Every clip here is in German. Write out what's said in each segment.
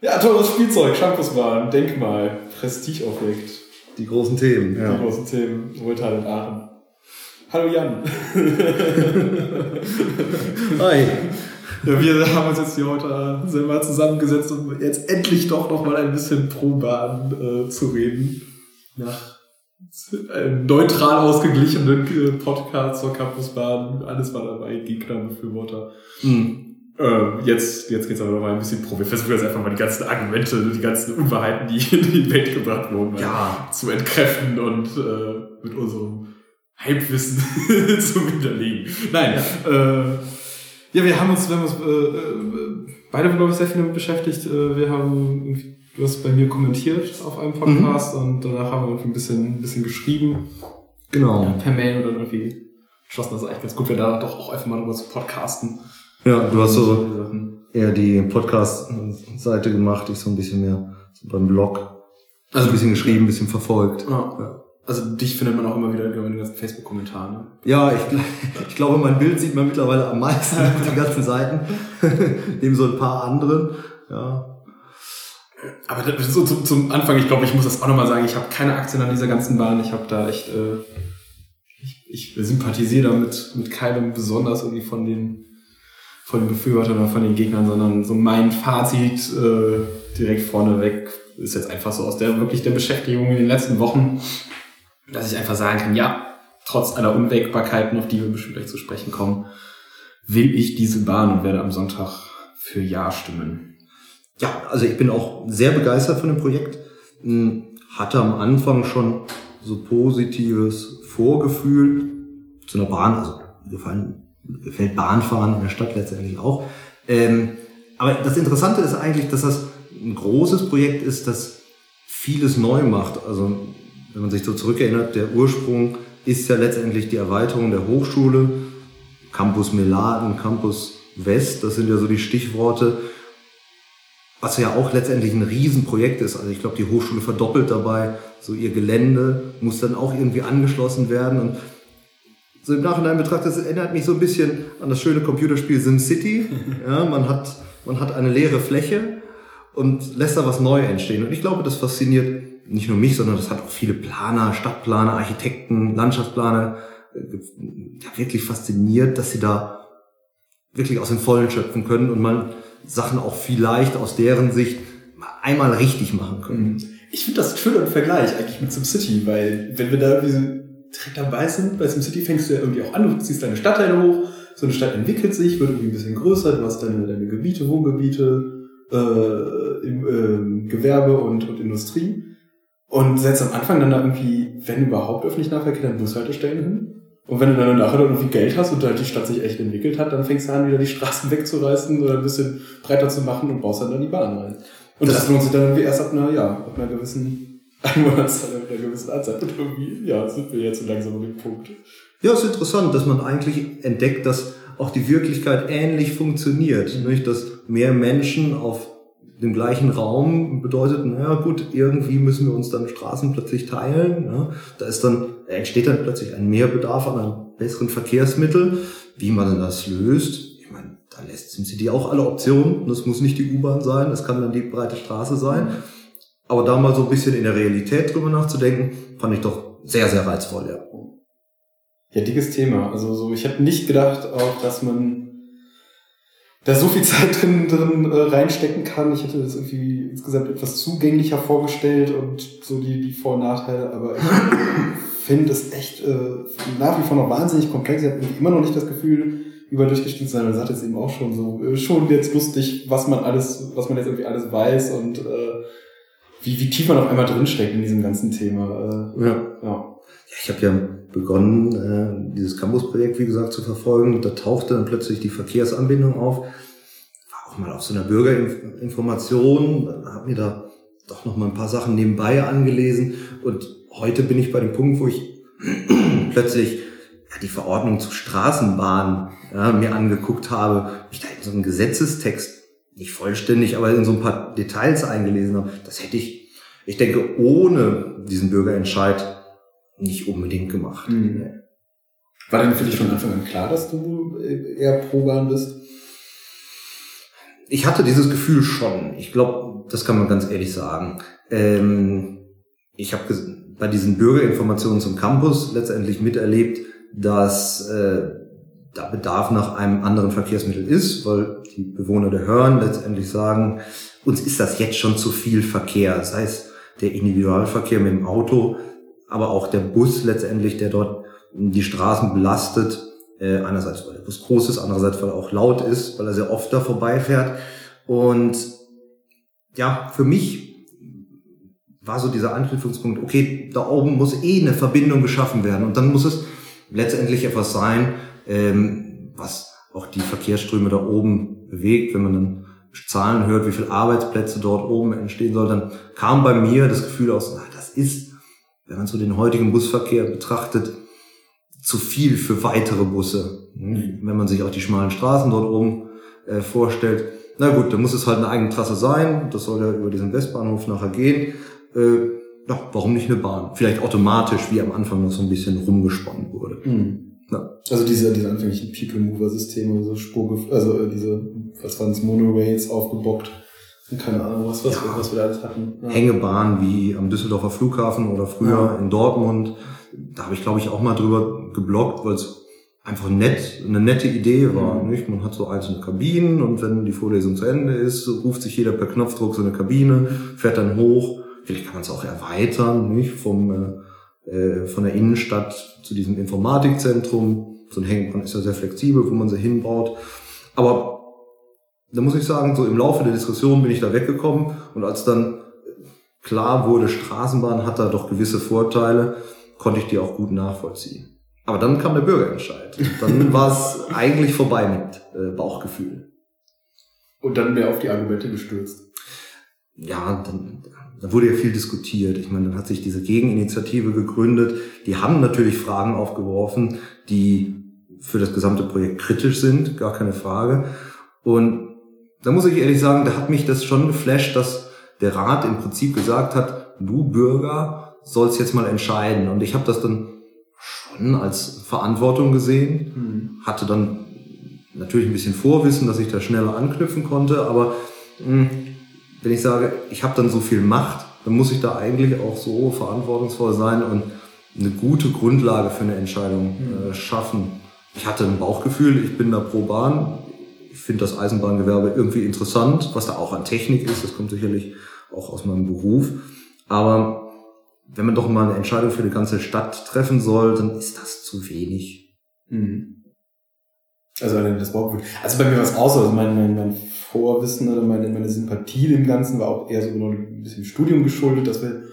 Ja, tolles Spielzeug, Shampoosbahn, Denkmal, Prestigeobjekt. Die großen Themen, Die ja. großen Themen, Wohltat in Aachen. Hallo Jan. Hi. Ja, wir haben uns jetzt hier heute selber zusammengesetzt, um jetzt endlich doch noch mal ein bisschen pro Bahn äh, zu reden. Nach einem neutral ausgeglichenen äh, Podcast zur Campusbahn. Alles war dabei, Gegner, Befürworter. Hm. Äh, jetzt, jetzt geht's aber noch mal ein bisschen pro. Wir versuchen jetzt einfach mal die ganzen Argumente, die ganzen Unwahrheiten, die in die Welt gebracht wurden, Ja, zu entkräften und äh, mit unserem Halbwissen zu widerlegen. Nein, äh, ja, wir haben uns, wir haben uns äh, äh, beide, glaube ich, sehr viel damit beschäftigt. Äh, wir haben, irgendwie- du hast bei mir kommentiert auf einem Podcast und danach haben wir irgendwie ein bisschen, ein bisschen geschrieben genau. per Mail und dann irgendwie beschlossen, dass es eigentlich ganz gut wäre, da doch auch einfach mal drüber zu podcasten. Ja, du hast so eher die Podcast-Seite gemacht, ich so ein bisschen mehr so beim Blog. Also ein bisschen geschrieben, ein bisschen verfolgt. Ja. Also dich findet man auch immer wieder in den ganzen Facebook-Kommentaren. Ne? Ja, ich, ich glaube, mein Bild sieht man mittlerweile am meisten auf den ganzen Seiten. Neben so ein paar anderen. Ja. Aber das, so zum, zum Anfang, ich glaube, ich muss das auch nochmal sagen, ich habe keine Aktien an dieser ganzen Bahn. Ich habe da echt, äh, ich, ich sympathisiere damit mit keinem besonders irgendwie von den von den Befürwortern oder von den Gegnern, sondern so mein Fazit äh, direkt vorneweg ist jetzt einfach so aus der wirklich der Beschäftigung in den letzten Wochen, dass ich einfach sagen kann, ja, trotz aller Unwägbarkeiten, auf die wir bestimmt gleich zu sprechen kommen, will ich diese Bahn und werde am Sonntag für Ja stimmen. Ja, also ich bin auch sehr begeistert von dem Projekt. Hm, Hatte am Anfang schon so positives Vorgefühl zu einer Bahn. Also mir gefallen, mir gefällt Bahnfahren in der Stadt letztendlich auch. Ähm, aber das Interessante ist eigentlich, dass das ein großes Projekt ist, das vieles neu macht. Also wenn man sich so zurückerinnert, der Ursprung ist ja letztendlich die Erweiterung der Hochschule. Campus Meladen, Campus West, das sind ja so die Stichworte was ja auch letztendlich ein Riesenprojekt ist. Also ich glaube, die Hochschule verdoppelt dabei so ihr Gelände, muss dann auch irgendwie angeschlossen werden. Und so im Nachhinein betrachtet, das erinnert mich so ein bisschen an das schöne Computerspiel SimCity. Ja, man hat, man hat eine leere Fläche und lässt da was neu entstehen. Und ich glaube, das fasziniert nicht nur mich, sondern das hat auch viele Planer, Stadtplaner, Architekten, Landschaftsplaner äh, ja, wirklich fasziniert, dass sie da wirklich aus den Vollen schöpfen können und man Sachen auch vielleicht aus deren Sicht mal einmal richtig machen können. Ich finde das schön im Vergleich eigentlich mit SimCity, weil wenn wir da irgendwie direkt dabei sind, bei SimCity fängst du ja irgendwie auch an, du ziehst deine Stadtteile hoch, so eine Stadt entwickelt sich, wird irgendwie ein bisschen größer, du hast deine, deine Gebiete, Wohngebiete, äh, im, ähm, Gewerbe und, und Industrie. Und setzt am Anfang dann da irgendwie, wenn überhaupt öffentlich Nahverkehr, dann Bushaltestellen hin. Und wenn du dann nachher dann irgendwie Geld hast und halt die Stadt sich echt entwickelt hat, dann fängst du an, wieder die Straßen wegzureißen oder ein bisschen breiter zu machen und baust dann da die Bahn rein. Und das, Das- lohnt sich dann irgendwie erst ab einer, ja, ab einer gewissen Einwohnerzahl, ab einer gewissen Anzahl. Und irgendwie, ja, sind wir jetzt so langsam an dem Punkt. Ja, ist interessant, dass man eigentlich entdeckt, dass auch die Wirklichkeit ähnlich funktioniert. Nicht? Dass mehr Menschen auf dem gleichen Raum bedeutet, naja gut, irgendwie müssen wir uns dann Straßen plötzlich teilen. Ja? Da ist dann, entsteht dann plötzlich ein Mehrbedarf an einem besseren Verkehrsmittel. Wie man dann das löst, ich meine, da lässt SimCity auch alle Optionen. Das muss nicht die U-Bahn sein, das kann dann die breite Straße sein. Aber da mal so ein bisschen in der Realität drüber nachzudenken, fand ich doch sehr, sehr reizvoll, ja. Ja, dickes Thema. Also so, ich hätte nicht gedacht auch, dass man da so viel Zeit drin, drin äh, reinstecken kann. Ich hätte das irgendwie insgesamt etwas zugänglicher vorgestellt und so die, die Vor- und Nachteile, aber ich finde es echt äh, nach wie vor noch wahnsinnig komplex. Ich habe immer noch nicht das Gefühl, über durchgestiegen zu sein. Man sagt jetzt eben auch schon so, äh, schon jetzt lustig, was man alles, was man jetzt irgendwie alles weiß und äh, wie, wie tief man auf einmal drinsteckt in diesem ganzen Thema. Äh, Ja. ja. Ja, ich habe ja begonnen, äh, dieses Campus-Projekt, wie gesagt, zu verfolgen. Da tauchte dann plötzlich die Verkehrsanbindung auf. War auch mal auf so einer Bürgerinformation, habe mir da doch noch mal ein paar Sachen nebenbei angelesen. Und heute bin ich bei dem Punkt, wo ich plötzlich ja, die Verordnung zur Straßenbahn ja, mir angeguckt habe, mich da in so einen Gesetzestext nicht vollständig, aber in so ein paar Details eingelesen habe. Das hätte ich, ich denke, ohne diesen Bürgerentscheid nicht unbedingt gemacht. Mhm. War denn für dich von Anfang an klar, dass du äh, eher pro Bahn bist? Ich hatte dieses Gefühl schon. Ich glaube, das kann man ganz ehrlich sagen. Ähm, ich habe bei diesen Bürgerinformationen zum Campus letztendlich miterlebt, dass äh, da Bedarf nach einem anderen Verkehrsmittel ist, weil die Bewohner der Hörn letztendlich sagen, uns ist das jetzt schon zu viel Verkehr, sei es der Individualverkehr mit dem Auto, aber auch der Bus letztendlich, der dort die Straßen belastet. Äh, einerseits, weil der Bus groß ist, andererseits, weil er auch laut ist, weil er sehr oft da vorbeifährt. Und ja, für mich war so dieser Anknüpfungspunkt, okay, da oben muss eh eine Verbindung geschaffen werden und dann muss es letztendlich etwas sein, ähm, was auch die Verkehrsströme da oben bewegt, wenn man dann Zahlen hört, wie viele Arbeitsplätze dort oben entstehen soll, dann kam bei mir das Gefühl aus, na, das ist, wenn man so den heutigen Busverkehr betrachtet, zu viel für weitere Busse. Mhm. Wenn man sich auch die schmalen Straßen dort oben äh, vorstellt. Na gut, dann muss es halt eine eigene Trasse sein. Das soll ja über diesen Westbahnhof nachher gehen. Äh, ja, warum nicht eine Bahn? Vielleicht automatisch, wie am Anfang noch so ein bisschen rumgesponnen wurde. Mhm. Ja. Also diese, diese anfänglichen People-Mover-Systeme, so Spur, also äh, diese, was waren es, Monorails aufgebockt. Keine Ahnung, was, was, ja. was wir da alles hatten. Ja. Hängebahn wie am Düsseldorfer Flughafen oder früher ja. in Dortmund. Da habe ich, glaube ich, auch mal drüber geblockt, weil es einfach nett, eine nette Idee war. Mhm. Nicht? Man hat so einzelne Kabinen und wenn die Vorlesung zu Ende ist, ruft sich jeder per Knopfdruck so eine Kabine, fährt dann hoch. Vielleicht kann man es auch erweitern, nicht? Vom äh, äh, von der Innenstadt zu diesem Informatikzentrum. So ein Hängeband ist ja sehr flexibel, wo man sie hinbaut. Aber da muss ich sagen, so im Laufe der Diskussion bin ich da weggekommen und als dann klar wurde, Straßenbahn hat da doch gewisse Vorteile, konnte ich die auch gut nachvollziehen. Aber dann kam der Bürgerentscheid. Dann war es eigentlich vorbei mit äh, Bauchgefühl. Und dann mehr auf die Argumente gestürzt. Ja, dann da wurde ja viel diskutiert. Ich meine, dann hat sich diese Gegeninitiative gegründet. Die haben natürlich Fragen aufgeworfen, die für das gesamte Projekt kritisch sind, gar keine Frage. Und da muss ich ehrlich sagen, da hat mich das schon geflasht, dass der Rat im Prinzip gesagt hat, du Bürger sollst jetzt mal entscheiden. Und ich habe das dann schon als Verantwortung gesehen, mhm. hatte dann natürlich ein bisschen Vorwissen, dass ich da schneller anknüpfen konnte, aber hm, wenn ich sage, ich habe dann so viel Macht, dann muss ich da eigentlich auch so verantwortungsvoll sein und eine gute Grundlage für eine Entscheidung äh, schaffen. Ich hatte ein Bauchgefühl, ich bin da pro Bahn. Ich finde das Eisenbahngewerbe irgendwie interessant, was da auch an Technik ist. Das kommt sicherlich auch aus meinem Beruf. Aber wenn man doch mal eine Entscheidung für die ganze Stadt treffen soll, dann ist das zu wenig. Mhm. Also das Bauchgefühl. Also bei mir war es auch so. Also mein, mein, mein Vorwissen oder meine, meine Sympathie dem Ganzen war auch eher so ein bisschen Studium geschuldet, dass wir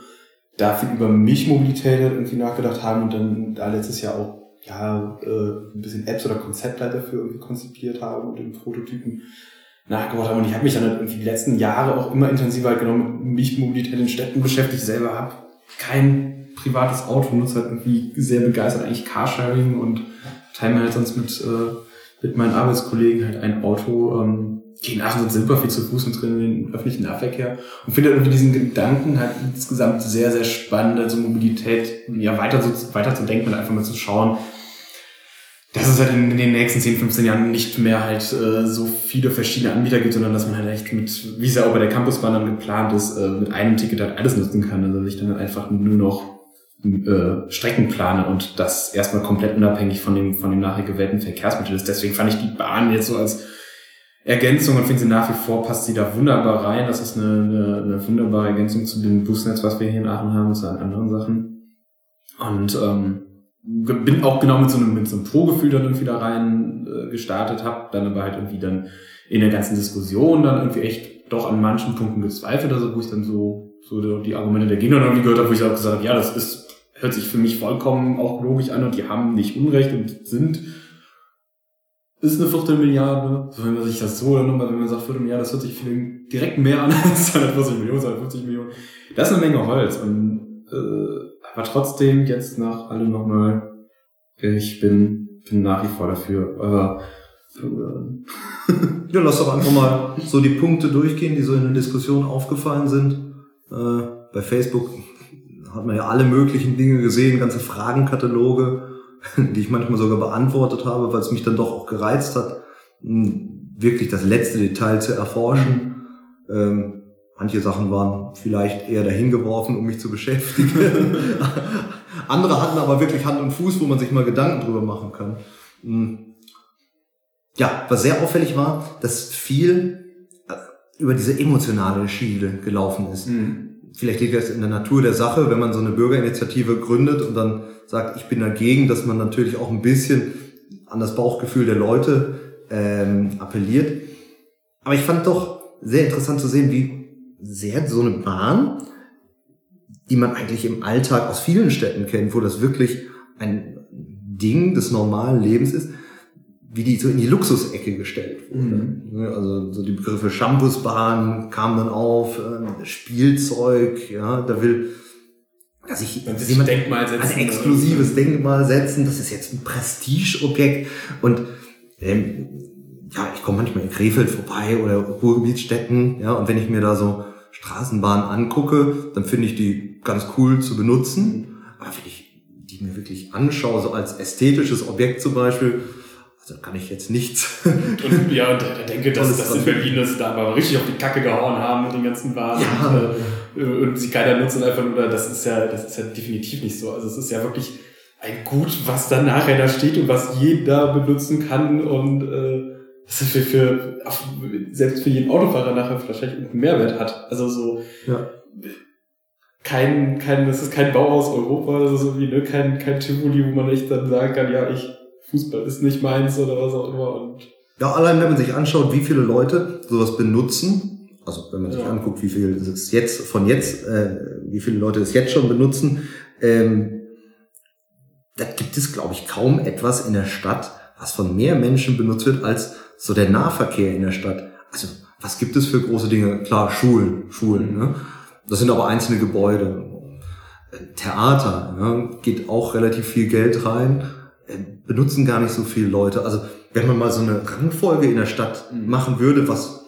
da viel über Mischmobilität irgendwie nachgedacht haben und dann da letztes Jahr auch ja äh, ein bisschen Apps oder Konzeptleiter für irgendwie konzipiert haben und in Prototypen nachgebaut haben. Und ich habe mich dann halt irgendwie die letzten Jahre auch immer intensiver halt genau mit Mischmobilität in Städten beschäftigt. Ich selber habe kein privates Auto, nutze halt irgendwie sehr begeistert eigentlich Carsharing und teile mir halt sonst mit, äh, mit meinen Arbeitskollegen halt ein Auto. Ähm, gehen nach und sind super viel zu Fuß und drin in den öffentlichen Nahverkehr und finde irgendwie diesen Gedanken halt insgesamt sehr, sehr spannend, also Mobilität ja weiter, so, weiter zu denken und einfach mal zu schauen, dass es halt in, in den nächsten 10, 15 Jahren nicht mehr halt äh, so viele verschiedene Anbieter gibt, sondern dass man halt echt mit, wie es ja auch bei der Campusbahn dann geplant ist, äh, mit einem Ticket halt alles nutzen kann. Also ich dann halt einfach nur noch äh, Strecken plane und das erstmal komplett unabhängig von dem, von dem nachher gewählten Verkehrsmittel ist. Deswegen fand ich die Bahn jetzt so als Ergänzung und finde sie nach wie vor passt sie da wunderbar rein. Das ist eine, eine, eine wunderbare Ergänzung zu dem Busnetz, was wir hier in Aachen haben, zu anderen Sachen. Und ähm, bin auch genau mit so einem, mit so einem Pro-Gefühl dann irgendwie da rein äh, gestartet, habe dann aber halt irgendwie dann in der ganzen Diskussion dann irgendwie echt doch an manchen Punkten gezweifelt, also wo ich dann so, so die Argumente der Gegner irgendwie gehört habe, wo ich auch gesagt habe, ja, das ist, hört sich für mich vollkommen auch logisch an und die haben nicht Unrecht und sind ist eine Viertelmilliarde. So, wenn man sich das so oder nochmal, wenn man sagt Viertelmilliarde, das hört sich viel direkt mehr an als 240 Millionen, 250 Millionen. Das ist eine Menge Holz. Und, äh, aber trotzdem jetzt nach allem nochmal, ich bin, bin nach wie vor dafür. Aber ja, lass doch einfach mal so die Punkte durchgehen, die so in der Diskussion aufgefallen sind. Äh, bei Facebook hat man ja alle möglichen Dinge gesehen, ganze Fragenkataloge die ich manchmal sogar beantwortet habe, weil es mich dann doch auch gereizt hat, wirklich das letzte Detail zu erforschen. Ähm, Manche Sachen waren vielleicht eher dahingeworfen, um mich zu beschäftigen. Andere hatten aber wirklich Hand und Fuß, wo man sich mal Gedanken drüber machen kann. Hm. Ja, was sehr auffällig war, dass viel äh, über diese emotionale Schiene gelaufen ist. Mhm. Vielleicht liegt das in der Natur der Sache, wenn man so eine Bürgerinitiative gründet und dann sagt, ich bin dagegen, dass man natürlich auch ein bisschen an das Bauchgefühl der Leute ähm, appelliert. Aber ich fand doch sehr interessant zu sehen, wie sehr so eine Bahn, die man eigentlich im Alltag aus vielen Städten kennt, wo das wirklich ein Ding des normalen Lebens ist, wie die so in die Luxusecke gestellt wurde. Mhm. Also so die Begriffe Shampoosbahn kamen dann auf, äh, Spielzeug, ja, da will dass ich jemand Denkmal setzen, ein exklusives Denkmal setzen, das ist jetzt ein Prestigeobjekt und ähm, ja, ich komme manchmal in Krefeld vorbei oder Ruhrgebietsstätten, ja, und wenn ich mir da so Straßenbahnen angucke, dann finde ich die ganz cool zu benutzen. Aber wenn ich die mir wirklich anschaue, so als ästhetisches Objekt zum Beispiel, also kann ich jetzt nichts. Und, ja, und ich denke, dass das in Berlin das da aber richtig auf die Kacke gehauen haben mit den ganzen Waren. Ja. Und, äh, und sie keiner nutzt und einfach nur, das ist ja, das ist ja definitiv nicht so. Also es ist ja wirklich ein Gut, was dann nachher da steht und was jeder benutzen kann und äh, was für, für selbst für jeden Autofahrer nachher wahrscheinlich einen Mehrwert hat. Also so ja. kein, kein, das ist kein Bauhaus Europa, das ist so wie, ne, kein, kein Tivoli, wo man echt dann sagen kann, ja, ich, Fußball ist nicht meins oder was auch immer und ja, allein wenn man sich anschaut, wie viele Leute sowas benutzen, also wenn man sich ja. anguckt, wie viel es jetzt von jetzt, äh, wie viele Leute es jetzt schon benutzen, ähm, da gibt es, glaube ich, kaum etwas in der Stadt, was von mehr Menschen benutzt wird als so der Nahverkehr in der Stadt. Also, was gibt es für große Dinge? Klar, Schulen, Schulen, ne? Das sind aber einzelne Gebäude. Theater, ne? geht auch relativ viel Geld rein, äh, benutzen gar nicht so viele Leute. Also, wenn man mal so eine Rangfolge in der Stadt mhm. machen würde, was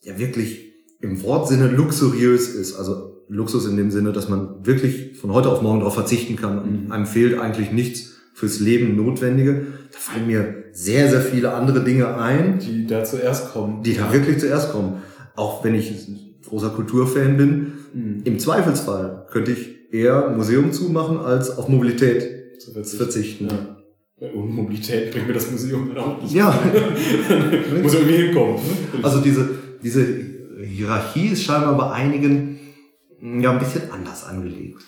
ja wirklich im Wortsinne luxuriös ist, also Luxus in dem Sinne, dass man wirklich von heute auf morgen darauf verzichten kann. Mhm. Einem fehlt eigentlich nichts fürs Leben Notwendige. Da fallen mir sehr, sehr viele andere Dinge ein. Die da zuerst kommen. Die da wirklich zuerst kommen. Auch wenn ich großer Kulturfan bin. Mhm. Im Zweifelsfall könnte ich eher Museum zumachen, als auf Mobilität zu verzichten. Ja. Ja, ohne Mobilität bringt mir das Museum dann auch nicht. Ja. Muss irgendwie hinkommen. Also diese, diese Hierarchie ist scheinbar bei einigen ja ein bisschen anders angelegt.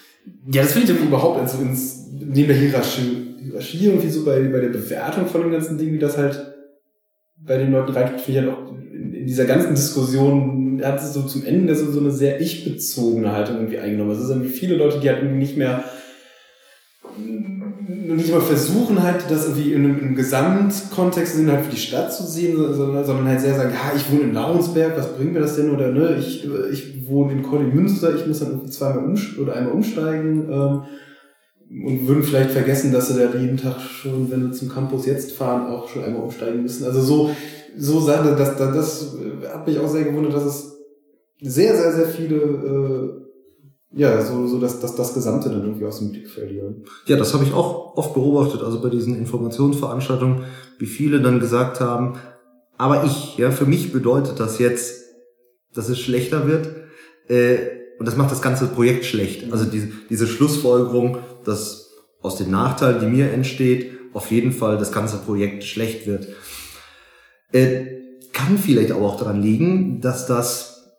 Ja, das finde ich überhaupt also ins, neben der Hierarchie, Hierarchie irgendwie so bei, bei der Bewertung von dem ganzen Ding, wie das halt bei den Leuten reinkommt, finde ich halt auch in, in dieser ganzen Diskussion hat es so zum Ende so, so eine sehr ich-bezogene Haltung irgendwie eingenommen. Es sind irgendwie viele Leute, die halt irgendwie nicht mehr nicht mal versuchen halt, das irgendwie in einem, in einem Gesamtkontext sind halt für die Stadt zu sehen, sondern, sondern halt sehr sagen, ja, ich wohne in Laurensberg, was bringt mir das denn? Oder ne, ich, ich wohne in Colin Münster, ich muss dann irgendwie zweimal umsteigen oder einmal umsteigen ähm, und würden vielleicht vergessen, dass sie da jeden Tag schon, wenn sie zum Campus jetzt fahren, auch schon einmal umsteigen müssen. Also so, so Sachen, das, das, das hat mich auch sehr gewundert, dass es sehr, sehr, sehr viele äh, ja, so, so dass, dass das Gesamte dann irgendwie aus dem Blick verlieren. Ja, das habe ich auch oft beobachtet, also bei diesen Informationsveranstaltungen, wie viele dann gesagt haben, aber ich, ja, für mich bedeutet das jetzt, dass es schlechter wird. Äh, und das macht das ganze Projekt schlecht. Also diese, diese Schlussfolgerung, dass aus den Nachteilen, die mir entsteht, auf jeden Fall das ganze Projekt schlecht wird. Äh, kann vielleicht aber auch daran liegen, dass das,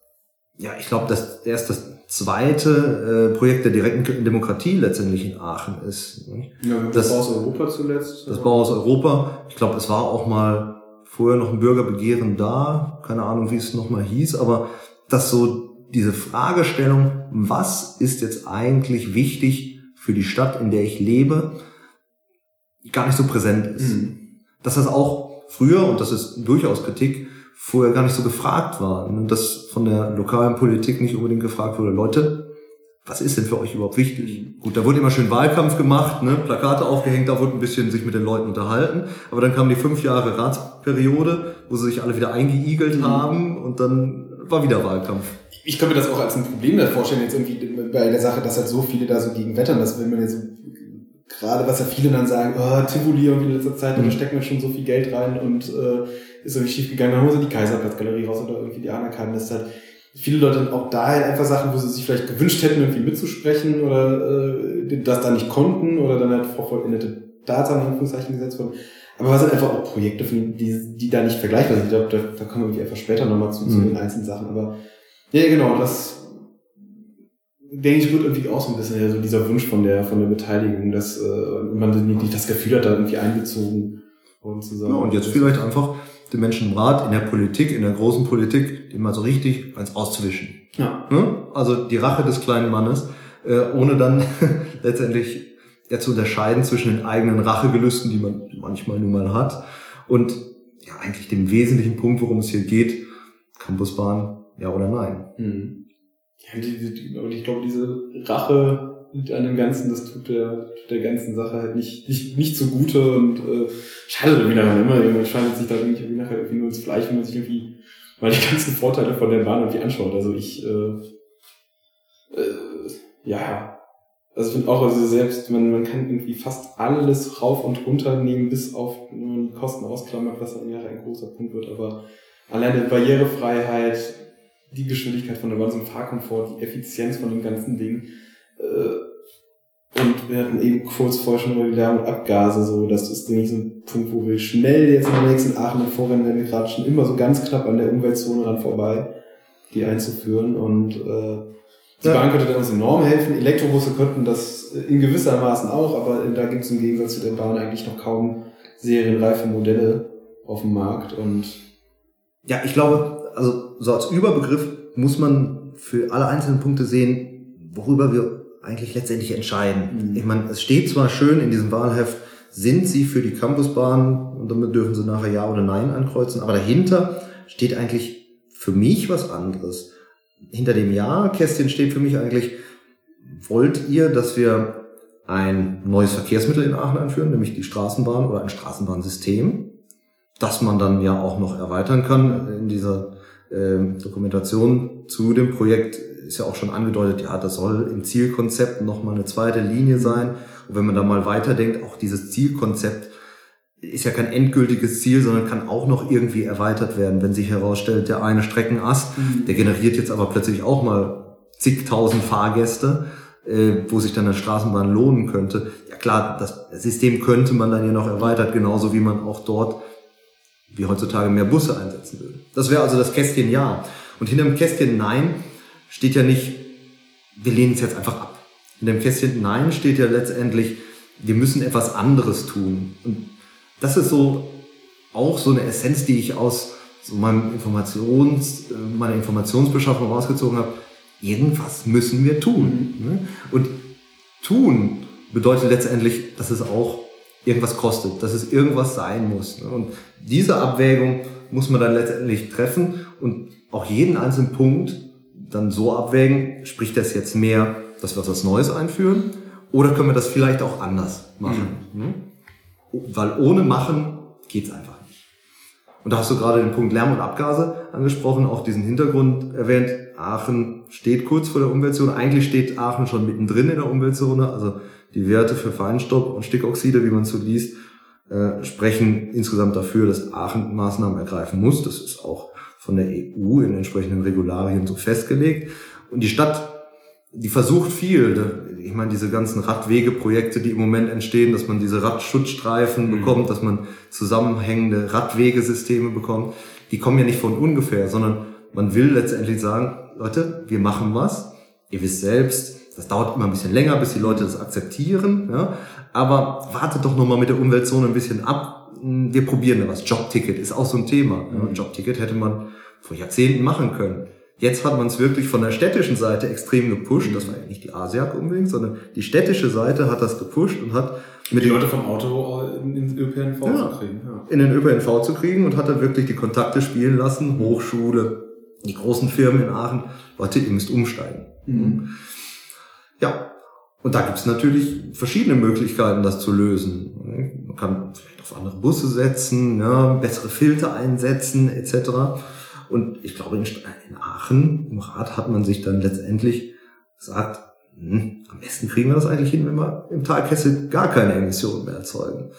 ja, ich glaube, dass erst das zweite äh, Projekt der direkten Demokratie letztendlich in Aachen ist. Ja, das, das Bauhaus Europa zuletzt. Das Bauhaus Europa. Ich glaube, es war auch mal vorher noch ein Bürgerbegehren da. Keine Ahnung, wie es nochmal hieß, aber dass so diese Fragestellung, was ist jetzt eigentlich wichtig für die Stadt, in der ich lebe, gar nicht so präsent ist. Mhm. Dass das auch früher, und das ist durchaus Kritik, vorher gar nicht so gefragt war. Und dass von der lokalen Politik nicht unbedingt gefragt wurde, Leute, was ist denn für euch überhaupt wichtig? Gut, da wurde immer schön Wahlkampf gemacht, ne? Plakate aufgehängt, da wurde ein bisschen sich mit den Leuten unterhalten. Aber dann kam die fünf Jahre Ratsperiode, wo sie sich alle wieder eingeigelt mhm. haben und dann war wieder Wahlkampf. Ich könnte mir das auch als ein Problem da vorstellen, jetzt irgendwie bei der Sache, dass halt so viele da so gegen wettern, dass wenn man jetzt gerade, was ja viele dann sagen, oh, Tivoli irgendwie in letzter Zeit, mhm. da steckt man schon so viel Geld rein und äh, ist irgendwie schief gegangen, dann holen sie die Kaiserplatzgalerie raus oder irgendwie die anerkannt. Das ist halt, viele Leute auch da halt einfach Sachen, wo sie sich vielleicht gewünscht hätten, irgendwie mitzusprechen oder äh, das da nicht konnten oder dann halt vor vollendete Daten in Anführungszeichen gesetzt wurden. Aber was sind einfach auch Projekte, die, die da nicht vergleichbar sind. Ich glaube, da, da kommen wir irgendwie einfach später nochmal zu, mhm. zu den einzelnen Sachen. Aber ja, genau, das denke ich, wird irgendwie auch so ein bisschen ja, so dieser Wunsch von der, von der Beteiligung, dass äh, man nicht das Gefühl hat, da irgendwie einbezogen worden zu sein. Ja, und jetzt vielleicht einfach den Menschen im Rat, in der Politik, in der großen Politik, dem mal so richtig eins auszuwischen. Ja. Ne? Also die Rache des kleinen Mannes, äh, ohne dann letztendlich ja, zu unterscheiden zwischen den eigenen Rachegelüsten, die man manchmal nun mal hat, und ja, eigentlich dem wesentlichen Punkt, worum es hier geht, Campusbahn, ja oder nein. Mhm. Ja, die, die, und ich glaube, diese Rache an dem Ganzen, das tut der, tut der ganzen Sache halt nicht, nicht, nicht zugute und äh, schade irgendwie daran immer. Man schneidet sich da irgendwie nachher irgendwie nur ins Fleisch, wenn man sich irgendwie mal die ganzen Vorteile von der Bahn irgendwie anschaut. Also ich, äh, äh, ja, also ich finde auch, also selbst, man, man kann irgendwie fast alles rauf und runter nehmen, bis auf nur die Kosten ausklammert, was dann nachher ein großer Punkt wird, aber alleine Barrierefreiheit, die Geschwindigkeit von der Bahn, so ein Fahrkomfort, die Effizienz von dem ganzen Ding, und wir hatten eben kurz vorher schon über die Lärm und Abgase, so, das ist, denke ich, so ein Punkt, wo wir schnell jetzt in der nächsten Aachen Vorrennen werden wir gerade schon immer so ganz knapp an der Umweltzone ran vorbei, die einzuführen und, äh, die ja. Bahn könnte uns enorm helfen. Elektrobusse könnten das in gewissermaßen auch, aber da gibt es im Gegensatz zu der Bahn eigentlich noch kaum serienreife Modelle auf dem Markt und ja, ich glaube, also so als Überbegriff muss man für alle einzelnen Punkte sehen, worüber wir eigentlich letztendlich entscheiden. Mhm. Ich meine, es steht zwar schön in diesem Wahlheft, sind Sie für die Campusbahn und damit dürfen Sie nachher Ja oder Nein ankreuzen, aber dahinter steht eigentlich für mich was anderes. Hinter dem Ja-Kästchen steht für mich eigentlich, wollt ihr, dass wir ein neues Verkehrsmittel in Aachen einführen, nämlich die Straßenbahn oder ein Straßenbahnsystem, das man dann ja auch noch erweitern kann in dieser äh, Dokumentation zu dem Projekt ist ja auch schon angedeutet, ja, das soll im Zielkonzept nochmal eine zweite Linie sein. Und wenn man da mal weiterdenkt, auch dieses Zielkonzept ist ja kein endgültiges Ziel, sondern kann auch noch irgendwie erweitert werden, wenn sich herausstellt, der eine Streckenast, mhm. der generiert jetzt aber plötzlich auch mal zigtausend Fahrgäste, äh, wo sich dann eine Straßenbahn lohnen könnte. Ja klar, das System könnte man dann ja noch erweitert, genauso wie man auch dort wie heutzutage mehr Busse einsetzen würde. Das wäre also das Kästchen Ja. Und hinter dem Kästchen Nein steht ja nicht, wir lehnen es jetzt einfach ab. In dem Kästchen Nein steht ja letztendlich, wir müssen etwas anderes tun. Und das ist so auch so eine Essenz, die ich aus so meinem Informations, meiner Informationsbeschaffung rausgezogen habe. Irgendwas müssen wir tun. Ne? Und tun bedeutet letztendlich, dass es auch irgendwas kostet, dass es irgendwas sein muss. Ne? Und diese Abwägung muss man dann letztendlich treffen und auch jeden einzelnen Punkt dann so abwägen, spricht das jetzt mehr, dass wir was Neues einführen oder können wir das vielleicht auch anders machen? Mhm. Hm? Weil ohne machen geht's einfach nicht. Und da hast du gerade den Punkt Lärm und Abgase angesprochen, auch diesen Hintergrund erwähnt. Aachen steht kurz vor der Umweltzone. Eigentlich steht Aachen schon mittendrin in der Umweltzone. Also die Werte für Feinstaub und Stickoxide, wie man so liest, äh, sprechen insgesamt dafür, dass Aachen Maßnahmen ergreifen muss. Das ist auch von der EU in entsprechenden Regularien so festgelegt. Und die Stadt, die versucht viel. Ich meine, diese ganzen Radwegeprojekte, die im Moment entstehen, dass man diese Radschutzstreifen mhm. bekommt, dass man zusammenhängende Radwegesysteme bekommt, die kommen ja nicht von ungefähr, sondern man will letztendlich sagen, Leute, wir machen was. Ihr wisst selbst, das dauert immer ein bisschen länger, bis die Leute das akzeptieren. Ja? Aber wartet doch nochmal mit der Umweltzone ein bisschen ab, wir probieren da was. Jobticket ist auch so ein Thema. Mhm. Jobticket hätte man vor Jahrzehnten machen können. Jetzt hat man es wirklich von der städtischen Seite extrem gepusht. Das war ja nicht die ASIAC unbedingt, sondern die städtische Seite hat das gepusht und hat mit die Leute vom Auto in den ÖPNV ja, zu kriegen. Ja. In den ÖPNV zu kriegen und hat dann wirklich die Kontakte spielen lassen. Hochschule, die großen Firmen in Aachen. Leute, ihr müsst umsteigen. Mhm. Ja, und da gibt es natürlich verschiedene Möglichkeiten, das zu lösen. Man kann auf andere Busse setzen, ja, bessere Filter einsetzen etc. Und ich glaube, in, Aachen im Rat hat man sich dann letztendlich gesagt, hm, am besten kriegen wir das eigentlich hin, wenn wir im Talkessel gar keine Emissionen mehr erzeugen.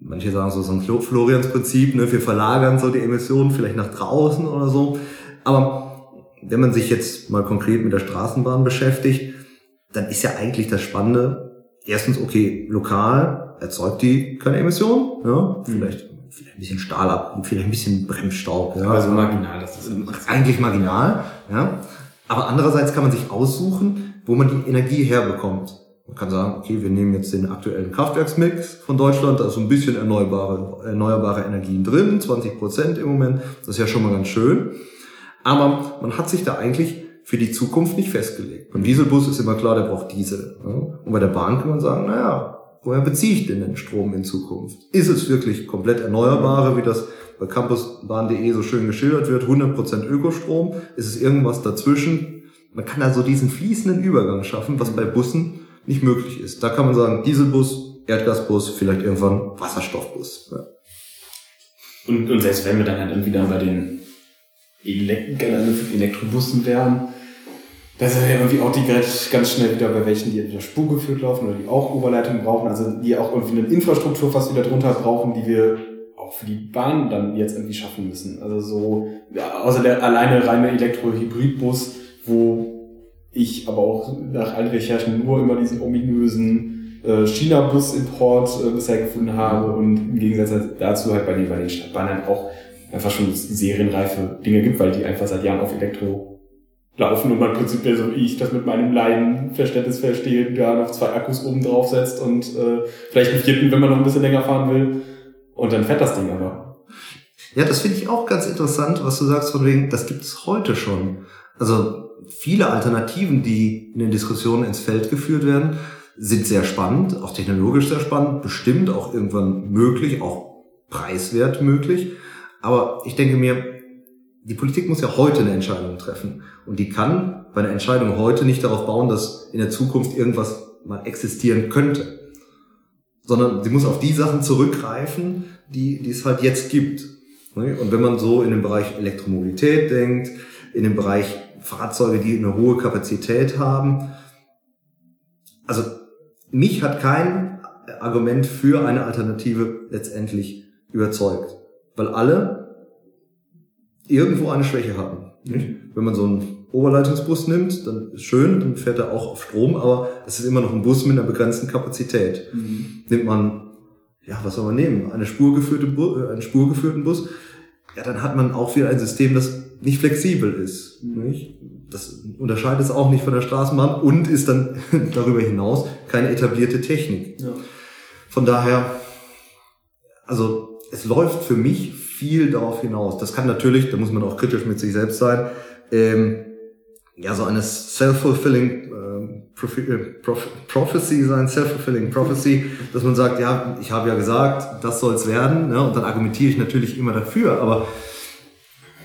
Manche sagen so, so ein Florians Prinzip, ne, wir verlagern so die Emissionen vielleicht nach draußen oder so. Aber wenn man sich jetzt mal konkret mit der Straßenbahn beschäftigt, dann ist ja eigentlich das Spannende, erstens, okay, lokal erzeugt die keine Emissionen, ja, vielleicht, vielleicht ein bisschen Stahl ab, vielleicht ein bisschen Bremsstaub, ja. Also marginal, das ist eigentlich marginal, ja. Aber andererseits kann man sich aussuchen, wo man die Energie herbekommt. Man kann sagen, okay, wir nehmen jetzt den aktuellen Kraftwerksmix von Deutschland, da ist so ein bisschen erneuerbare, erneuerbare Energien drin, 20 Prozent im Moment, das ist ja schon mal ganz schön. Aber man hat sich da eigentlich für die Zukunft nicht festgelegt. Beim Dieselbus ist immer klar, der braucht Diesel. Und bei der Bahn kann man sagen, naja, woher beziehe ich denn den Strom in Zukunft? Ist es wirklich komplett erneuerbare, wie das bei campusbahn.de so schön geschildert wird, 100% Ökostrom? Ist es irgendwas dazwischen? Man kann also diesen fließenden Übergang schaffen, was bei Bussen nicht möglich ist. Da kann man sagen, Dieselbus, Erdgasbus, vielleicht irgendwann Wasserstoffbus. Ja. Und, und selbst wenn wir dann halt irgendwie dann bei den Elektrobussen wären, da sind ja irgendwie auch die ganz schnell wieder bei welchen, die entweder spurgeführt laufen oder die auch Oberleitungen brauchen, also die auch irgendwie eine Infrastruktur fast wieder drunter brauchen, die wir auch für die Bahn dann jetzt irgendwie schaffen müssen. Also so, ja, außer der alleine reine Elektro-Hybridbus, wo ich aber auch nach allen Recherchen nur immer diesen ominösen äh, China-Bus-Import äh, bisher gefunden habe und im Gegensatz dazu halt bei den, bei den Stadtbahnen auch einfach schon serienreife Dinge gibt, weil die einfach seit Jahren auf Elektro laufen und man prinzipiell so wie ich das mit meinem Laienverständnis verstehe, da noch zwei Akkus oben drauf setzt und äh, vielleicht einen vierten, wenn man noch ein bisschen länger fahren will und dann fährt das Ding aber. Ja, das finde ich auch ganz interessant, was du sagst von wegen, das gibt es heute schon. Also viele Alternativen, die in den Diskussionen ins Feld geführt werden, sind sehr spannend, auch technologisch sehr spannend, bestimmt auch irgendwann möglich, auch preiswert möglich. Aber ich denke mir, die Politik muss ja heute eine Entscheidung treffen. Und die kann bei einer Entscheidung heute nicht darauf bauen, dass in der Zukunft irgendwas mal existieren könnte. Sondern sie muss auf die Sachen zurückgreifen, die, die es halt jetzt gibt. Und wenn man so in den Bereich Elektromobilität denkt, in den Bereich Fahrzeuge, die eine hohe Kapazität haben. Also mich hat kein Argument für eine Alternative letztendlich überzeugt, weil alle irgendwo eine Schwäche hatten. Mhm. Wenn man so einen Oberleitungsbus nimmt, dann ist schön, dann fährt er auch auf Strom, aber es ist immer noch ein Bus mit einer begrenzten Kapazität. Mhm. Nimmt man, ja, was soll man nehmen? Eine spurgeführte Bu äh, einen spurgeführten Bus, ja, dann hat man auch wieder ein System, das nicht flexibel ist. Nicht? Das unterscheidet es auch nicht von der Straßenbahn und ist dann darüber hinaus keine etablierte Technik. Ja. Von daher, also es läuft für mich viel darauf hinaus. Das kann natürlich, da muss man auch kritisch mit sich selbst sein, ähm, ja, so eine self-fulfilling ähm, äh, Prophecy sein, self-fulfilling Prophecy, dass man sagt, ja, ich habe ja gesagt, das soll es werden, ne, und dann argumentiere ich natürlich immer dafür, aber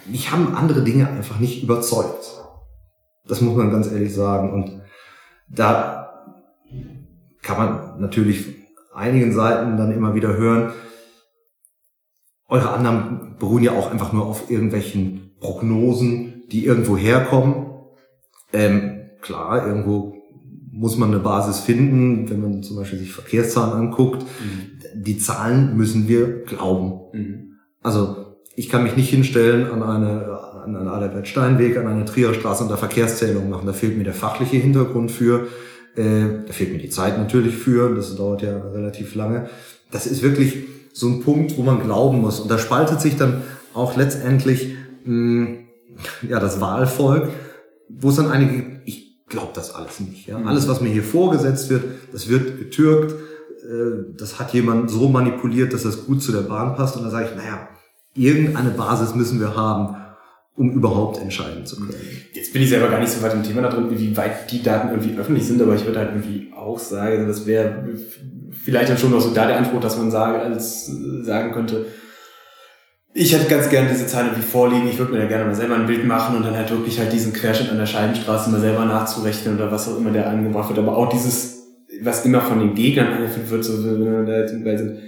mich haben andere Dinge einfach nicht überzeugt. Das muss man ganz ehrlich sagen. Und da kann man natürlich einigen Seiten dann immer wieder hören, eure Annahmen beruhen ja auch einfach nur auf irgendwelchen Prognosen, die irgendwo herkommen. Ähm, klar, irgendwo muss man eine Basis finden, wenn man zum Beispiel sich Verkehrszahlen anguckt. Mhm. Die Zahlen müssen wir glauben. Mhm. Also ich kann mich nicht hinstellen an eine an einen Adalbert Steinweg, an eine Trierer Straße und da Verkehrszählung machen. Da fehlt mir der fachliche Hintergrund für. Äh, da fehlt mir die Zeit natürlich für. Das dauert ja relativ lange. Das ist wirklich so ein Punkt, wo man glauben muss. Und da spaltet sich dann auch letztendlich mh, ja das Wahlvolk, wo es dann einige, ich glaube das alles nicht. Ja? Mhm. Alles, was mir hier vorgesetzt wird, das wird getürkt. Äh, das hat jemand so manipuliert, dass das gut zu der Bahn passt. Und da sage ich, naja, irgendeine Basis müssen wir haben, um überhaupt entscheiden zu können. Jetzt bin ich selber gar nicht so weit im Thema da drin, wie weit die Daten irgendwie öffentlich sind, aber ich würde halt irgendwie auch sagen, das wäre vielleicht dann schon noch so da der Anspruch, dass man sagen, als sagen könnte, ich hätte ganz gerne diese Zahlen irgendwie vorliegen, ich würde mir da gerne mal selber ein Bild machen und dann halt wirklich halt diesen Querschnitt an der Scheibenstraße mal selber nachzurechnen oder was auch immer der angebracht wird, aber auch dieses, was immer von den Gegnern angeführt wird, so, da sind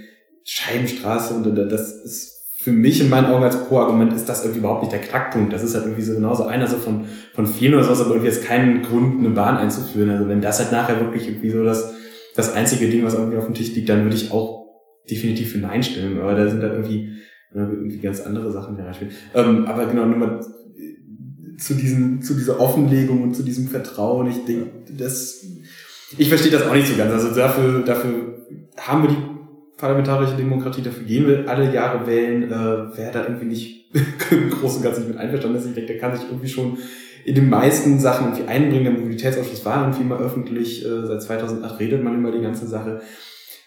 Scheibenstraße und das ist für mich in meinen Augen als Pro-Argument ist das irgendwie überhaupt nicht der Knackpunkt. Das ist halt irgendwie so genauso einer so von, von vielen oder sowas, aber irgendwie jetzt keinen Grund, eine Bahn einzuführen. Also wenn das halt nachher wirklich irgendwie so das, das einzige Ding, was irgendwie auf dem Tisch liegt, dann würde ich auch definitiv für Nein stimmen. Aber da sind halt irgendwie, irgendwie ganz andere Sachen, die reinspielen. Ähm, aber genau, nur mal zu diesen, zu dieser Offenlegung und zu diesem Vertrauen. Ich denke, das, ich verstehe das auch nicht so ganz. Also dafür, dafür haben wir die parlamentarische Demokratie, dafür gehen wir alle Jahre wählen. Äh, wer da irgendwie nicht im Großen und Ganzen nicht mit einverstanden ist, ich denke, der kann sich irgendwie schon in den meisten Sachen irgendwie einbringen. Der Mobilitätsausschuss war irgendwie mal öffentlich. Äh, seit 2008 redet man über die ganze Sache.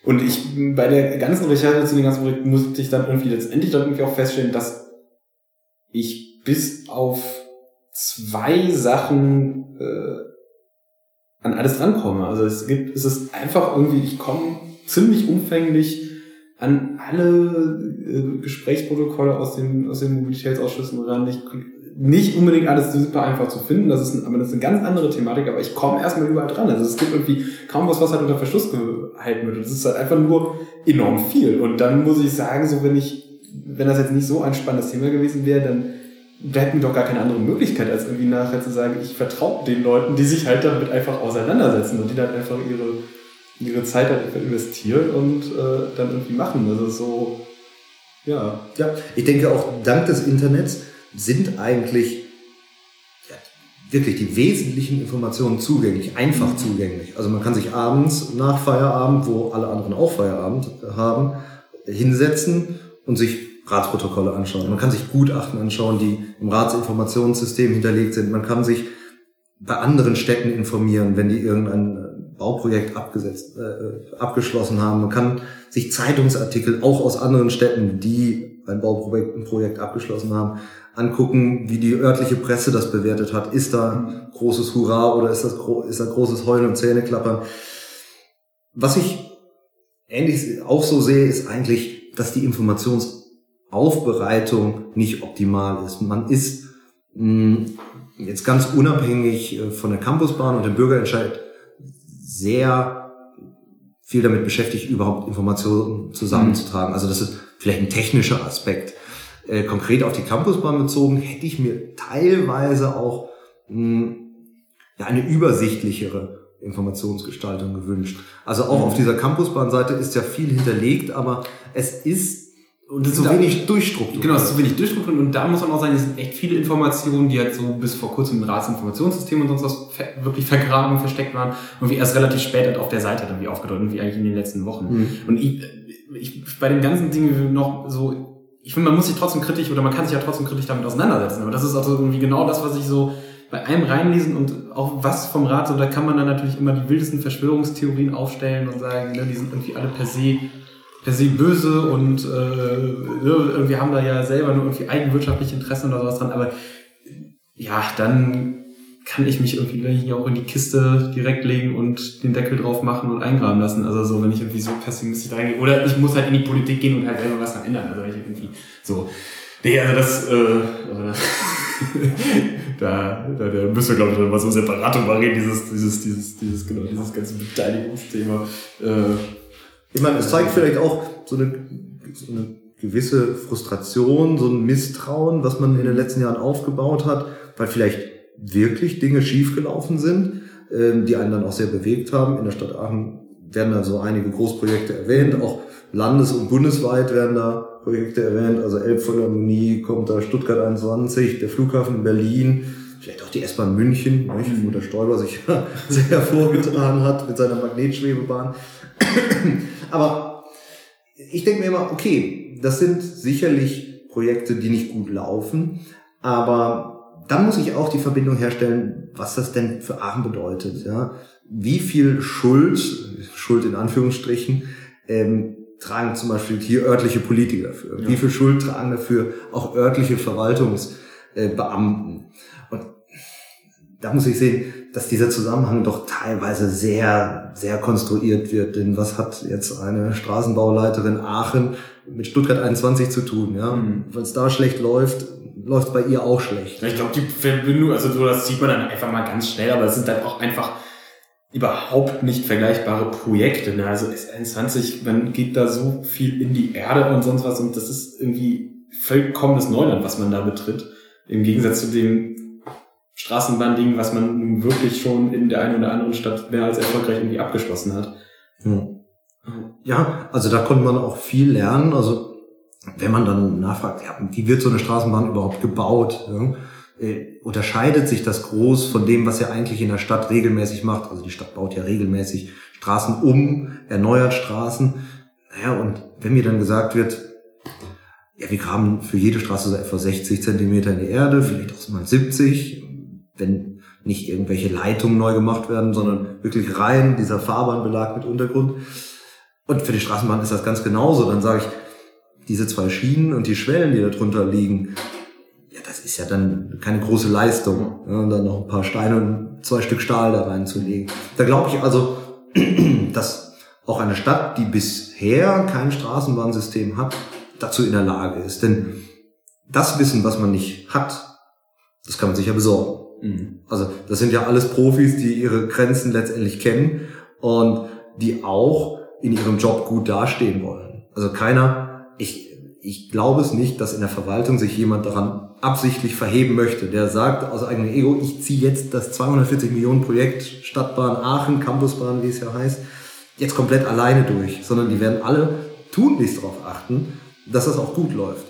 Und ich, bei der ganzen Recherche zu den ganzen Projekten musste ich dann irgendwie letztendlich dann irgendwie auch feststellen, dass ich bis auf zwei Sachen äh, an alles rankomme. Also es gibt, es ist einfach irgendwie, ich komme ziemlich umfänglich an alle äh, Gesprächsprotokolle aus den, aus den Mobilitätsausschüssen ran. Ich nicht unbedingt alles super einfach zu finden, das ist, ein, aber das ist eine ganz andere Thematik, aber ich komme erstmal überall dran. Also es gibt irgendwie kaum was, was halt unter Verschluss gehalten wird. Das ist halt einfach nur enorm viel. Und dann muss ich sagen, so wenn ich, wenn das jetzt nicht so ein spannendes Thema gewesen wäre, dann da hätten wir doch gar keine andere Möglichkeit, als irgendwie nachher zu sagen, ich vertraue den Leuten, die sich halt damit einfach auseinandersetzen und die dann einfach ihre, ihre Zeit halt investieren und äh, dann irgendwie machen. Das ist so, ja. Ja, ich denke auch dank des Internets sind eigentlich ja, wirklich die wesentlichen Informationen zugänglich, einfach mhm. zugänglich. Also man kann sich abends nach Feierabend, wo alle anderen auch Feierabend haben, hinsetzen und sich Ratsprotokolle anschauen. Man kann sich Gutachten anschauen, die im Ratsinformationssystem hinterlegt sind. Man kann sich bei anderen Städten informieren, wenn die irgendein äh, Bauprojekt abgesetzt, äh, abgeschlossen haben. Man kann sich Zeitungsartikel auch aus anderen Städten, die ein Bauprojekt ein Projekt abgeschlossen haben, angucken, wie die örtliche Presse das bewertet hat. Ist da großes Hurra oder ist das ist da großes Heulen und Zähneklappern? Was ich ähnlich auch so sehe, ist eigentlich, dass die Informationsaufbereitung nicht optimal ist. Man ist mh, hm, jetzt ganz unabhängig äh, von der Campusbahn und dem Bürgerentscheid sehr viel damit beschäftigt, überhaupt Informationen zusammenzutragen. Also das ist vielleicht ein technischer Aspekt. Äh, konkret auf die Campusbahn bezogen, hätte ich mir teilweise auch mh, hm, ja, eine übersichtlichere Informationsgestaltung gewünscht. Also auch mhm. auf dieser Campusbahnseite ist ja viel hinterlegt, aber es ist und ist so wenig durchstrukturiert. Genau, es ist so wenig durchstrukturiert und da muss man auch sagen, es sind echt viele Informationen, die halt so bis vor kurzem im Ratsinformationssystem und sonst was wirklich vergraben, versteckt waren und wie erst relativ spät halt auf der Seite dann wie aufgedeutet, wie eigentlich in den letzten Wochen. Mhm. Und ich, ich, bei den ganzen Dingen noch so ich finde, man muss sich trotzdem kritisch oder man kann sich ja trotzdem kritisch damit auseinandersetzen. Aber das ist also irgendwie genau das, was ich so bei einem reinlesen und auch was vom Rat, so da kann man dann natürlich immer die wildesten Verschwörungstheorien aufstellen und sagen, ne, die sind irgendwie alle per se per se böse und äh, irgendwie haben da ja selber nur irgendwie eigenwirtschaftliche Interessen oder sowas dran, aber ja, dann kann ich mich irgendwie hier auch in die Kiste direkt legen und den Deckel drauf machen und eingraben lassen. Also so, wenn ich irgendwie so pessimistisch reingehe. Oder ich muss halt in die Politik gehen und halt selber was ändern. Also wenn ich irgendwie so. Nee, also das, äh, äh da, da, da müssen wir, glaube ich, mal so separat drüber reden, dieses, dieses, dieses, dieses, genau, dieses ganze Beteiligungsthema. Äh, ich meine, es zeigt vielleicht auch so eine, so eine gewisse Frustration, so ein Misstrauen, was man in den letzten Jahren aufgebaut hat, weil vielleicht wirklich Dinge schiefgelaufen sind, äh, die einen dann auch sehr bewegt haben. In der Stadt Aachen werden da so einige Großprojekte erwähnt, auch landes- und bundesweit werden da Projekte erwähnt, also Elbphilharmonie kommt da, Stuttgart 21, der Flughafen in Berlin, vielleicht auch die S-Bahn München, nicht, wo der Stoiber sich sehr hervorgetan hat mit seiner Magnetschwebebahn. Aber ich denke mir immer, okay, das sind sicherlich Projekte, die nicht gut laufen, aber dann muss ich auch die Verbindung herstellen, was das denn für Aachen bedeutet. Ja? Wie viel Schuld, Schuld in Anführungsstrichen, ähm, tragen zum Beispiel hier örtliche Politiker dafür? Ja. Wie viel Schuld tragen dafür auch örtliche Verwaltungsbeamten? Und da muss ich sehen, dass dieser Zusammenhang doch teilweise sehr, sehr konstruiert wird. Denn was hat jetzt eine Straßenbauleiterin Aachen mit Stuttgart 21 zu tun? Ja? Mhm. Wenn es da schlecht läuft, läuft bei ihr auch schlecht. Ich glaube, die Verbindung, also so, das sieht man dann einfach mal ganz schnell, aber es sind dann auch einfach überhaupt nicht vergleichbare Projekte. Ne? Also S21, man geht da so viel in die Erde und sonst was und das ist irgendwie vollkommenes Neuland, was man da betritt. Im Gegensatz zu dem Straßenbahnding, was man nun wirklich schon in der einen oder anderen Stadt mehr als erfolgreich irgendwie abgeschlossen hat. Ja, also da konnte man auch viel lernen. Also wenn man dann nachfragt, ja, wie wird so eine Straßenbahn überhaupt gebaut? Ja? äh, unterscheidet sich das groß von dem, was er eigentlich in der Stadt regelmäßig macht. Also die Stadt baut ja regelmäßig Straßen um, erneuert Straßen. Naja, und wenn mir dann gesagt wird, ja, wir graben für jede Straße so etwa 60 Zentimeter in die Erde, vielleicht auch mal 70, wenn nicht irgendwelche Leitungen neu gemacht werden, sondern wirklich rein dieser Fahrbahnbelag mit Untergrund. Und für die Straßenbahn ist das ganz genauso. Dann sage ich, diese zwei Schienen und die Schwellen, die da drunter liegen, ja, das ist ja dann keine große Leistung. Ja, und dann noch ein paar Steine und zwei Stück Stahl da reinzulegen. Da glaube ich also, dass auch eine Stadt, die bisher kein Straßenbahnsystem hat, dazu in der Lage ist. Denn das Wissen, was man nicht hat, das kann man sich ja besorgen. Mhm. Also das sind ja alles Profis, die ihre Grenzen letztendlich kennen und die auch in ihrem Job gut dastehen wollen. Also keiner, ich, ich glaube es nicht, dass in der Verwaltung sich jemand daran absichtlich verheben möchte, der sagt aus eigenem Ego, ich ziehe jetzt das 240 Millionen Projekt Stadtbahn Aachen, Campusbahn, wie es ja heißt, jetzt komplett alleine durch, sondern die werden alle tunlichst darauf achten, dass das auch gut läuft.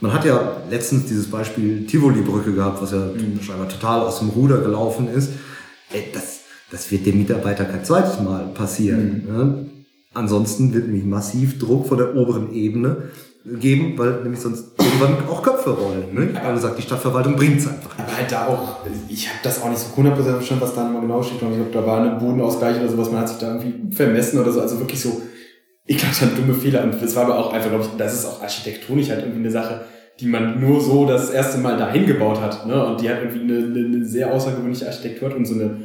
Man hat ja letztens dieses Beispiel Tivoli-Brücke gehabt, was ja mhm. scheinbar total aus dem Ruder gelaufen ist. Das, das wird dem Mitarbeiter kein zweites Mal passieren. Mhm. Ne? Ansonsten wird nämlich massiv Druck von der oberen Ebene geben, weil nämlich sonst irgendwann auch Köpfe rollen. Ne? Aber sagt, die Stadtverwaltung bringt es einfach. Aber halt da auch, ich habe das auch nicht so 100% verstanden, was da nochmal genau steht. Ich glaube, da war eine Bodenausgleich oder sowas, man hat sich da irgendwie vermessen oder so. Also wirklich so, ich glaube, dann dumme Fehler. Und das war aber auch einfach, glaube ich, das ist auch architektonisch halt irgendwie eine Sache, die man nur so das erste Mal dahin gebaut hat. Ne? Und die hat irgendwie eine, eine, eine sehr außergewöhnliche Architektur hat und so eine,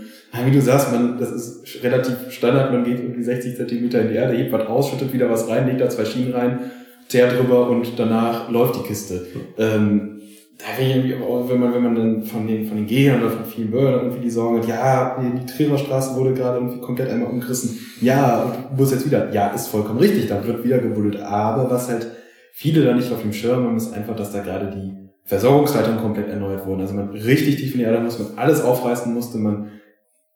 wie du sagst, man, das ist relativ Standard, man geht irgendwie 60 Zentimeter in die Erde, hebt was aus, schüttet wieder was rein, legt da zwei Schienen rein, teert drüber und danach läuft die Kiste. Ähm, da wäre irgendwie auch, wenn man, wenn man dann von den, von den Gegnern oder von vielen Bürgern irgendwie die Sorge hat, ja, die Triererstraße wurde gerade irgendwie komplett einmal umgerissen. Ja, und du musst jetzt wieder. Ja, ist vollkommen richtig, da wird wieder gebuddelt. Aber was halt viele da nicht auf dem Schirm haben, ist einfach, dass da gerade die Versorgungsleitungen komplett erneuert wurden. Also man richtig tief in die Erde muss, man alles aufreißen musste, man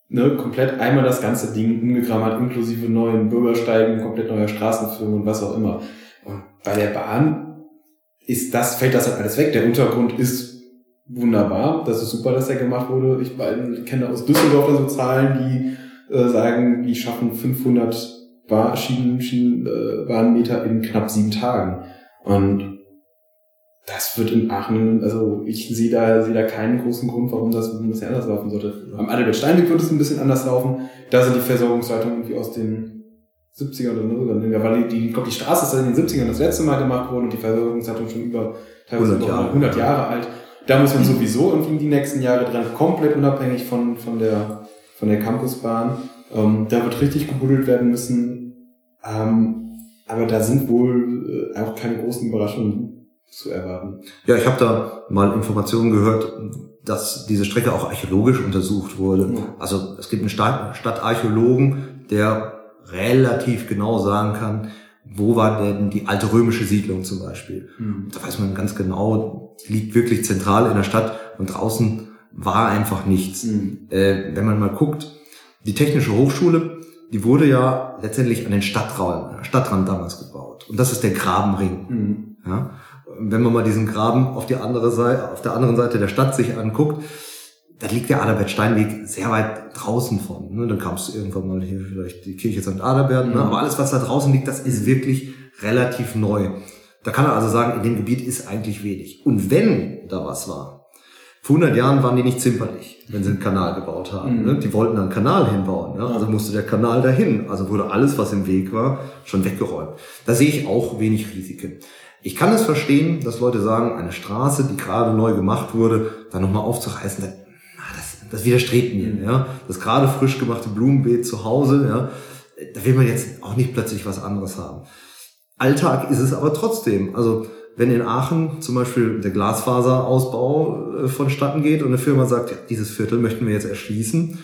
ne, komplett einmal das ganze Ding umgegraben hat, inklusive neuen Bürgersteigen, komplett neuer Straßenführung und was auch immer. Und bei der Bahn ist das, fällt das halt alles weg. Der Untergrund ist wunderbar. Das ist super, dass der gemacht wurde. Ich kenne aus Düsseldorf da so Zahlen, die äh, sagen, die schaffen 500 Bar Schienen, Schienenbahnmeter äh, in knapp sieben Tagen. Und das wird in Aachen, also ich sehe da, sehe da keinen großen Grund, warum das ein bisschen anders laufen sollte. Am Adalbert Steinweg wird es ein bisschen anders laufen. Da sind die Versorgungsleitungen irgendwie aus den 70er oder so. Weil die, die, ich glaube, die Straße ist in den 70ern das letzte Mal gemacht worden und die Versorgungsleitung schon über teilweise 100 Jahre, 100 Jahre alt. Da muss man sowieso irgendwie die nächsten Jahre dran, komplett unabhängig von, von der, von der Campusbahn. Ähm, da wird richtig gebuddelt werden müssen. Ähm, aber da sind wohl äh, auch keine großen Überraschungen zu erwarten. Ja, ich habe da mal Informationen gehört, dass diese Strecke auch archäologisch untersucht wurde. Ja. Also es gibt einen Stadt Stadtarchäologen, der relativ genau sagen kann, wo war denn die alte römische Siedlung zum Beispiel. Mhm. Da weiß man ganz genau, liegt wirklich zentral in der Stadt und draußen war einfach nichts. Mhm. Äh, wenn man mal guckt, die Technische Hochschule die wurde ja letztendlich an den Stadtrand, Stadtrand damals gebaut. Und das ist der Grabenring. Mhm. Ja? Wenn man mal diesen Graben auf die andere Seite, auf der anderen Seite der Stadt sich anguckt, da liegt der Adalbert Steinweg sehr weit draußen von. Ne? Dann kamst du irgendwann mal hier vielleicht die Kirche St. Adalbert. Ne? Mhm. Ne? Aber alles, was da draußen liegt, das ist wirklich relativ neu. Da kann er also sagen, in dem Gebiet ist eigentlich wenig. Und wenn da was war, vor 100 Jahren waren die nicht zimperlich, wenn sie einen Kanal gebaut haben. Mhm. Ne? Die wollten einen Kanal hinbauen. Ne? Also musste der Kanal dahin. Also wurde alles, was im Weg war, schon weggeräumt. Da sehe ich auch wenig Risiken. Ich kann es verstehen, dass Leute sagen, eine Straße, die gerade neu gemacht wurde, da nochmal aufzureißen, das, widerstrebt mir. Mhm. Ja? Das gerade frisch gemachte Blumenbeet zu Hause, ja? da will man jetzt auch nicht plötzlich was anderes haben. Alltag ist es aber trotzdem. Also wenn in Aachen zum Beispiel der Glasfaserausbau äh, vonstatten geht und eine Firma sagt, ja, dieses Viertel möchten wir jetzt erschließen,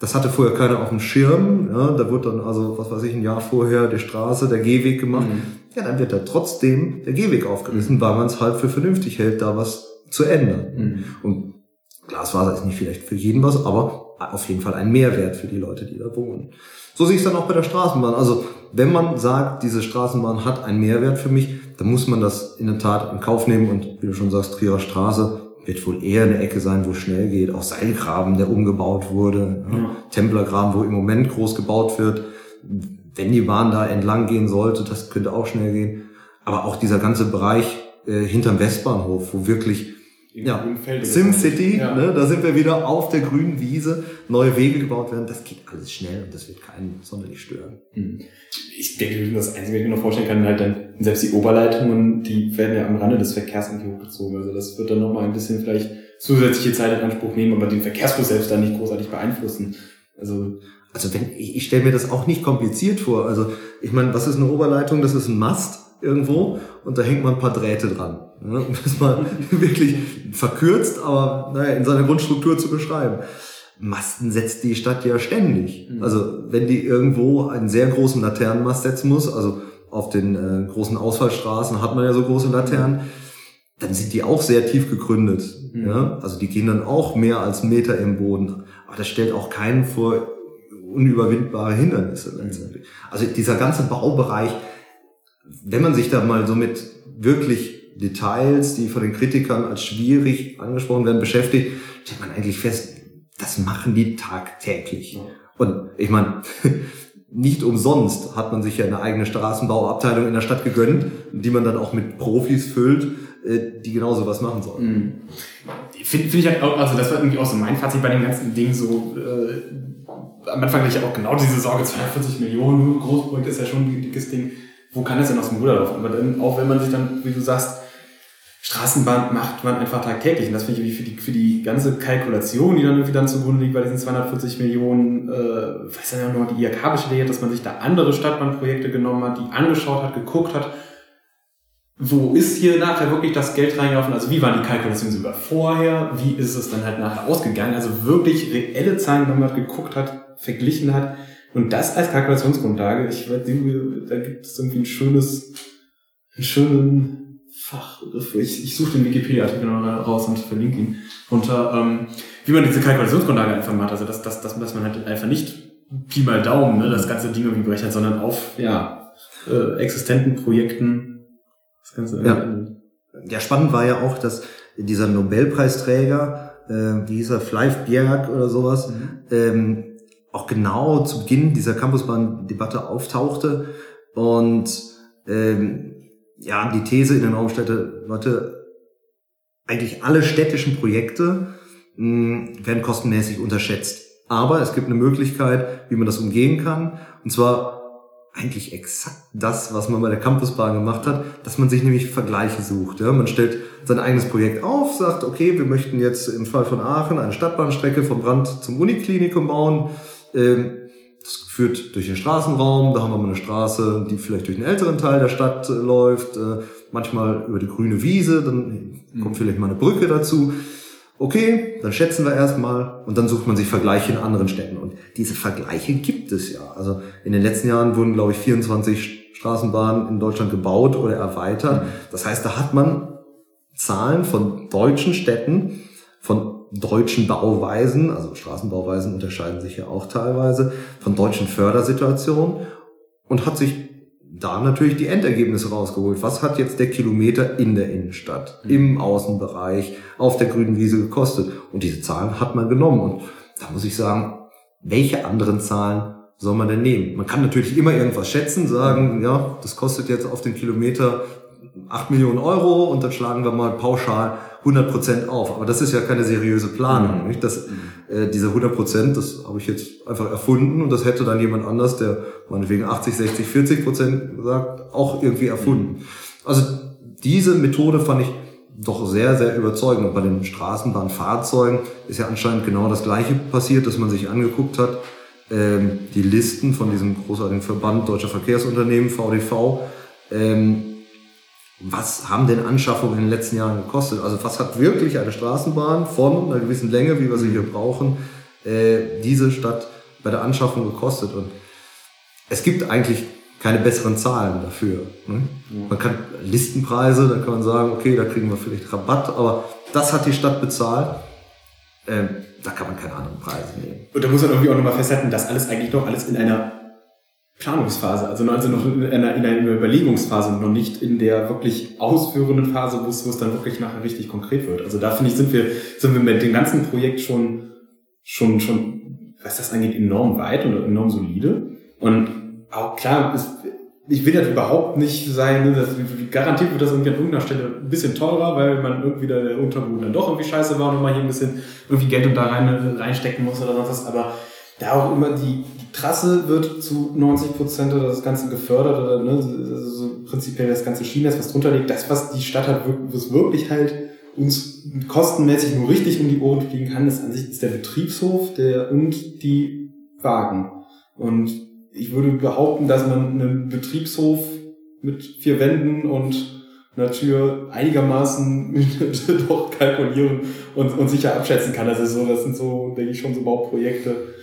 das hatte vorher keiner auf dem Schirm, ja, da wird dann also, was weiß ich, ein Jahr vorher die Straße, der Gehweg gemacht, mhm. ja, dann wird da trotzdem der Gehweg aufgerissen, mhm. weil man es halt für vernünftig hält, da was zu ändern. Mhm. Und Glasfaser ist nicht vielleicht für jeden was, aber auf jeden Fall ein Mehrwert für die Leute, die da wohnen. So sehe ich es dann auch bei der Straßenbahn. Also wenn man sagt, diese Straßenbahn hat einen Mehrwert für mich, dann muss man das in der Tat in Kauf nehmen und wie du schon sagst, Trierer Straße, wird wohl eher eine Ecke sein, wo es schnell geht. Auch Seilgraben, der umgebaut wurde. Ja. Templergraben, wo im Moment groß gebaut wird. Wenn die Bahn da entlang gehen sollte, das könnte auch schnell gehen. Aber auch dieser ganze Bereich äh, hinterm Westbahnhof, wo wirklich ja, SimCity, ja. ne, da sind wir wieder auf der grünen Wiese, neue Wege gebaut werden, das geht alles schnell und das wird keinen sonderlich stören. Hm. Ich denke, das Einzige, was ich mir noch vorstellen kann, halt dann, selbst die Oberleitungen, die werden ja am Rande des Verkehrs irgendwie hochgezogen. Also das wird dann nochmal ein bisschen vielleicht zusätzliche Zeit in Anspruch nehmen, aber den Verkehrsfluss selbst dann nicht großartig beeinflussen. Also also wenn ich, ich stelle mir das auch nicht kompliziert vor. Also ich meine, was ist eine Oberleitung? Das ist ein Mast irgendwo und da hängt man ein paar Drähte dran. Ne, um das mal wirklich verkürzt, aber naja, in seiner Grundstruktur zu beschreiben. Masten setzt die Stadt ja ständig. Mhm. Also wenn die irgendwo einen sehr großen Laternenmast setzen muss, also auf den äh, großen Ausfallstraßen hat man ja so große Laternen, dann sind die auch sehr tief gegründet. Mhm. Ja? Also die gehen dann auch mehr als Meter im Boden. Aber das stellt auch keinen vor unüberwindbare Hindernisse letztendlich. Also dieser ganze Baubereich, wenn man sich da mal so mit wirklich Details, die von den Kritikern als schwierig angesprochen werden, beschäftigt, stellt man eigentlich fest, das machen die tagtäglich. Und ich meine, nicht umsonst hat man sich ja eine eigene Straßenbauabteilung in der Stadt gegönnt, die man dann auch mit Profis füllt, äh, die genauso was machen sollen. Mhm. Finde find ich halt auch, also das war irgendwie auch so mein Fazit bei dem ganzen Ding so, äh, am Anfang hatte ich auch genau diese Sorge, 42 Millionen, Großprojekt ist ja schon ein dickes Ding wo kann das denn aus dem Ruder laufen? Aber dann, auch wenn man sich dann, wie du sagst, Straßenbahn macht man einfach tagtäglich. Und das finde ich für die, für die ganze Kalkulation, die dann irgendwie dann zugrunde liegt bei diesen 240 Millionen, äh, weiß ja noch die IHK beschlägt, dass man sich da andere Stadtbahnprojekte genommen hat, die angeschaut hat, geguckt hat, wo ist hier nachher wirklich das Geld reingelaufen? Also wie waren die Kalkulationen sogar vorher? Wie ist es dann halt nachher ausgegangen? Also wirklich reelle Zahlen genommen hat, geguckt hat, verglichen hat. Und das als Kalkulationsgrundlage, ich denke, da gibt es irgendwie ein schönes, einen schönen Fachbegriff. Ich, ich suche den Wikipedia-Artikel noch raus und verlinke ihn. Unter, ähm, wie man diese Kalkulationsgrundlage einfach macht. Also, dass, dass, dass, dass man halt einfach nicht Pi mal Daumen, ne, das ganze Ding irgendwie berechnet, sondern auf, ja, äh, existenten Projekten das Ganze ja. ja, spannend war ja auch, dass dieser Nobelpreisträger, äh, wie hieß er, Fleif Bjerg oder sowas, mhm. ähm, auch genau zu Beginn dieser Campusbahn-Debatte auftauchte und ähm, ja, die These in den Raum stellte, Leute, eigentlich alle städtischen Projekte mh, hm, werden kostenmäßig unterschätzt. Aber es gibt eine Möglichkeit, wie man das umgehen kann. Und zwar eigentlich exakt das, was man bei der Campusbahn gemacht hat, dass man sich nämlich Vergleiche sucht. Ja? Man stellt sein eigenes Projekt auf, sagt, okay, wir möchten jetzt im Fall von Aachen eine Stadtbahnstrecke vom Brand zum Uniklinikum bauen ähm, das führt durch den Straßenraum, da haben wir mal eine Straße, die vielleicht durch einen älteren Teil der Stadt äh, läuft, äh, manchmal über die grüne Wiese, dann mhm. kommt vielleicht mal eine Brücke dazu. Okay, dann schätzen wir erstmal und dann sucht man sich Vergleiche in anderen Städten. Und diese Vergleiche gibt es ja. Also in den letzten Jahren wurden, glaube ich, 24 Straßenbahnen in Deutschland gebaut oder erweitert. Mhm. Das heißt, da hat man Zahlen von deutschen Städten, von deutschen Bauweisen, also Straßenbauweisen unterscheiden sich ja auch teilweise, von deutschen Fördersituationen und hat sich da natürlich die Endergebnisse rausgeholt. Was hat jetzt der Kilometer in der Innenstadt, mhm. im Außenbereich, auf der grünen Wiese gekostet? Und diese Zahlen hat man genommen. Und da muss ich sagen, welche anderen Zahlen soll man denn nehmen? Man kann natürlich immer irgendwas schätzen, sagen, ja, das kostet jetzt auf den Kilometer 8 Millionen Euro und dann schlagen wir mal pauschal 100 Prozent auf. Aber das ist ja keine seriöse Planung. Mhm. Nicht? Das, äh, diese 100 Prozent, das habe ich jetzt einfach erfunden und das hätte dann jemand anders, der meinetwegen 80, 60, 40 Prozent sagt, auch irgendwie erfunden. Mhm. Also diese Methode fand ich doch sehr, sehr überzeugend. Und bei den Straßenbahnfahrzeugen ist ja anscheinend genau das Gleiche passiert, dass man sich angeguckt hat, ähm, die Listen von diesem großartigen Verband Deutscher Verkehrsunternehmen, VDV, ähm, was haben denn Anschaffungen in den letzten Jahren gekostet? Also was hat wirklich eine Straßenbahn von einer gewissen Länge, wie wir sie hier brauchen, äh, diese Stadt bei der Anschaffung gekostet? Und es gibt eigentlich keine besseren Zahlen dafür. Ne? Man kann Listenpreise, da kann man sagen, okay, da kriegen wir vielleicht Rabatt, aber das hat die Stadt bezahlt. Ähm, da kann man keine anderen Preise nehmen. Und da muss man irgendwie auch nochmal festhalten, dass alles eigentlich doch alles in einer Planungsphase, also noch, also noch in einer, in einer Überlegungsphase, noch nicht in der wirklich ausführenden Phase, wo es, wo es dann wirklich nachher richtig konkret wird. Also da finde ich, sind wir, sind wir mit dem ganzen Projekt schon, schon, schon, was das angeht, enorm weit und enorm solide. Und auch klar, ist, ich will das überhaupt nicht sein, ne, dass, garantiert wird das irgendwie an irgendeiner Stelle ein bisschen teurer, weil man irgendwie der Unterboden dann doch irgendwie scheiße war und mal hier ein bisschen irgendwie Geld und da rein, reinstecken muss oder sonst was, aber da auch immer die Trasse wird zu 90 Prozent oder das Ganze gefördert oder ne, so prinzipiell das ganze Schienennetz, was drunter liegt, das, was die Stadt hat, was wirklich halt uns kostenmäßig nur richtig um die Ohren fliegen kann, ist an sich ist der Betriebshof der, und die Wagen. Und ich würde behaupten, dass man einen Betriebshof mit vier Wänden und einer Tür einigermaßen doch kalkulieren und, und sicher abschätzen kann. Das ist so, das sind so, denke ich, schon so Bauprojekte.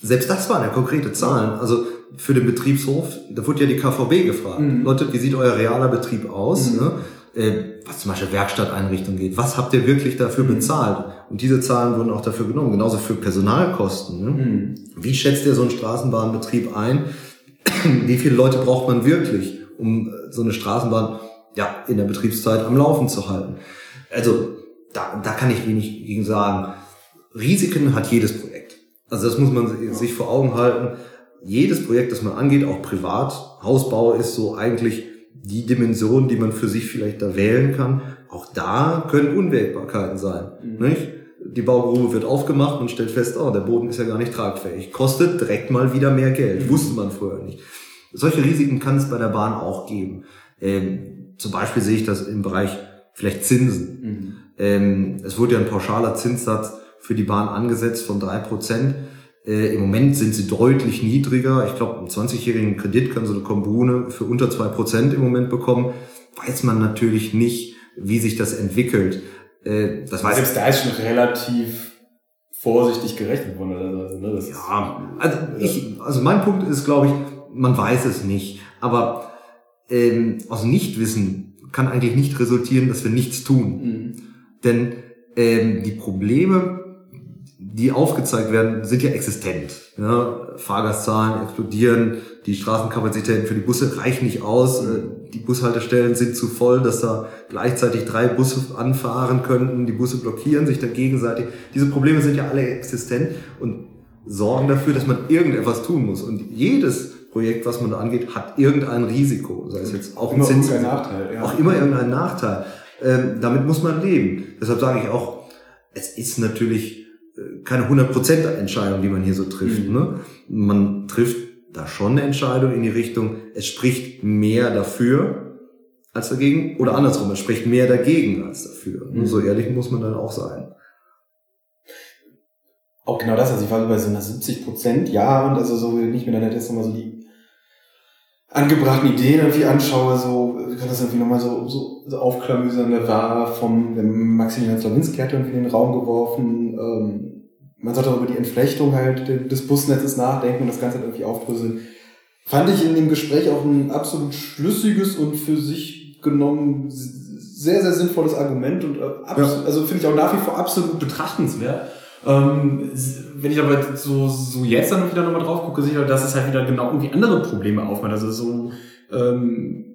Selbst das waren ja konkrete Zahlen. Also für den Betriebshof, da wurde ja die KVB gefragt. Mhm. Leute, wie sieht euer realer Betrieb aus? Mhm. Ne? Äh, was zum Beispiel Werkstatteinrichtung geht. Was habt ihr wirklich dafür mhm. bezahlt? Und diese Zahlen wurden auch dafür genommen. Genauso für Personalkosten. Ne? Mhm. Wie schätzt ihr so einen Straßenbahnbetrieb ein? Wie viele Leute braucht man wirklich, um äh, so eine Straßenbahn ja, in der Betriebszeit am Laufen zu halten? Also da, da kann ich wenig gegen sagen. Risiken hat jedes Projekt. Also das muss man sich vor Augen halten. Jedes Projekt, das man angeht, auch privat, Hausbau ist so eigentlich die Dimension, die man für sich vielleicht da wählen kann. Auch da können Unwägbarkeiten sein. Mhm. Nicht? Die Baugrube wird aufgemacht und stellt fest, oh, der Boden ist ja gar nicht tragfähig. Kostet direkt mal wieder mehr Geld. Mhm. Wusste man vorher nicht. Solche Risiken kann es bei der Bahn auch geben. Ähm, zum Beispiel sehe ich das im Bereich vielleicht Zinsen. Mhm. Ähm, es wurde ja ein pauschaler Zinssatz für die Bahn angesetzt von drei Prozent. Äh, Im Moment sind sie deutlich niedriger. Ich glaube, einen 20-jährigen Kredit kann so eine Kommune für unter zwei Prozent im Moment bekommen. Weiß man natürlich nicht, wie sich das entwickelt. Äh, das weiß Selbst da ist schon relativ vorsichtig gerechnet worden. Also, ne? das ja, also, ich, also mein Punkt ist, glaube ich, man weiß es nicht. Aber ähm, aus Nichtwissen kann eigentlich nicht resultieren, dass wir nichts tun. Mhm. Denn ähm, die Probleme die aufgezeigt werden, sind ja existent. Ja, Fahrgastzahlen explodieren, die Straßenkapazitäten für die Busse reichen nicht aus, äh, die Bushaltestellen sind zu voll, dass da gleichzeitig drei Busse anfahren könnten, die Busse blockieren sich da gegenseitig. Diese Probleme sind ja alle existent und sorgen dafür, dass man irgendetwas tun muss. Und jedes Projekt, was man da angeht, hat irgendein Risiko. Sei es jetzt auch immer ein Zins, Nachteil, ja. auch immer irgendein Nachteil. Ähm, damit muss man leben. Deshalb sage ich auch, es ist natürlich keine 100% Entscheidung, die man hier so trifft. Mhm. Ne? Man trifft da schon eine Entscheidung in die Richtung, es spricht mehr dafür als dagegen oder andersrum, es spricht mehr dagegen als dafür. Mhm. So ehrlich muss man dann auch sein. Auch genau das, also ich war bei so einer 70 Prozent, ja, und also so, ich mir dann jetzt nochmal so die angebrachten Ideen irgendwie anschaue, so, ich kann das irgendwie nochmal so, so, so aufklamüsern, der war vom, der Maximilian Slawinski hat irgendwie in den Raum geworfen, ähm, man sollte auch über die Entflechtung halt des Busnetzes nachdenken und das Ganze halt irgendwie aufdröseln. Fand ich in dem Gespräch auch ein absolut schlüssiges und für sich genommen sehr, sehr sinnvolles Argument und äh, ja. also finde ich auch nach wie vor absolut betrachtenswert. Ähm, wenn ich aber so, so jetzt dann wieder nochmal drauf gucke, sehe ich dass es halt wieder genau irgendwie andere Probleme aufmacht. Also so ähm,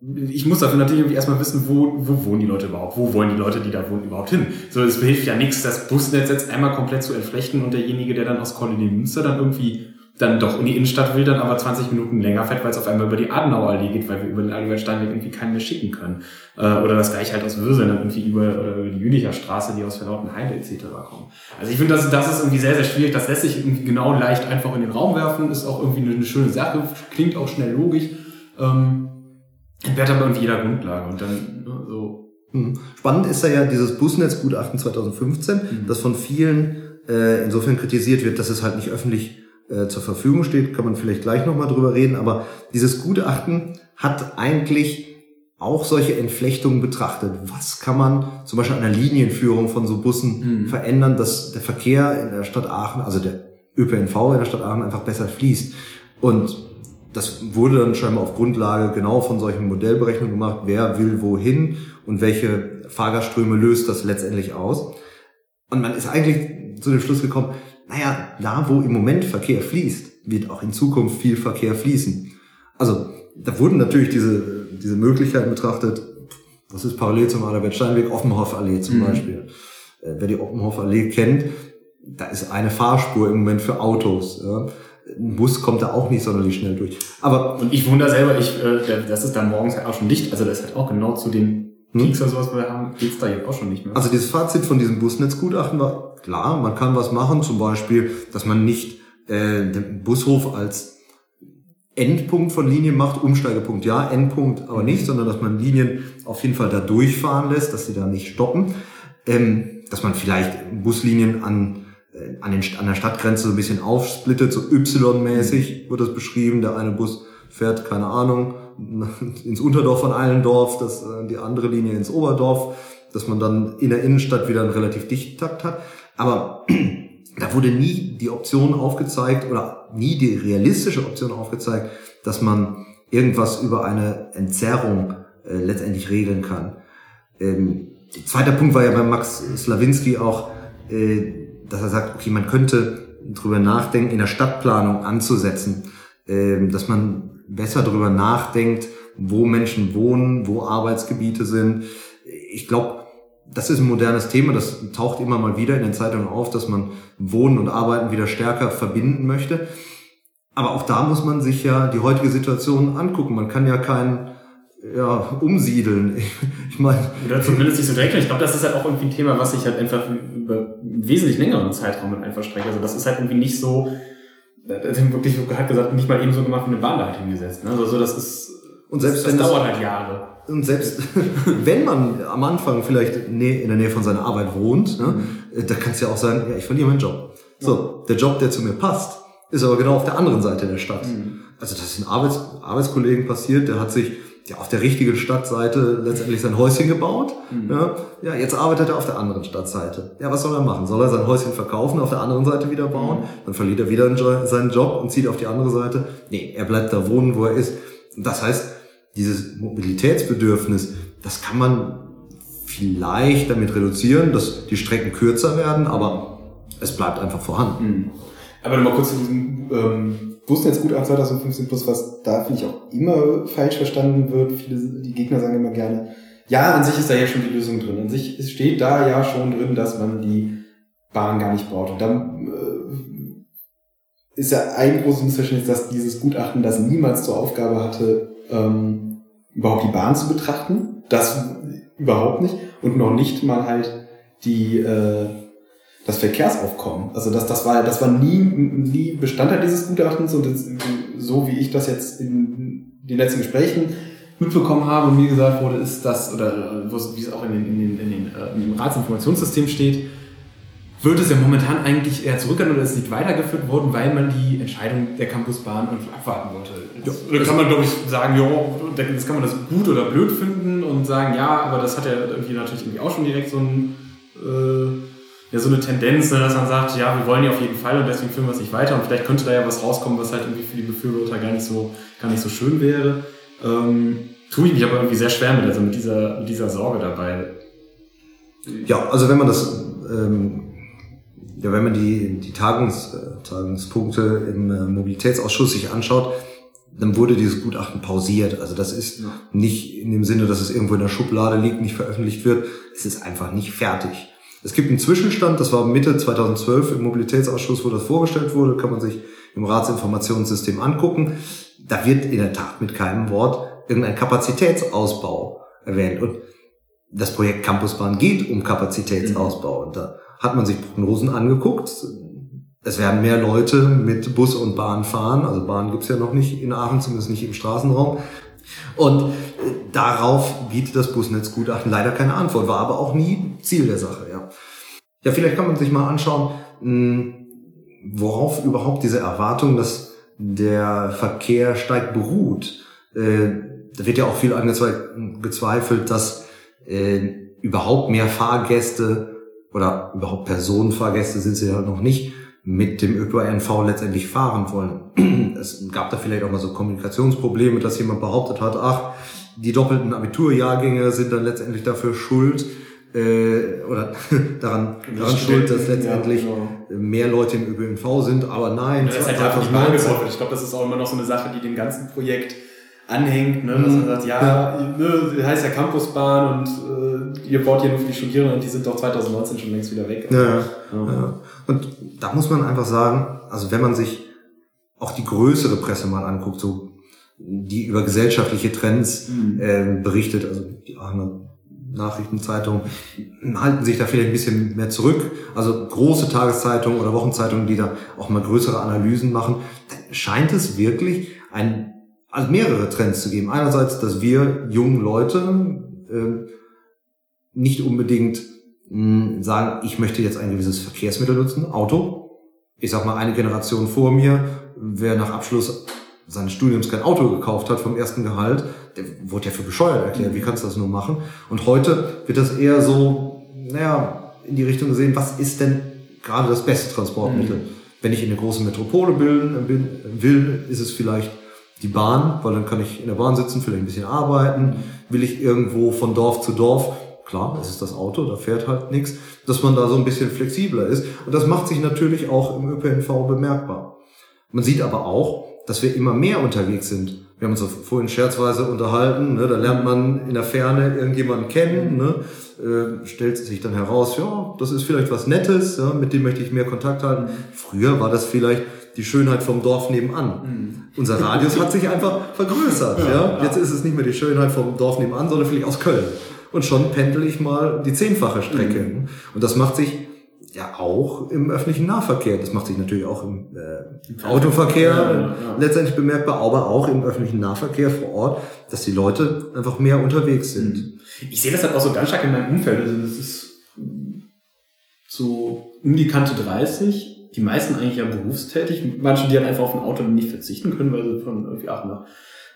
ich muss dafür natürlich irgendwie erstmal wissen, wo, wo wohnen die Leute überhaupt? Wo wollen die Leute, die da wohnen, überhaupt hin? So, es hilft ja nichts, das Busnetz jetzt einmal komplett zu entflechten und derjenige, der dann aus Kolonie Münster dann irgendwie dann doch in die Innenstadt will, dann aber 20 Minuten länger fährt, weil es auf einmal über die Adenauerallee geht, weil wir über den Albert-Steinweg irgendwie keinen mehr schicken können. Äh, oder das gleiche halt aus Würseln dann irgendwie über, über die Jülicher Straße, die aus Verlautenheide etc. kommen. Also ich finde, das, das ist irgendwie sehr, sehr schwierig. Das lässt sich irgendwie genau leicht einfach in den Raum werfen, ist auch irgendwie eine, eine schöne Sache, klingt auch schnell logisch. Ähm, Entbehrt aber auf jeder Grundlage und dann ne, so. Hm. Spannend ist da ja dieses Busnetzgutachten 2015, mhm. das von vielen äh, insofern kritisiert wird, dass es halt nicht öffentlich äh, zur Verfügung steht, kann man vielleicht gleich nochmal drüber reden, aber dieses Gutachten hat eigentlich auch solche Entflechtungen betrachtet. Was kann man zum Beispiel an der Linienführung von so Bussen mhm. verändern, dass der Verkehr in der Stadt Aachen, also der ÖPNV in der Stadt Aachen einfach besser fließt? Und das wurde dann scheinbar auf Grundlage genau von solchen Modellberechnungen gemacht, wer will wohin und welche Fahrgastströme löst das letztendlich aus. Und man ist eigentlich zu dem Schluss gekommen, naja, da wo im Moment Verkehr fließt, wird auch in Zukunft viel Verkehr fließen. Also da wurden natürlich diese, diese Möglichkeiten betrachtet, was ist parallel zum Adalbert-Steinweg, Offenhof-Allee zum mhm. Beispiel. Äh, wer die Offenhof-Allee kennt, da ist eine Fahrspur im Moment für Autos. Ja. Ein Bus kommt da auch nicht sonderlich schnell durch. Aber und ich wundere selber, ich, äh, das ist dann morgens halt auch schon dicht. Also das ist halt auch genau zu den hm? Peaks oder sowas, wir haben, geht's da jetzt auch schon nicht mehr. Also dieses Fazit von diesem Busnetzgutachten war klar, man kann was machen, zum Beispiel, dass man nicht äh, den Bushof als Endpunkt von Linien macht, Umsteigepunkt ja, Endpunkt aber nicht, sondern dass man Linien auf jeden Fall da durchfahren lässt, dass sie da nicht stoppen. Ähm, dass man vielleicht Buslinien an, äh, an, den, an der Stadtgrenze so ein bisschen aufsplittet, so Y-mäßig wird das beschrieben. Der eine Bus fährt, keine Ahnung, ins Unterdorf von Eilendorf, das, äh, die andere Linie ins Oberdorf, dass man dann in der Innenstadt wieder einen relativ dichten Takt hat. Aber da wurde nie die Option aufgezeigt oder nie die realistische Option aufgezeigt, dass man irgendwas über eine Entzerrung äh, letztendlich regeln kann. Ähm, zweiter Punkt war ja bei Max Slawinski auch, äh, dass er sagt, okay, man könnte drüber nachdenken, in der Stadtplanung anzusetzen, äh, dass man besser drüber nachdenkt, wo Menschen wohnen, wo Arbeitsgebiete sind. Ich glaube, das ist ein modernes Thema, das taucht immer mal wieder in den Zeitungen auf, dass man Wohnen und Arbeiten wieder stärker verbinden möchte. Aber auch da muss man sich ja die heutige Situation angucken. Man kann ja kein ja, umsiedeln. Ich meine. Oder zumindest nicht so direkt. Ich glaube, das ist halt auch irgendwie ein Thema, was sich halt einfach über einen wesentlich längeren Zeitraum mit einfach streckt. Also das ist halt irgendwie nicht so, das haben wirklich hat gesagt, nicht mal eben so gemacht, eine Bahn halt hingesetzt. Ne? Also das ist, und selbst das, das dauert halt Jahre. Und selbst wenn man am Anfang vielleicht in der Nähe von seiner Arbeit wohnt, ne, mhm. da kann es ja auch sein, ja, ich verliere meinen Job. So, der Job, der zu mir passt, ist aber genau auf der anderen Seite der Stadt. Mhm. Also das ist ein Arbeits Arbeitskollegen passiert, der hat sich ja, auf der richtigen Stadtseite letztendlich sein Häuschen gebaut. Mhm. Ja, ja, jetzt arbeitet er auf der anderen Stadtseite. Ja, was soll er machen? Soll er sein Häuschen verkaufen, auf der anderen Seite wieder bauen? Mhm. Dann verliert er wieder seinen Job und zieht auf die andere Seite. Nee, er bleibt da wohnen, wo er ist. Das heißt, dieses Mobilitätsbedürfnis, das kann man vielleicht damit reduzieren, dass die Strecken kürzer werden, aber es bleibt einfach vorhanden. Mhm. Aber nochmal kurz zu diesem ähm, Busnetzgutachten 2015 plus, was da finde ich auch immer falsch verstanden wird. Viele, die Gegner sagen immer gerne, ja, an sich ist da ja schon die Lösung drin. An sich steht da ja schon drin, dass man die Bahn gar nicht braucht. Und dann äh, ist ja ein großes Missverständnis, dass dieses Gutachten das niemals zur Aufgabe hatte, ähm, überhaupt die Bahn zu betrachten. Das überhaupt nicht. Und noch nicht mal halt die, äh, das Verkehrsaufkommen. Also das, das war, das war nie, nie Bestandteil dieses Gutachtens und das, so wie ich das jetzt in den letzten Gesprächen mitbekommen habe und mir gesagt wurde, ist das, oder wie es auch in, den, in, den, in, den, äh, dem Ratsinformationssystem steht, wird es ja momentan eigentlich eher zurückgegangen oder ist nicht weitergeführt worden, weil man die Entscheidung der Campusbahn irgendwie abwarten wollte. Ja, oder kann man, glaube ich, sagen, ja, das kann man das gut oder blöd finden und sagen, ja, aber das hat ja irgendwie natürlich irgendwie auch schon direkt so ein, äh, ja, so eine Tendenz, ne, dass man sagt, ja, wir wollen ja auf jeden Fall und deswegen führen wir es nicht weiter und vielleicht könnte da ja was rauskommen, was halt irgendwie für die Befürworter gar nicht so, gar nicht so schön wäre. Ähm, tue ich mich aber irgendwie sehr schwer mit, also mit dieser, mit dieser Sorge dabei. Ja, also wenn man das ähm, ja, wenn man die, die Tagungs, äh, Tagungspunkte im äh, Mobilitätsausschuss sich anschaut, dann wurde dieses Gutachten pausiert. Also das ist ja. nicht in dem Sinne, dass es irgendwo in der Schublade liegt, nicht veröffentlicht wird. Es ist einfach nicht fertig. Es gibt einen Zwischenstand, das war Mitte 2012 im Mobilitätsausschuss, wo das vorgestellt wurde, kann man sich im Ratsinformationssystem angucken. Da wird in der Tat mit keinem Wort irgendein Kapazitätsausbau erwähnt. Und das Projekt Campusbahn geht um Kapazitätsausbau. Und da hat man sich Prognosen angeguckt. Es werden mehr Leute mit Bus und Bahn fahren. Also Bahn gibt's ja noch nicht in Aachen, zumindest nicht im Straßenraum. Und äh, darauf bietet das Busnetzgutachten leider keine Antwort, war aber auch nie Ziel der Sache. Ja, ja vielleicht kann man sich mal anschauen, hm, worauf überhaupt diese Erwartung, dass der Verkehr steigt, beruht. Äh, da wird ja auch viel angezweifelt, dass äh, überhaupt mehr Fahrgäste oder überhaupt Personenfahrgäste sind sie ja noch nicht mit dem ÖPNV letztendlich fahren wollen. Es gab da vielleicht auch mal so Kommunikationsprobleme, dass jemand behauptet hat, ach, die doppelten Abiturjahrgänge sind dann letztendlich dafür schuld, äh, oder daran, daran schuld, dass letztendlich ja, genau. mehr Leute im ÖPNV sind, aber nein, ja, das ist halt einfach nicht mal Ich glaube, das ist auch immer noch so eine Sache, die dem ganzen Projekt anhängt, ne? dass man sagt, ja. Ne, heißt ja Campusbahn und äh, ihr baut hier nur für die Studierenden und die sind doch 2019 schon längst wieder weg. Ja, ja. ja. Und da muss man einfach sagen, also wenn man sich auch die größere Presse mal anguckt, so die über gesellschaftliche Trends mhm. äh, berichtet, also die Aachener Nachrichtenzeitung halten sich da vielleicht ein bisschen mehr zurück. Also große Tageszeitungen oder Wochenzeitungen, die da auch mal größere Analysen machen, scheint es wirklich ein also mehrere Trends zu geben. Einerseits, dass wir jungen Leute äh, nicht unbedingt mh, sagen, ich möchte jetzt ein gewisses Verkehrsmittel nutzen, Auto. Ich sag mal, eine Generation vor mir, wer nach Abschluss seines Studiums kein Auto gekauft hat vom ersten Gehalt, der wurde ja für bescheuert erklärt. Wie kannst du das nur machen? Und heute wird das eher so, naja, in die Richtung gesehen, was ist denn gerade das beste Transportmittel? Mhm. Wenn ich in eine große Metropole bilden, will, ist es vielleicht die Bahn, weil dann kann ich in der Bahn sitzen, vielleicht ein bisschen arbeiten. Will ich irgendwo von Dorf zu Dorf, klar, das ist das Auto, da fährt halt nichts, dass man da so ein bisschen flexibler ist. Und das macht sich natürlich auch im ÖPNV bemerkbar. Man sieht aber auch, dass wir immer mehr unterwegs sind. Wir haben uns vorhin scherzweise unterhalten, ne, da lernt man in der Ferne irgendjemanden kennen, ne, äh, stellt sich dann heraus, ja, das ist vielleicht was Nettes, ja, mit dem möchte ich mehr Kontakt halten. Früher war das vielleicht die Schönheit vom Dorf nebenan. Mhm. Unser Radius hat sich einfach vergrößert. Ja, ja. Jetzt ist es nicht mehr die Schönheit vom Dorf nebenan, sondern vielleicht aus Köln. Und schon pendel ich mal die zehnfache Strecke. Mhm. Und das macht sich ja auch im öffentlichen Nahverkehr. Das macht sich natürlich auch im äh, Autoverkehr ja, ja, ja. letztendlich bemerkbar, aber auch im öffentlichen Nahverkehr vor Ort, dass die Leute einfach mehr unterwegs sind. Mhm. Ich sehe das halt auch so ganz stark in meinem Umfeld. Also das ist so um die Kante 30 die meisten eigentlich ja berufstätig. Manche, die halt einfach auf ein Auto nicht verzichten können, weil sie von irgendwie auch nach,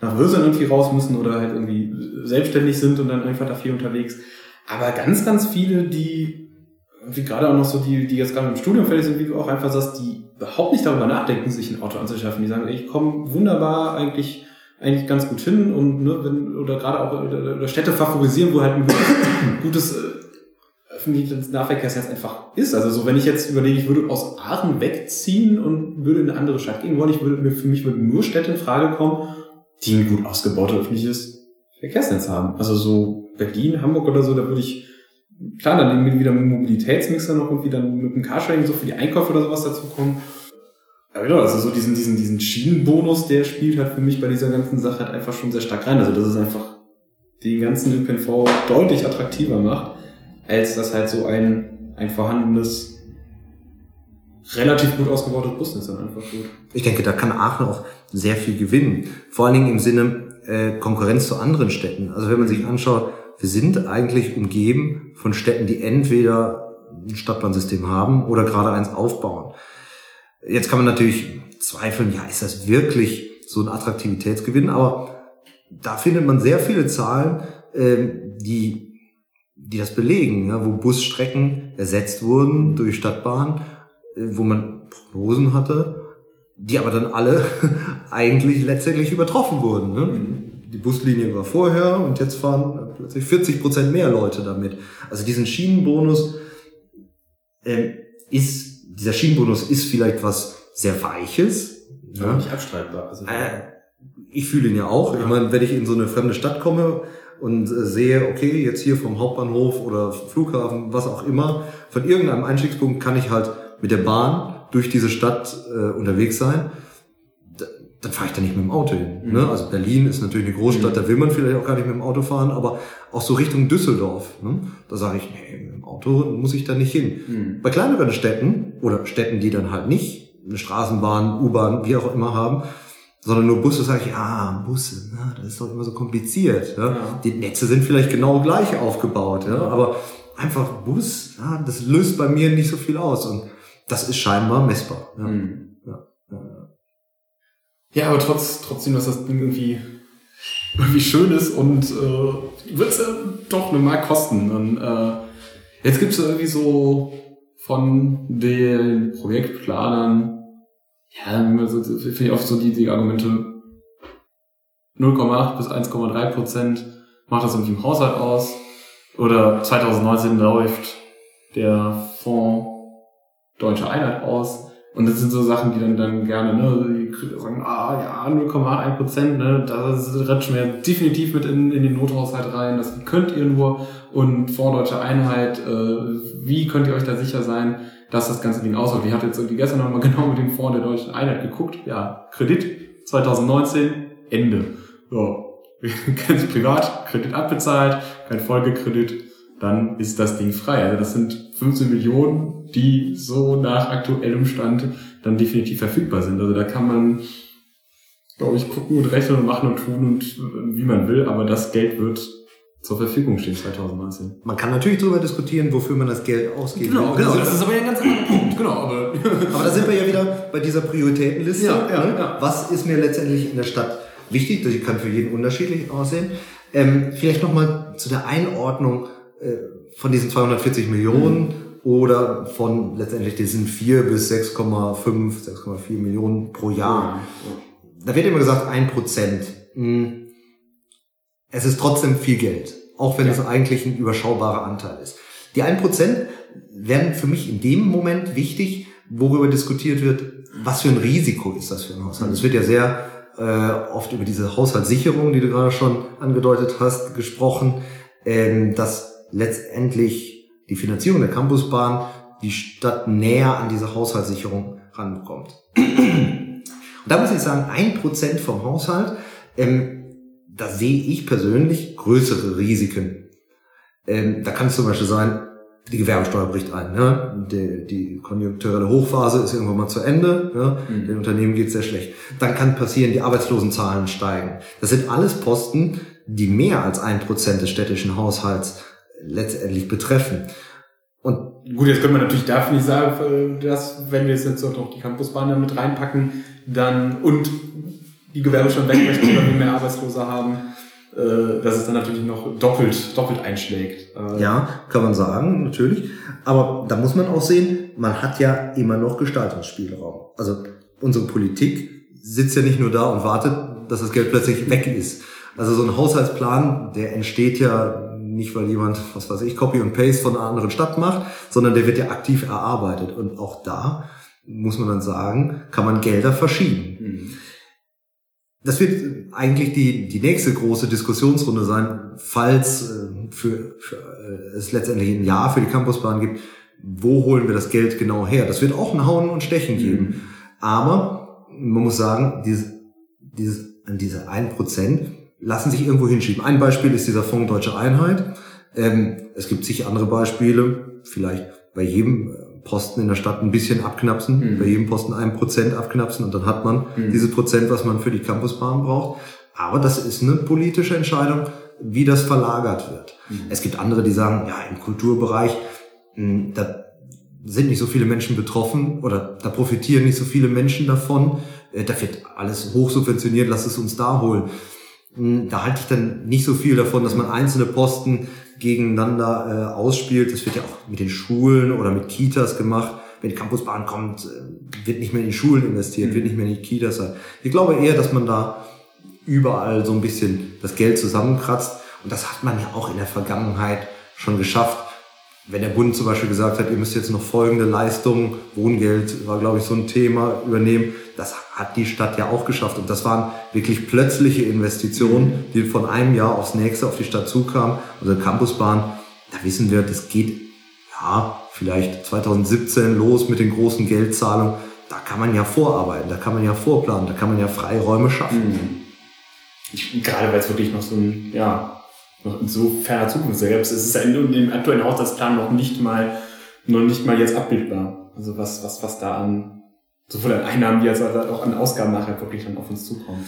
nach Würseln irgendwie raus müssen oder halt irgendwie selbstständig sind und dann einfach da viel unterwegs. Aber ganz, ganz viele, die wie gerade auch noch so die, die jetzt gerade im Studium fertig sind, wie du auch einfach sagst, die überhaupt nicht darüber nachdenken, sich ein Auto anzuschaffen. Die sagen, ich komme wunderbar eigentlich eigentlich ganz gut hin und ne, wenn, oder gerade auch oder, oder Städte favorisieren, wo halt ein gutes, gutes äh, öffentliches Nahverkehrsnetz einfach ist. Also so, wenn ich jetzt überlege, ich würde aus Aachen wegziehen und würde in eine andere Stadt gehen wollen, ich würde für mich würden nur Städte in Frage kommen, die ein gut ausgebautes öffentliches Verkehrsnetz haben. Also so Berlin, Hamburg oder so, da würde ich klar dann irgendwie wieder mit Mobilitätsmixer noch irgendwie dann mit dem Carsharing so für die Einkäufe oder sowas dazu kommen. Aber genau, also so diesen, diesen, diesen Schienenbonus, der spielt halt für mich bei dieser ganzen Sache halt einfach schon sehr stark rein. Also das ist einfach den ganzen ÖPNV deutlich attraktiver macht als dass halt so ein, ein vorhandenes, relativ gut ausgebautes Busnetz dann einfach gut. Ich denke, da kann Aachen auch sehr viel gewinnen. Vor allen Dingen im Sinne äh, Konkurrenz zu anderen Städten. Also wenn man sich anschaut, wir sind eigentlich umgeben von Städten, die entweder ein Stadtbahnsystem haben oder gerade eins aufbauen. Jetzt kann man natürlich zweifeln, ja, ist das wirklich so ein Attraktivitätsgewinn? Aber da findet man sehr viele Zahlen, äh, die die das belegen, ja, wo Busstrecken ersetzt wurden durch Stadtbahn, äh, wo man Prognosen hatte, die aber dann alle eigentlich letztendlich übertroffen wurden. Ne? Die Buslinie war vorher und jetzt fahren plötzlich 40 Prozent mehr Leute damit. Also diesen Schienenbonus äh, ist, dieser Schienenbonus ist vielleicht was sehr Weiches. Ja, ja. nicht abstreitbar. Also, äh, ich fühle ihn ja auch. Ja. Ich meine, wenn ich in so eine fremde Stadt komme, und äh, sehe, okay, jetzt hier vom Hauptbahnhof oder Flughafen, was auch immer, von irgendeinem Einstiegspunkt kann ich halt mit der Bahn durch diese Stadt äh, unterwegs sein, dann fahre ich da nicht mit dem Auto hin. Mhm. Ne? Also Berlin ist natürlich eine Großstadt, mhm. da will man vielleicht auch gar nicht mit dem Auto fahren, aber auch so Richtung Düsseldorf, ne? da sage ich, nee, mit dem Auto muss ich da nicht hin. Mhm. Bei kleineren Städten oder Städten, die dann halt nicht eine Straßenbahn, U-Bahn, wie auch immer haben, sondern nur Busse, sage ich, ja, Busse, ne, das ist doch immer so kompliziert. Ja? ja. Die Netze sind vielleicht genau gleich aufgebaut, ja? aber einfach Bus, ja, das löst bei mir nicht so viel aus und das ist scheinbar messbar. Ja, mhm. ja, ja. ja aber trotz, trotzdem, dass das Ding irgendwie, irgendwie schön ist und äh, wird es ja doch eine Mark kosten. Und, äh, jetzt gibt es irgendwie so von den Projektplanern ja, so, finde ich oft so die, die Argumente 0,8 bis 1,3 Prozent macht das irgendwie im Haushalt aus. Oder 2019 läuft der Fonds Deutsche Einheit aus. Und das sind so Sachen, die dann, dann gerne, ne, die sagen, ah ja, 0,1 Prozent, ne, das retschen wir definitiv mit in, in den Nothaushalt rein, das könnt ihr nur. Und Fonds Deutsche Einheit, äh, wie könnt ihr euch da sicher sein, dass das ganze Ding aussieht? Ich hatte jetzt irgendwie gestern nochmal genau mit dem Fonds der Deutschen Einheit geguckt. Ja, Kredit 2019, Ende. So, ganz privat, Kredit abbezahlt, kein Folgekredit, dann ist das Ding frei. Also das sind 15 Millionen, die so nach aktuellem Stand dann definitiv verfügbar sind. Also da kann man, glaube ich, gucken und rechnen und machen und tun und äh, wie man will, aber das Geld wird zur Verfügung stehen 2019. Man kann natürlich darüber diskutieren, wofür man das Geld ausgeben Genau, genau, das ist aber ja ein ganz anderer Punkt. Genau, aber, aber da sind wir ja wieder bei dieser Prioritätenliste. Ja, ja, ne? ja. Was ist mir letztendlich in der Stadt wichtig? Das kann für jeden unterschiedlich aussehen. Ähm, vielleicht nochmal zu der Einordnung äh, von diesen 240 Millionen mhm. oder von letztendlich diesen 4 bis 6,5, 6,4 Millionen pro Jahr. Ja. Da wird immer gesagt, ein Prozent. Hm. Es ist trotzdem viel Geld, auch wenn ja. es eigentlich ein überschaubarer Anteil ist. Die 1% werden für mich in dem Moment wichtig, worüber diskutiert wird, was für ein Risiko ist das für ein Haushalt. Mhm. Es wird ja sehr äh, oft über diese Haushaltssicherung, die du gerade schon angedeutet hast, gesprochen, ähm, dass letztendlich die Finanzierung der Campusbahn die Stadt näher an diese Haushaltssicherung ranbekommt. Und da muss ich sagen, ein Prozent vom Haushalt, ähm, da sehe ich persönlich größere Risiken. Ähm, da kann es zum Beispiel sein, die Gewerbesteuer bricht ein. Ne? Die, die konjunkturelle Hochphase ist irgendwann mal zu Ende. Ne? Mhm. Den Unternehmen geht sehr schlecht. Dann kann passieren, die Arbeitslosenzahlen steigen. Das sind alles Posten, die mehr als ein Prozent des städtischen Haushalts letztendlich betreffen. Und gut, jetzt können wir natürlich dafür nicht sagen, dass wenn wir jetzt auch noch die Campusbahn da mit reinpacken, dann und die Gewerbesteuer wegmöchten, weil wir mehr Arbeitslose haben, äh, dass es dann natürlich noch doppelt, doppelt einschlägt. Äh, ja, kann man sagen, natürlich. Aber da muss man auch sehen, man hat ja immer noch Gestaltungsspielraum. Also unsere Politik sitzt ja nicht nur da und wartet, dass das Geld plötzlich weg ist. Also so ein Haushaltsplan, der entsteht ja nicht, weil jemand, was weiß ich, Copy und Paste von einer anderen Stadt macht, sondern der wird ja aktiv erarbeitet. Und auch da muss man dann sagen, kann man Gelder verschieben. Mhm. Das wird eigentlich die, die nächste große Diskussionsrunde sein, falls äh, für, für äh, es letztendlich ein Jahr für die Campusbahn gibt. Wo holen wir das Geld genau her? Das wird auch ein Hauen und Stechen geben. Mhm. Aber man muss sagen, dieses, dieses, an diese ein Prozent lassen sich irgendwo hinschieben. Ein Beispiel ist dieser Fonds Deutsche Einheit. Ähm, es gibt sicher andere Beispiele, vielleicht bei jedem äh, Posten in der Stadt ein bisschen abknapsen, mhm. bei jedem Posten ein Prozent abknapsen und dann hat man mhm. diese Prozent, was man für die Campusbahn braucht. Aber das ist eine politische Entscheidung, wie das verlagert wird. Mhm. Es gibt andere, die sagen, ja, im Kulturbereich, hm, da sind nicht so viele Menschen betroffen oder da profitieren nicht so viele Menschen davon. Äh, da wird alles hochsubventioniert, lass es uns da holen. Hm, da halte ich dann nicht so viel davon, dass man einzelne Posten gegeneinander äh, ausspielt. Das wird ja auch mit den Schulen oder mit Kitas gemacht. Wenn die Campusbahn kommt, äh, wird nicht mehr in die Schulen investiert, mhm. wird nicht mehr in die Kitas sein. Ich glaube eher, dass man da überall so ein bisschen das Geld zusammenkratzt. Und das hat man ja auch in der Vergangenheit schon geschafft wenn der Bund zum Beispiel gesagt hat, ihr müsst jetzt noch folgende Leistungen, Wohngeld war, glaube ich, so ein Thema, übernehmen, das hat die Stadt ja auch geschafft. Und das waren wirklich plötzliche Investitionen, die von einem Jahr aufs nächste auf die Stadt zukamen. Unsere Campusbahn, da wissen wir, das geht ja vielleicht 2017 los mit den großen Geldzahlungen. Da kann man ja vorarbeiten, da kann man ja vorplanen, da kann man ja Freiräume schaffen. Mhm. Gerade weil es wirklich noch so ein, ja, noch in so ferner Zukunft selbst. Es ist ja dem aktuellen Haushaltsplan noch nicht mal, noch nicht mal jetzt abbildbar. Also was, was, was da an, sowohl an Einnahmen wie als auch an Ausgaben nachher wirklich dann auf uns zukommt.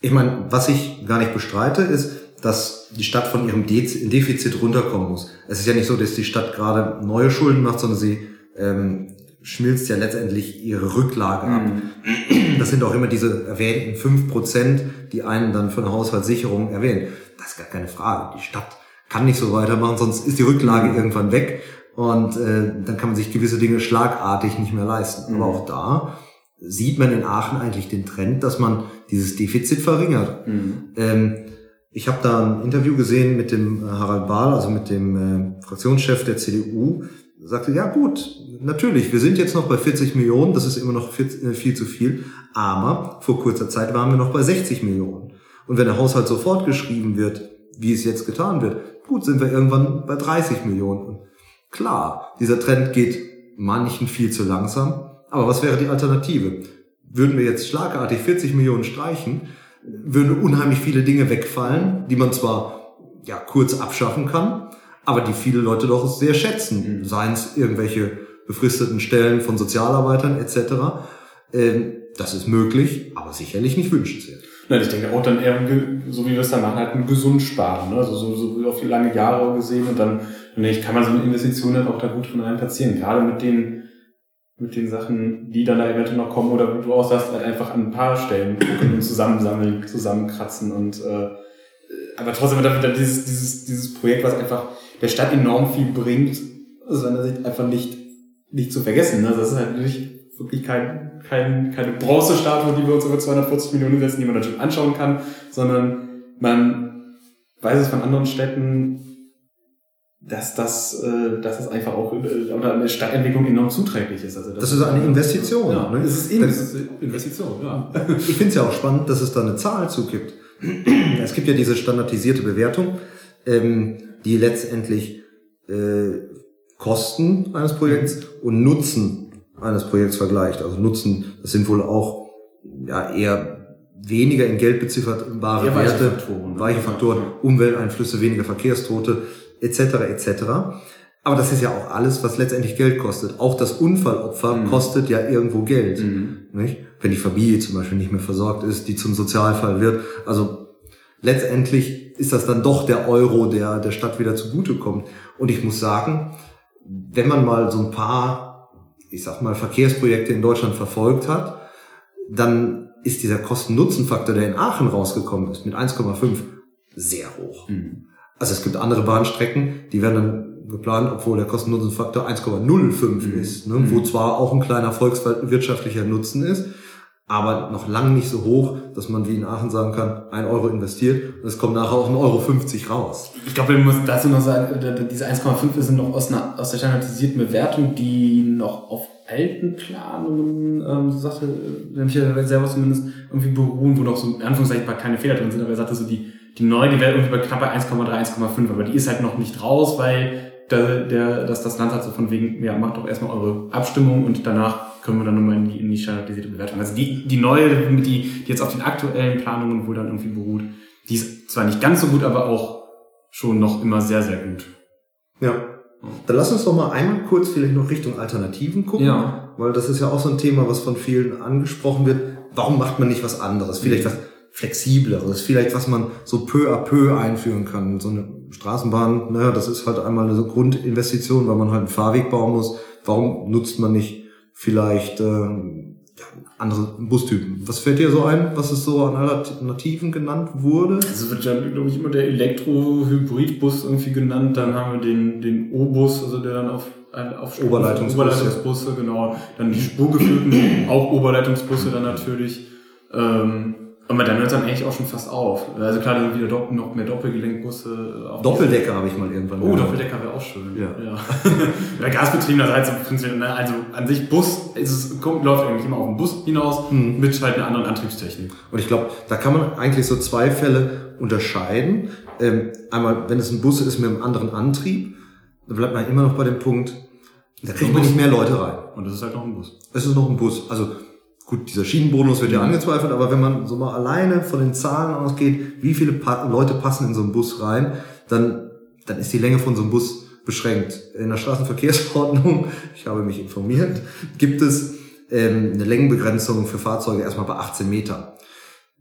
Ich meine, was ich gar nicht bestreite, ist, dass die Stadt von ihrem Defizit runterkommen muss. Es ist ja nicht so, dass die Stadt gerade neue Schulden macht, sondern sie ähm, schmilzt ja letztendlich ihre Rücklage ab. Mhm. Das sind auch immer diese erwähnten fünf Prozent, die einen dann eine Haushaltssicherung erwähnen. Das ist gar keine Frage. Die Stadt kann nicht so weitermachen, sonst ist die Rücklage mhm. irgendwann weg und äh, dann kann man sich gewisse Dinge schlagartig nicht mehr leisten. Mhm. Aber auch da sieht man in Aachen eigentlich den Trend, dass man dieses Defizit verringert. Mhm. Ähm, Ich habe da ein Interview gesehen mit dem äh, Harald Bahl, also mit dem äh, Fraktionschef der CDU. Sagte, ja gut, natürlich, wir sind jetzt noch bei 40 Millionen, das ist immer noch viel, äh, viel zu viel, aber vor kurzer Zeit waren wir noch bei 60 Millionen. Und wenn der Haushalt sofort geschrieben wird, wie es jetzt getan wird, gut, sind wir irgendwann bei 30 Millionen. Klar, dieser Trend geht manchen viel zu langsam, aber was wäre die Alternative? Würden wir jetzt schlagartig 40 Millionen streichen, würden unheimlich viele Dinge wegfallen, die man zwar ja kurz abschaffen kann, aber die viele Leute doch sehr schätzen, seien es irgendwelche befristeten Stellen von Sozialarbeitern etc. Ähm, das ist möglich, aber sicherlich nicht wünschenswert. Nein, ich denke auch dann eher, so wie wir es dann machen, halt ein gesund sparen, ne? also so, so auf die lange Jahre gesehen und dann, und ich kann man so eine Investition dann auch da gut drin reinplatzieren, gerade mit den mit den Sachen, die dann da eventuell noch kommen oder du auch sagst, halt einfach an ein paar Stellen gucken und zusammensammeln, zusammenkratzen und äh, aber trotzdem wieder dieses, dieses, dieses Projekt, was einfach der Stadt enorm viel bringt, aus seiner Sicht einfach nicht, nicht zu vergessen. Ne? Das ist halt nicht wirklich kein, kein, keine Bronzestatue, die wir uns über 240 Millionen setzen, die man natürlich anschauen kann, sondern man weiß es von anderen Städten, dass das, äh, dass das einfach auch äh, oder eine Stadtentwicklung enorm zuträglich ist. Also das, das ist eine Investition. Ja, ne? Es ist eben, es ist Investition, ja. Ich finde es ja auch spannend, dass es da eine Zahl zugibt. Es gibt ja diese standardisierte Bewertung, ähm, die letztendlich äh, Kosten eines Projekts und Nutzen eines Projekts vergleicht. Also Nutzen, das sind wohl auch ja, eher weniger in Geld bezifferbare Werte, weiche Faktoren, weiche Faktoren Umwelteinflüsse, weniger Verkehrstote etc. etc. Aber das ist ja auch alles, was letztendlich Geld kostet. Auch das Unfallopfer mhm. kostet ja irgendwo Geld. Mhm. Nicht? Wenn die Familie zum Beispiel nicht mehr versorgt ist, die zum Sozialfall wird. Also letztendlich ist das dann doch der Euro, der der Stadt wieder zugutekommt. Und ich muss sagen, wenn man mal so ein paar, ich sag mal, Verkehrsprojekte in Deutschland verfolgt hat, dann ist dieser Kosten-Nutzen-Faktor, der in Aachen rausgekommen ist, mit 1,5 sehr hoch. Mhm. Also es gibt andere Bahnstrecken, die werden dann geplant, obwohl der Kosten-Nutzen-Faktor 1,05 mhm. ist, ne? wo mhm. zwar auch ein kleiner volkswirtschaftlicher Nutzen ist, aber noch lange nicht so hoch, dass man wie in Aachen sagen kann, ein Euro investiert und es kommt nachher auch ein Euro 50 raus. Ich glaube, man muss dazu noch sagen, diese 1,5 sind noch aus, einer, aus der standardisierten Bewertung, die noch auf alten Planungen, ähm, so sagte Michael selber zumindest, irgendwie beruhen, wo noch so in Anführungszeichen keine Fehler drin sind, aber er sagte so, die die neue, die wäre irgendwie bei knapp bei 1,3, 1,5, aber die ist halt noch nicht raus, weil der, der, dass das Land hat so von wegen, ja, macht doch erstmal eure Abstimmung und danach können wir dann nochmal in die, in die standardisierte Bewertung. Also die, die neue, die, die jetzt auf den aktuellen Planungen wohl dann irgendwie beruht, die ist zwar nicht ganz so gut, aber auch schon noch immer sehr, sehr gut. Ja. Dann lass uns doch mal einmal kurz vielleicht noch Richtung Alternativen gucken. Ja. Weil das ist ja auch so ein Thema, was von vielen angesprochen wird. Warum macht man nicht was anderes? Vielleicht was flexibleres, vielleicht was man so peu à peu einführen kann. So eine Straßenbahn, naja, das ist halt einmal eine Grundinvestition, weil man halt einen Fahrweg bauen muss. Warum nutzt man nicht vielleicht äh, andere Bustypen? Was fällt dir so ein, was es so an Alternativen genannt wurde? Also wird ja, glaube ich, immer der Elektro-Hybrid-Bus irgendwie genannt. Dann haben wir den, den O-Bus, also der dann auf auf Oberleitungsbusse. Oberleitungsbusse, genau. Dann die spurgeführten, auch Oberleitungsbusse dann natürlich. Ähm, aber dann hört es dann eigentlich auch schon fast auf. Also klar, dann wieder Dopp noch mehr Doppelgelenkbusse. Auf Doppeldecker habe ich mal irgendwann. Oh, Doppeldecker wäre auch schön. Ja. ja. ja Gasbetriebener also, also an sich Bus, es kommt, läuft eigentlich immer auf den Bus hinaus hm. mit halt einer anderen Antriebstechnik. Und ich glaube, da kann man eigentlich so zwei Fälle unterscheiden. Ähm, einmal, wenn es ein Bus ist mit einem anderen Antrieb, dann bleibt man immer noch bei dem Punkt, da kriegt man nicht mehr Leute rein. Und das ist halt noch ein Bus. Es ist noch ein Bus. Also Gut, dieser Schienenbonus wird ja mhm. angezweifelt, aber wenn man so mal alleine von den Zahlen ausgeht, wie viele pa Leute passen in so einen Bus rein, dann, dann ist die Länge von so einem Bus beschränkt. In der Straßenverkehrsordnung, ich habe mich informiert, gibt es ähm, eine Längenbegrenzung für Fahrzeuge erstmal bei 18 Meter.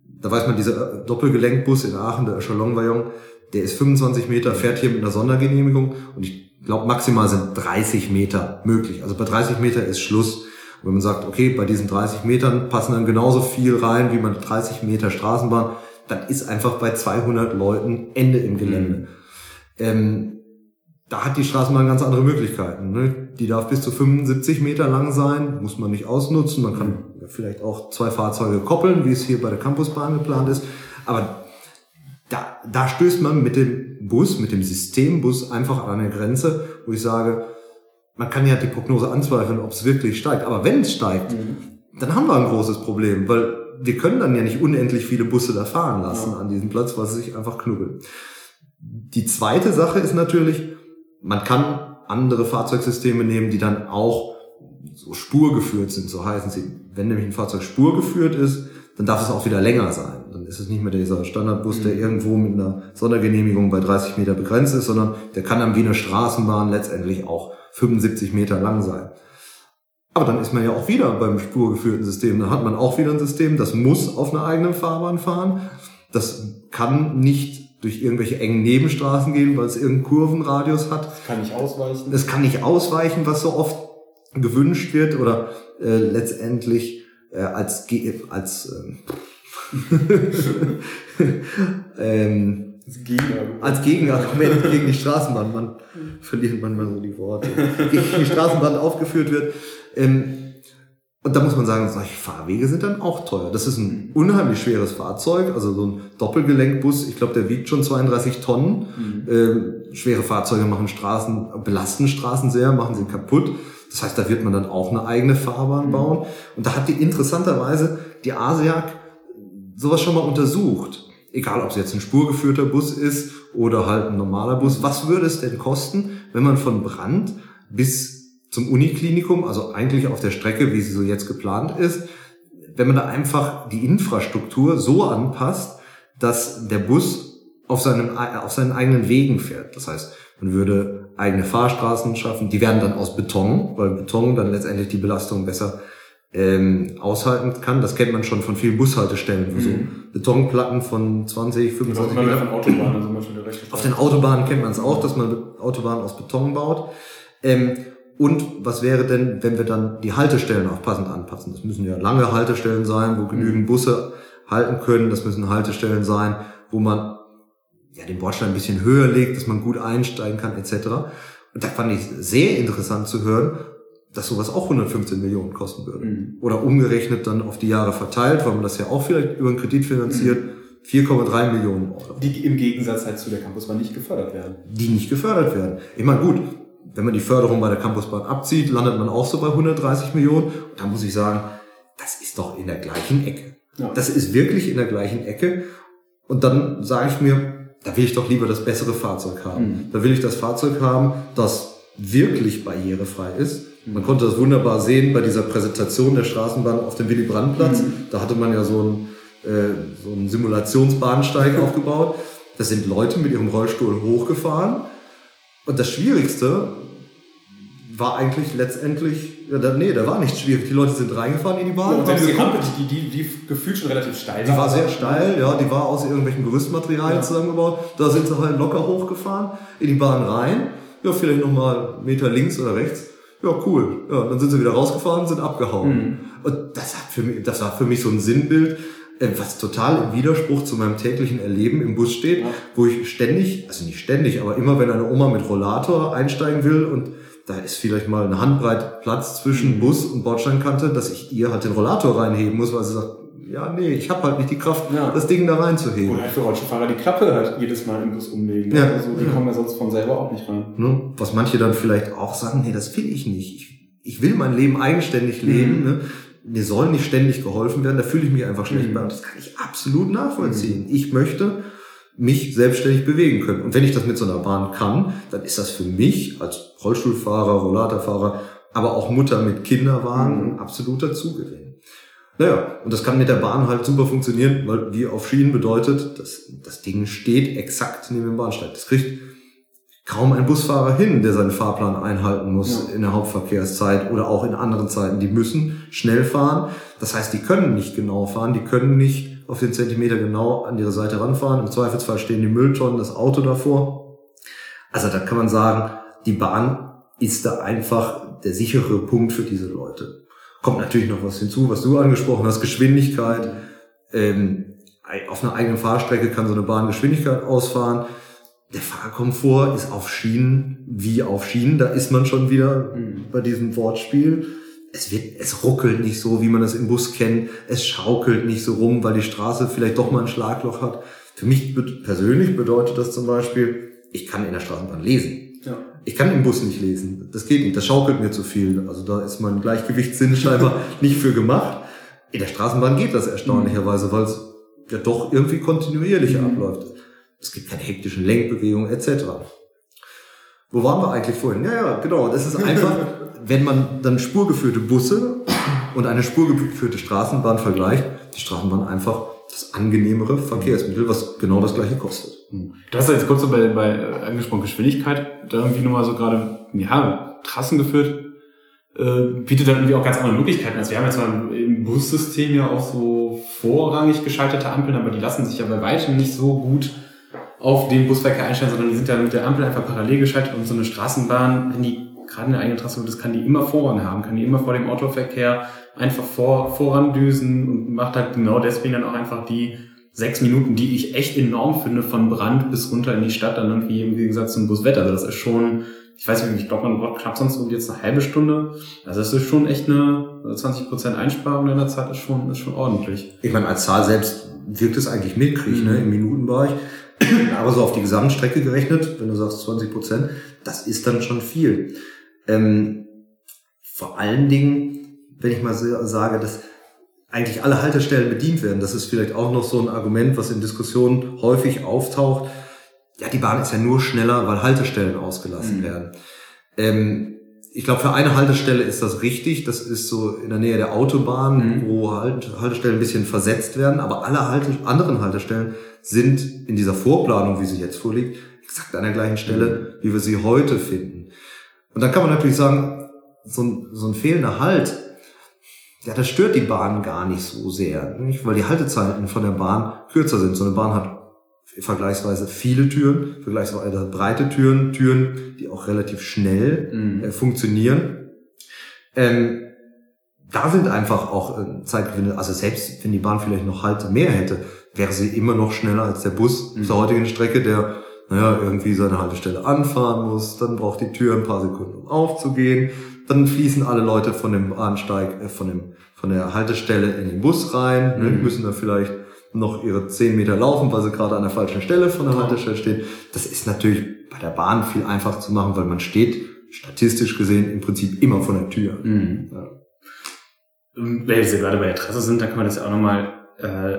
Da weiß man, dieser äh, Doppelgelenkbus in Aachen, der Echelon-Waggon, der ist 25 Meter, fährt hier mit einer Sondergenehmigung und ich glaube maximal sind 30 Meter möglich. Also bei 30 Meter ist Schluss. Und wenn man sagt, okay, bei diesen 30 Metern passen dann genauso viel rein wie man 30 Meter Straßenbahn, dann ist einfach bei 200 Leuten Ende im Gelände. Mhm. Ähm, da hat die Straßenbahn ganz andere Möglichkeiten. Ne? Die darf bis zu 75 Meter lang sein, muss man nicht ausnutzen. Man kann vielleicht auch zwei Fahrzeuge koppeln, wie es hier bei der Campusbahn geplant ist. Aber da, da stößt man mit dem Bus, mit dem Systembus einfach an eine Grenze, wo ich sage, man kann ja die Prognose anzweifeln, ob es wirklich steigt. Aber wenn es steigt, mhm. dann haben wir ein großes Problem, weil wir können dann ja nicht unendlich viele Busse da fahren lassen ja. an diesem Platz, weil sie sich einfach knubbeln. Die zweite Sache ist natürlich, man kann andere Fahrzeugsysteme nehmen, die dann auch so spurgeführt sind, so heißen sie. Wenn nämlich ein Fahrzeug spurgeführt ist, dann darf es auch wieder länger sein. Dann ist es nicht mehr dieser Standardbus, der mhm. irgendwo mit einer Sondergenehmigung bei 30 Meter begrenzt ist, sondern der kann dann wie eine Straßenbahn letztendlich auch 75 Meter lang sein. Aber dann ist man ja auch wieder beim spurgeführten System. Dann hat man auch wieder ein System, das muss auf einer eigenen Fahrbahn fahren. Das kann nicht durch irgendwelche engen Nebenstraßen gehen, weil es irgendeinen Kurvenradius hat. Das kann nicht ausweichen. Es kann nicht ausweichen, was so oft gewünscht wird oder äh, letztendlich äh, als als ähm, ähm, als Gegenargument. Als Gegenargument gegen die Straßenbahn. Man verliert manchmal so die Worte. Gegen die Straßenbahn aufgeführt wird. Ähm, und da muss man sagen, solche Fahrwege sind dann auch teuer. Das ist ein unheimlich schweres Fahrzeug, also so ein Doppelgelenkbus. Ich glaube, der wiegt schon 32 Tonnen. Mhm. Ähm, schwere Fahrzeuge machen Straßen, belasten Straßen sehr, machen sie kaputt. Das heißt, da wird man dann auch eine eigene Fahrbahn mhm. bauen. Und da hat die interessanterweise die ASIAC sowas schon mal untersucht. Egal, ob es jetzt ein spurgeführter Bus ist oder halt ein normaler Bus. Was würde es denn kosten, wenn man von Brand bis zum Uniklinikum, also eigentlich auf der Strecke, wie sie so jetzt geplant ist, wenn man da einfach die Infrastruktur so anpasst, dass der Bus auf, seinem, auf seinen eigenen Wegen fährt. Das heißt, man würde eigene Fahrstraßen schaffen, die werden dann aus Beton, weil Beton dann letztendlich die Belastung besser ähm, aushalten kann. Das kennt man schon von vielen Bushaltestellen, wo mhm. so Betonplatten von 20, 25 Meter. Autobahnen, also auf den Autobahnen kennt man es auch, dass man Autobahnen aus Beton baut. Ähm, und was wäre denn, wenn wir dann die Haltestellen auch passend anpassen? Das müssen ja lange Haltestellen sein, wo genügend Busse halten können. Das müssen Haltestellen sein, wo man ja den Bordstein ein bisschen höher legt, dass man gut einsteigen kann, etc. Und da fand ich sehr interessant zu hören, dass sowas auch 115 Millionen kosten würde. Mhm. Oder umgerechnet dann auf die Jahre verteilt, weil man das ja auch vielleicht über einen Kredit finanziert. Mhm. 4,3 Millionen Euro. Die im Gegensatz halt zu der Campusbahn nicht gefördert werden. Die nicht gefördert werden. Ich meine, gut, wenn man die Förderung bei der Campusbahn abzieht, landet man auch so bei 130 Millionen. Und da muss ich sagen, das ist doch in der gleichen Ecke. Ja. Das ist wirklich in der gleichen Ecke. Und dann sage ich mir, da will ich doch lieber das bessere Fahrzeug haben. Mhm. Da will ich das Fahrzeug haben, das wirklich barrierefrei ist. Man konnte das wunderbar sehen bei dieser Präsentation der Straßenbahn auf dem Willy-Brandt-Platz. Mhm. Da hatte man ja so einen, äh, so einen Simulationsbahnsteig aufgebaut. Da sind Leute mit ihrem Rollstuhl hochgefahren und das Schwierigste war eigentlich letztendlich, ja, da, nee, da war nichts schwierig. Die Leute sind reingefahren in die Bahn. Ja, die Rampe, die, die, die gefühlt schon relativ steil Die war sehr steil, ja, die war aus irgendwelchen Gerüstmaterialien ja. zusammengebaut. Da sind sie halt locker hochgefahren, in die Bahn rein. Ja, vielleicht nochmal Meter links oder rechts. Ja, cool. Ja, dann sind sie wieder rausgefahren, sind abgehauen. Mhm. Und das hat für mich, das war für mich so ein Sinnbild äh, was total im Widerspruch zu meinem täglichen Erleben im Bus steht, ja. wo ich ständig, also nicht ständig, aber immer wenn eine Oma mit Rollator einsteigen will und da ist vielleicht mal eine Handbreit Platz zwischen mhm. Bus und Bordsteinkante, dass ich ihr halt den Rollator reinheben muss, weil sie sagt, ja, nee, ich habe halt nicht die Kraft, ja. das Ding da reinzuheben. Oder halt für Rollstuhlfahrer die Klappe halt jedes Mal im Bus umlegen. Ja. Also die ja. kommen ja sonst von selber auch nicht rein. Ne? Was manche dann vielleicht auch sagen, nee, das will ich nicht. Ich, ich will mein Leben eigenständig leben. Mhm. Ne? mir soll nicht ständig geholfen werden, da fühle ich mich einfach schlecht mhm. bei. Und das kann ich absolut nachvollziehen. Mhm. Ich möchte mich selbstständig bewegen können. Und wenn ich das mit so einer Bahn kann, dann ist das für mich als Rollstuhlfahrer, Rollatorfahrer, aber auch Mutter mit Kinderwagen mhm. ein absoluter Zugewinn. Naja, und das kann mit der Bahn halt super funktionieren, weil wie auf Schienen bedeutet, dass das Ding steht exakt neben dem Bahnsteig. Das kriegt kaum ein Busfahrer hin, der seinen Fahrplan einhalten muss ja. in der Hauptverkehrszeit oder auch in anderen Zeiten. Die müssen schnell fahren. Das heißt, die können nicht genau fahren, die können nicht auf den Zentimeter genau an ihre Seite ranfahren. Im Zweifelsfall stehen die Mülltonnen, das Auto davor. Also da kann man sagen, die Bahn ist da einfach der sichere Punkt für diese Leute. Kommt natürlich noch was hinzu, was du angesprochen hast, Geschwindigkeit. Ähm, auf einer eigenen Fahrstrecke kann so eine Bahn Geschwindigkeit ausfahren der Fahrkomfort ist auf Schienen wie auf Schienen. Da ist man schon wieder mhm. bei diesem Wortspiel. Es wird, es ruckelt nicht so, wie man das im Bus kennt. Es schaukelt nicht so rum, weil die Straße vielleicht doch mal ein Schlagloch hat. Für mich persönlich bedeutet das zum Beispiel, ich kann in der Straßenbahn lesen. Ja. Ich kann im Bus nicht lesen. Das geht nicht. Das schaukelt mir zu viel. Also da ist mein Gleichgewichtssinn scheinbar nicht für gemacht. In der Straßenbahn geht das erstaunlicherweise, weil es ja doch irgendwie kontinuierlich mhm. abläuft. Es gibt keine hektischen Lenkbewegungen etc. Wo waren wir eigentlich vorhin? Ja, ja, genau. Das ist einfach, wenn man dann spurgeführte Busse und eine spurgeführte Straßenbahn vergleicht, die Straßenbahn einfach das angenehmere Verkehrsmittel, was genau das gleiche kostet. Hm. Du hast jetzt kurz so bei, bei äh, angesprochen Geschwindigkeit, da irgendwie nochmal so gerade, ja, Trassen geführt, äh, bietet dann irgendwie auch ganz andere Möglichkeiten. Also wir haben jetzt mal im Bussystem ja auch so vorrangig geschaltete Ampeln, aber die lassen sich ja bei weitem nicht so gut auf den Busverkehr einstellen, sondern die sind ja mit der Ampel einfach parallel geschaltet und so eine Straßenbahn, wenn die gerade eine eigene Trasse, das kann die immer Vorrang haben, kann die immer vor dem Autoverkehr einfach vor, vorandüsen und macht halt genau deswegen dann auch einfach die sechs Minuten, die ich echt enorm finde, von Brand bis runter in die Stadt, dann irgendwie im Gegensatz zum Buswetter. Also das ist schon, ich weiß nicht, ich glaube, man braucht knapp sonst jetzt eine halbe Stunde. Also das ist schon echt eine 20 Prozent Einsparung in der Zeit, ist schon, ist schon ordentlich. Ich meine, als Zahl selbst wirkt es eigentlich mitkrieg, ne, mhm. ne, im Minutenbereich. Aber so auf die Gesamtstrecke gerechnet, wenn du sagst 20 Prozent, das ist dann schon viel. Ähm, vor allen Dingen, wenn ich mal so sage, dass eigentlich alle Haltestellen bedient werden, das ist vielleicht auch noch so ein Argument, was in Diskussionen häufig auftaucht. Ja, die Bahn ist ja nur schneller, weil Haltestellen ausgelassen mhm. werden. Ähm, ich glaube, für eine Haltestelle ist das richtig. Das ist so in der Nähe der Autobahn, mhm. wo halt Haltestellen ein bisschen versetzt werden. Aber alle Halte anderen Haltestellen sind in dieser Vorplanung, wie sie jetzt vorliegt, exakt an der gleichen Stelle, mhm. wie wir sie heute finden. Und dann kann man natürlich sagen, so ein, so ein fehlender Halt, ja, das stört die Bahn gar nicht so sehr, nicht? weil die Haltezeiten von der Bahn kürzer sind. So eine Bahn hat vergleichsweise viele Türen, vergleichsweise breite Türen, Türen, die auch relativ schnell mhm. äh, funktionieren. Ähm, da sind einfach auch äh, Zeitgewinne, also selbst wenn die Bahn vielleicht noch Halte mehr hätte, wäre sie immer noch schneller als der Bus mhm. zur heutigen Strecke, der naja, irgendwie seine Haltestelle anfahren muss, dann braucht die Tür ein paar Sekunden, um aufzugehen, dann fließen alle Leute von dem Bahnsteig, äh, von dem, von der Haltestelle in den Bus rein, ne, mhm. ne, müssen da vielleicht noch ihre zehn Meter laufen, weil sie gerade an der falschen Stelle von der Haltestelle stehen. Das ist natürlich bei der Bahn viel einfacher zu machen, weil man steht statistisch gesehen im Prinzip immer vor der Tür. Mhm. Ja. Wenn wir gerade bei der Trasse sind, dann kann man das ja auch nochmal äh,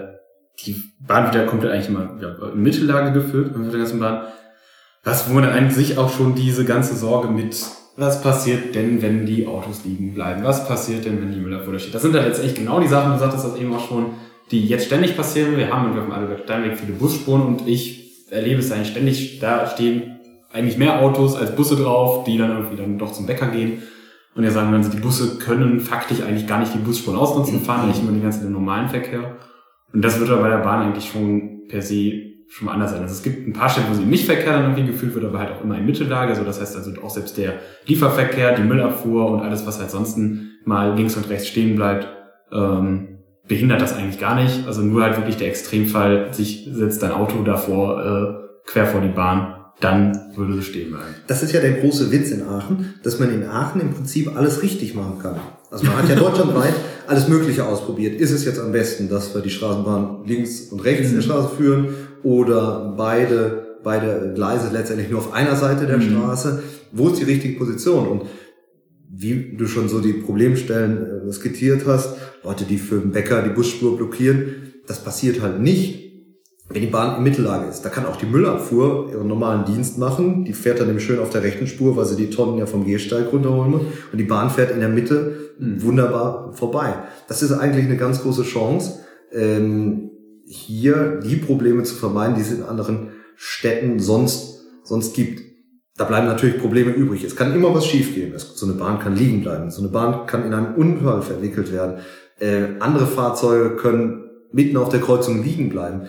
die Bahn wieder komplett eigentlich immer ja, in Mittellage geführt, mit der ganzen Bahn. Was, wo man dann eigentlich auch schon diese ganze Sorge mit, was passiert denn, wenn die Autos liegen bleiben? Was passiert denn, wenn die Müller vor der steht? Das sind dann jetzt echt genau die Sachen, du sagtest das eben auch schon, die jetzt ständig passieren. Wir haben auf dem Adelberg Steinweg viele Busspuren und ich erlebe es eigentlich ständig, da stehen eigentlich mehr Autos als Busse drauf, die dann irgendwie dann doch zum Bäcker gehen. Und ja sagen wir, die Busse können faktisch eigentlich gar nicht die Busspuren ausnutzen, fahren eigentlich immer den ganzen normalen Verkehr. Und das wird aber bei der Bahn eigentlich schon per se schon mal anders sein. Also es gibt ein paar Stellen, wo sie nicht Verkehr dann irgendwie gefühlt wird, aber halt auch immer in Mittellage. Also das heißt also auch selbst der Lieferverkehr, die Müllabfuhr und alles, was halt sonst mal links und rechts stehen bleibt, ähm, behindert das eigentlich gar nicht. Also nur halt wirklich der Extremfall, sich setzt dein Auto davor, äh, quer vor die Bahn, dann würde es stehen bleiben. Das ist ja der große Witz in Aachen, dass man in Aachen im Prinzip alles richtig machen kann. Also man hat ja deutschlandweit alles Mögliche ausprobiert. Ist es jetzt am besten, dass wir die Straßenbahn links und rechts in der Straße führen oder beide, beide Gleise letztendlich nur auf einer Seite der mhm. Straße? Wo ist die richtige Position? Und wie du schon so die Problemstellen äh, skizziert hast, Leute, die für den Bäcker die Busspur blockieren, das passiert halt nicht, wenn die Bahn in Mittellage ist. Da kann auch die Müllabfuhr ihren normalen Dienst machen. Die fährt dann nämlich schön auf der rechten Spur, weil sie die Tonnen ja vom Gehsteig runterholen muss. Und die Bahn fährt in der Mitte wunderbar vorbei. Das ist eigentlich eine ganz große Chance, ähm, hier die Probleme zu vermeiden, die es in anderen Städten sonst, sonst gibt. Da bleiben natürlich Probleme übrig. Es kann immer was schiefgehen. So eine Bahn kann liegen bleiben. So eine Bahn kann in einem Unfall verwickelt werden. Äh, andere Fahrzeuge können mitten auf der Kreuzung liegen bleiben.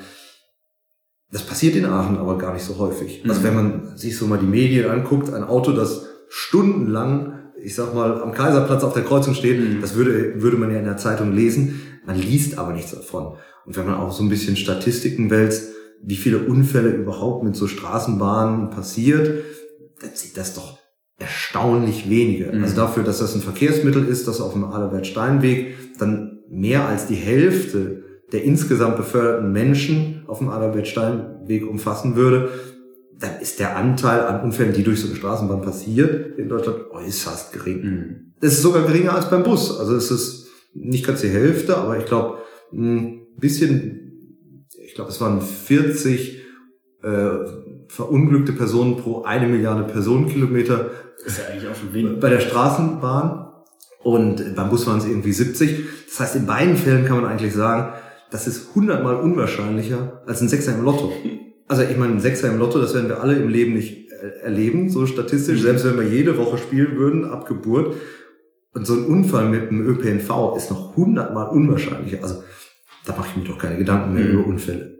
Das passiert in Aachen aber gar nicht so häufig. Also mhm. wenn man sich so mal die Medien anguckt, ein Auto, das stundenlang, ich sag mal, am Kaiserplatz auf der Kreuzung steht, mhm. das würde, würde man ja in der Zeitung lesen. Man liest aber nichts davon. Und wenn man auch so ein bisschen Statistiken wälzt, wie viele Unfälle überhaupt mit so Straßenbahnen passiert, dann sieht das doch erstaunlich wenige. Mhm. Also dafür, dass das ein Verkehrsmittel ist, das auf dem Adalbert-Steinweg dann mehr als die Hälfte der insgesamt beförderten Menschen auf dem Adalbert-Stein-Weg umfassen würde, dann ist der Anteil an Unfällen, die durch so eine Straßenbahn passiert, in Deutschland äußerst gering. Mhm. Es ist sogar geringer als beim Bus. Also es ist nicht ganz die Hälfte, aber ich glaube, ein bisschen, ich glaube, es waren 40 äh, verunglückte Personen pro eine Milliarde Personenkilometer. Das ist ja eigentlich auch schon wenig. Bei der Straßenbahn. Und beim Bus waren es irgendwie 70. Das heißt, in beiden Fällen kann man eigentlich sagen, das ist hundertmal unwahrscheinlicher als ein Sechser im Lotto. Also ich meine, ein Sechser im Lotto, das werden wir alle im Leben nicht äh, erleben, so statistisch, mhm. selbst wenn wir jede Woche spielen würden, ab Geburt. Und so ein Unfall mit dem ÖPNV ist noch hundertmal unwahrscheinlicher. Also da mache ich mir doch keine Gedanken mehr mhm. über Unfälle.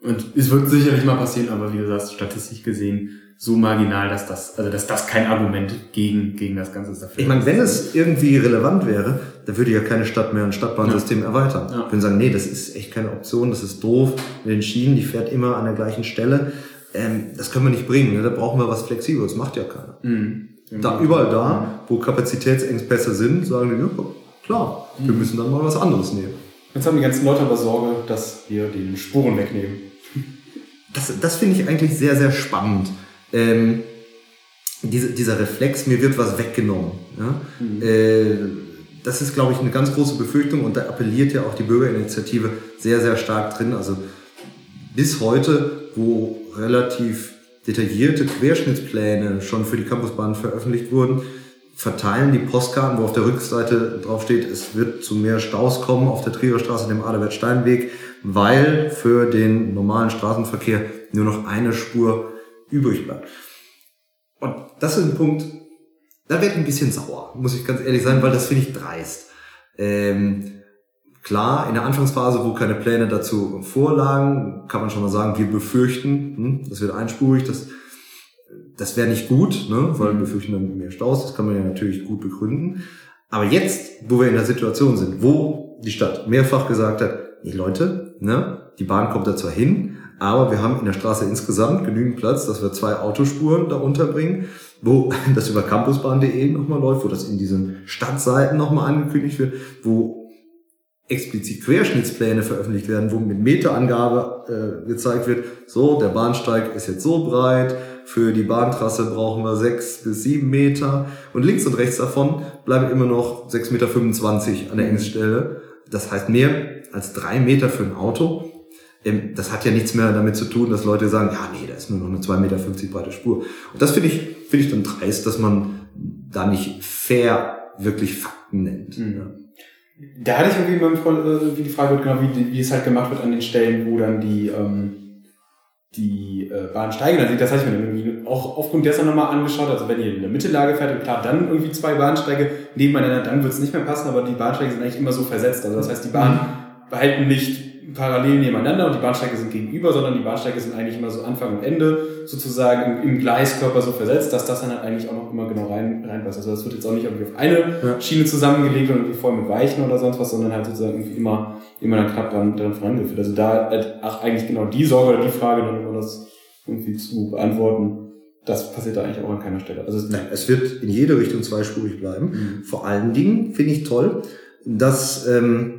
Und es wird sicherlich mal passieren, aber wie du sagst, statistisch gesehen so marginal, dass das, also dass das kein Argument gegen, gegen das Ganze ist. Dafür ich meine, wenn es irgendwie relevant wäre, dann würde ja keine Stadt mehr ein Stadtbahnsystem ja. erweitern. Ja. Würden sagen, nee, das ist echt keine Option, das ist doof. Mit den Schienen, die fährt immer an der gleichen Stelle. Ähm, das können wir nicht bringen. Ne? Da brauchen wir was Flexibles. Macht ja keiner. Mhm. Da, überall da, wo Kapazitätsengpässe sind, sagen die, ja, klar, wir mhm. müssen dann mal was anderes nehmen. Jetzt haben die ganzen Leute aber Sorge, dass wir den Spuren wegnehmen. Das, das finde ich eigentlich sehr, sehr spannend. Ähm, diese, dieser Reflex, mir wird was weggenommen. Ja? Mhm. Äh, das ist, glaube ich, eine ganz große Befürchtung und da appelliert ja auch die Bürgerinitiative sehr, sehr stark drin. Also bis heute, wo relativ detaillierte Querschnittspläne schon für die Campusbahn veröffentlicht wurden, verteilen die Postkarten, wo auf der Rückseite drauf steht, es wird zu mehr Staus kommen auf der Trierer Straße, dem Adalbert-Steinweg, weil für den normalen Straßenverkehr nur noch eine Spur übrig bleibt. Und das ist ein Punkt, da werde ich ein bisschen sauer, muss ich ganz ehrlich sein, weil das finde ich dreist. Ähm, Klar, in der Anfangsphase, wo keine Pläne dazu vorlagen, kann man schon mal sagen, wir befürchten, hm, das wird einspurig, das, das wäre nicht gut, ne, weil wir mhm. befürchten dann mehr Staus, das kann man ja natürlich gut begründen. Aber jetzt, wo wir in der Situation sind, wo die Stadt mehrfach gesagt hat, nee Leute, ne, die Bahn kommt da zwar hin, aber wir haben in der Straße insgesamt genügend Platz, dass wir zwei Autospuren da unterbringen, wo das über campusbahn.de nochmal läuft, wo das in diesen Stadtseiten nochmal angekündigt wird, wo explizit Querschnittspläne veröffentlicht werden, wo mit Meterangabe äh, gezeigt wird, so, der Bahnsteig ist jetzt so breit, für die Bahntrasse brauchen wir sechs bis sieben Meter und links und rechts davon bleiben immer noch 6,25 Meter an der Engstelle. Das heißt mehr als drei Meter für ein Auto. Ähm, das hat ja nichts mehr damit zu tun, dass Leute sagen, ja, nee, da ist nur noch eine 2,50 Meter breite Spur. Und das finde ich, finde ich dann dreist, dass man da nicht fair wirklich Fakten nennt. Mhm. Ja. Da hatte ich irgendwie beim äh, wie die Frage genau, wie, wie es halt gemacht wird an den Stellen, wo dann die, ähm, die äh, Bahn steigen. Also das habe ich mir dann irgendwie auch aufgrund dessen nochmal angeschaut. Also wenn ihr in der Mittellage fährt und klar, dann irgendwie zwei Bahnsteige nebeneinander, dann wird es nicht mehr passen, aber die Bahnsteige sind eigentlich immer so versetzt. Also das heißt, die Bahn behalten nicht parallel nebeneinander und die Bahnsteige sind gegenüber, sondern die Bahnsteige sind eigentlich immer so Anfang und Ende sozusagen im, im Gleiskörper so versetzt, dass das dann halt eigentlich auch noch immer genau rein, reinpasst. Also das wird jetzt auch nicht irgendwie auf eine ja. Schiene zusammengelegt und irgendwie voll mit Weichen oder sonst was, sondern halt sozusagen irgendwie immer, immer dann knapp dran, dran vorangeführt. Also da halt auch eigentlich genau die Sorge oder die Frage, dann immer das irgendwie zu beantworten, das passiert da eigentlich auch an keiner Stelle. Also es, Nein, es wird in jede Richtung zweispurig bleiben. Mhm. Vor allen Dingen finde ich toll, dass ähm,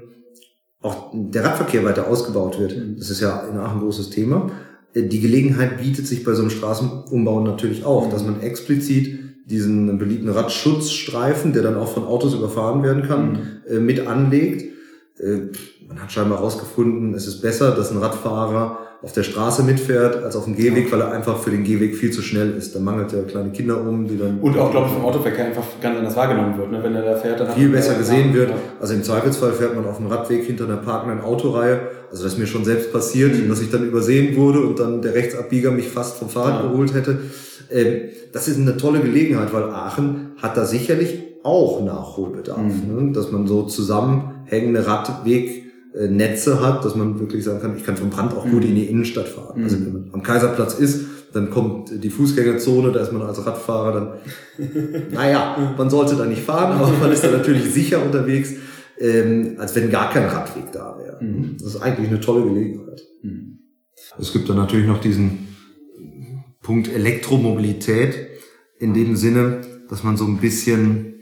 auch der Radverkehr weiter ausgebaut wird. Mhm. Das ist ja in Aachen ein großes Thema. Äh, die Gelegenheit bietet sich bei so einem Straßenumbau natürlich auch, mhm. dass man explizit diesen beliebten Radschutzstreifen, der dann auch von Autos überfahren werden kann, mhm. Äh, mit anlegt. Äh, man hat scheinbar herausgefunden, es ist besser, dass ein Radfahrer auf der Straße mitfährt als auf dem Gehweg, weil er einfach für den Gehweg viel zu schnell ist. Da mangelt er kleine Kinder um, die dann... Und auch, glaube ich, vom Autoverkehr einfach ganz anders wahrgenommen wird. Ne? Wenn er da fährt, dann... Viel besser gesehen wird. Also im Zweifelsfall fährt man auf dem Radweg hinter einer parkenden Autoreihe. Also das ist mir schon selbst passiert, mhm. dass ich dann übersehen wurde und dann der Rechtsabbieger mich fast vom Fahrrad ja. geholt hätte. Ähm, das ist eine tolle Gelegenheit, weil Aachen hat da sicherlich auch Nachholbedarf. Mhm. Ne? Dass man so zusammenhängende Radweg Netze hat, dass man wirklich sagen kann, ich kann vom Brand auch gut mhm. in die Innenstadt fahren. Also mhm. wenn man am Kaiserplatz ist, dann kommt die Fußgängerzone, da ist man als Radfahrer dann, naja, man sollte da nicht fahren, aber man ist da natürlich sicher unterwegs, ähm, als wenn gar kein Radweg da wäre. Mhm. Das ist eigentlich eine tolle Gelegenheit. Mhm. Es gibt dann natürlich noch diesen Punkt Elektromobilität in dem Sinne, dass man so ein bisschen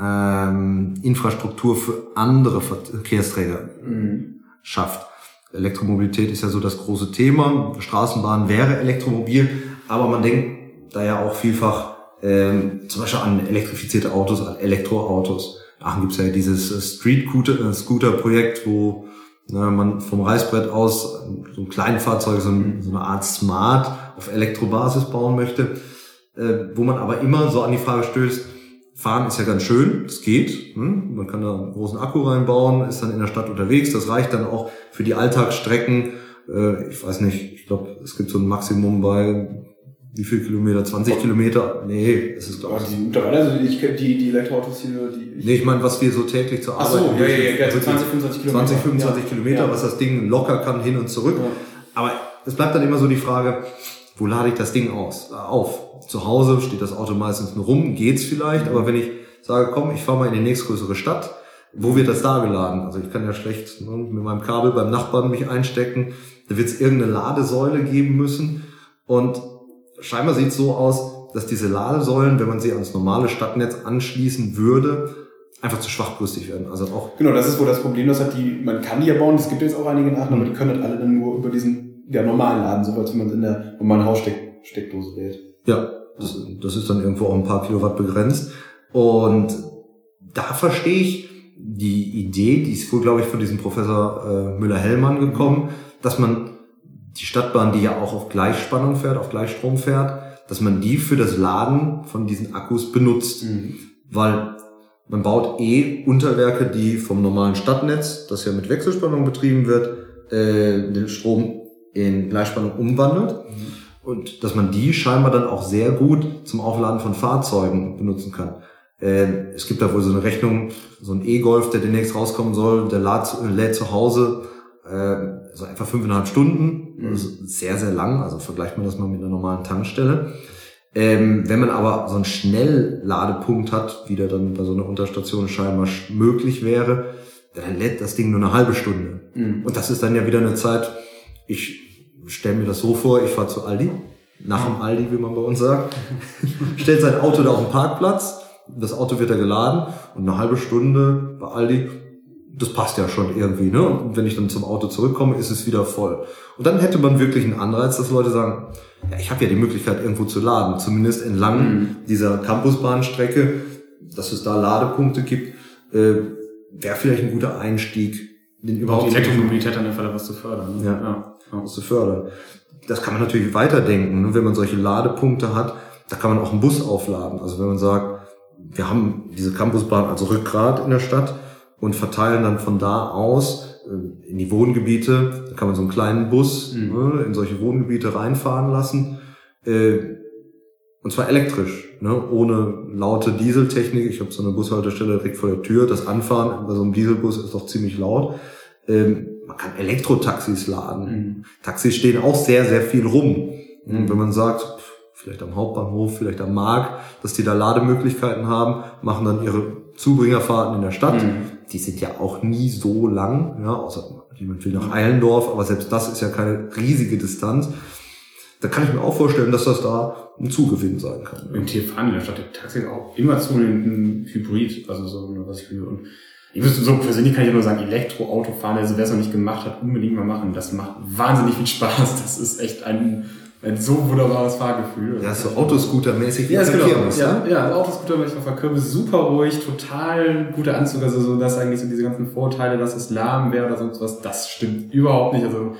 ähm, Infrastruktur für andere Verkehrsträger mhm. schafft. Elektromobilität ist ja so das große Thema. Straßenbahn wäre elektromobil, aber man denkt da ja auch vielfach ähm, zum Beispiel an elektrifizierte Autos, an Elektroautos. Aachen gibt's ja dieses äh, Street-Scooter-Projekt, wo na, man vom Reißbrett aus so ein kleines Fahrzeug, so, ein, so eine Art Smart auf Elektrobasis bauen möchte, äh, wo man aber immer so an die Frage stößt, Fahren ist ja ganz schön, es geht. Hm? Man kann da einen großen Akku reinbauen, ist dann in der Stadt unterwegs. Das reicht dann auch für die Alltagsstrecken. Äh, ich weiß nicht, ich glaube, es gibt so ein Maximum bei wie viel Kilometer? 20 oh. Kilometer? Nee, es ist glaube ich. Also ich die, die Elektroautos hier, die. Nee, ich meine, was wir so täglich zur Arbeit. Ach so, ja, ja, ja, also 20, 25 Kilometer. 20, 25 ja. Kilometer, ja. was das Ding locker kann, hin und zurück. Ja. Aber es bleibt dann immer so die Frage, wo lade ich das Ding aus, auf? Zu Hause steht das Auto meistens nur rum, geht's vielleicht, aber wenn ich sage, komm, ich fahre mal in die nächstgrößere Stadt, wo wird das da geladen? Also ich kann ja schlecht ne, mit meinem Kabel beim Nachbarn mich einstecken. Da wird es irgendeine Ladesäule geben müssen. Und scheinbar sieht es so aus, dass diese Ladesäulen, wenn man sie ans normale Stadtnetz anschließen würde, einfach zu schwachbrüstig werden. Also auch genau, das ist wohl das Problem, das hat die, man kann die ja bauen, es gibt jetzt auch einige in Aachen, aber die können halt alle dann nur über diesen ja, normalen Laden, so als wenn man es in der normalen Haussteckdose wählt. Ja, das, das ist dann irgendwo auch ein paar Kilowatt begrenzt. Und da verstehe ich die Idee, die ist wohl, glaube ich, von diesem Professor äh, Müller-Hellmann gekommen, dass man die Stadtbahn, die ja auch auf Gleichspannung fährt, auf Gleichstrom fährt, dass man die für das Laden von diesen Akkus benutzt. Mhm. Weil man baut eh Unterwerke, die vom normalen Stadtnetz, das ja mit Wechselspannung betrieben wird, äh, den Strom in Gleichspannung umwandelt. Mhm. Und dass man die scheinbar dann auch sehr gut zum Aufladen von Fahrzeugen benutzen kann. Äh, es gibt da wohl so eine Rechnung, so ein E-Golf, der demnächst rauskommen soll, der lädt, lädt zu Hause äh, so etwa fünfeinhalb Stunden. Mhm. Also sehr, sehr lang. Also vergleicht man das mal mit einer normalen Tankstelle. Ähm, wenn man aber so einen Schnellladepunkt hat, wie der dann bei so einer Unterstation scheinbar möglich wäre, dann lädt das Ding nur eine halbe Stunde. Mhm. Und das ist dann ja wieder eine Zeit, ich stelle mir das so vor, ich fahre zu Aldi, nach dem Aldi, wie man bei uns sagt, stellt sein Auto da auf den Parkplatz, das Auto wird da geladen und eine halbe Stunde bei Aldi, das passt ja schon irgendwie, ne? Und wenn ich dann zum Auto zurückkomme, ist es wieder voll. Und dann hätte man wirklich einen Anreiz, dass Leute sagen, ja, ich habe ja die Möglichkeit, irgendwo zu laden, zumindest entlang mhm. dieser Campusbahnstrecke, dass es da Ladepunkte gibt, äh, wäre vielleicht ein guter Einstieg, den überhaupt die Elektromobilität an der Fall was zu fördern. Ne? Ja, ja, zu fördern. Das kann man natürlich weiterdenken, ne? wenn man solche Ladepunkte hat, da kann man auch einen Bus aufladen. Also wenn man sagt, wir haben diese Campusbahn als Rückgrat in der Stadt und verteilen dann von da aus äh, in die Wohngebiete. Da kann man so einen kleinen Bus mhm. ne, in solche Wohngebiete reinfahren lassen. Äh, und zwar elektrisch, ne, ohne laute Dieseltechnik. Ich habe so eine Bushaltestelle direkt vor der Tür. Das Anfahren bei so einem Dieselbus ist doch ziemlich laut. Ähm, kann Elektrotaxis laden. Mhm. Taxis stehen auch sehr, sehr viel rum. Mhm. Wenn man sagt, vielleicht am Hauptbahnhof, vielleicht am Markt, dass die da Lademöglichkeiten haben, machen dann ihre Zubringerfahrten in der Stadt. Mhm. Die sind ja auch nie so lang, ja, außer jemand will nach Eilendorf, aber selbst das ist ja keine riesige Distanz. Da kann ich mir auch vorstellen, dass das da ein Zugewinn sein kann. Und hier fahren in der Stadt die Taxis auch immer zunehmend ein Hybrid, also so was für und ich wüsste so persönlich kann ich nur sagen, Elektroauto fahren, also wer es noch nicht gemacht hat, unbedingt mal machen. Das macht wahnsinnig viel Spaß. Das ist echt ein ein so wunderbares Fahrgefühl. Ja, so Autoscooter-mäßig wie ja, genau. Kirmes, ja, ne? ja, Autoscooter-mäßig auf der Kirmes, super ruhig, total guter Anzug, also so, dass eigentlich so diese ganzen Vorteile, dass es lahm wäre oder sonst was, das stimmt überhaupt nicht. Also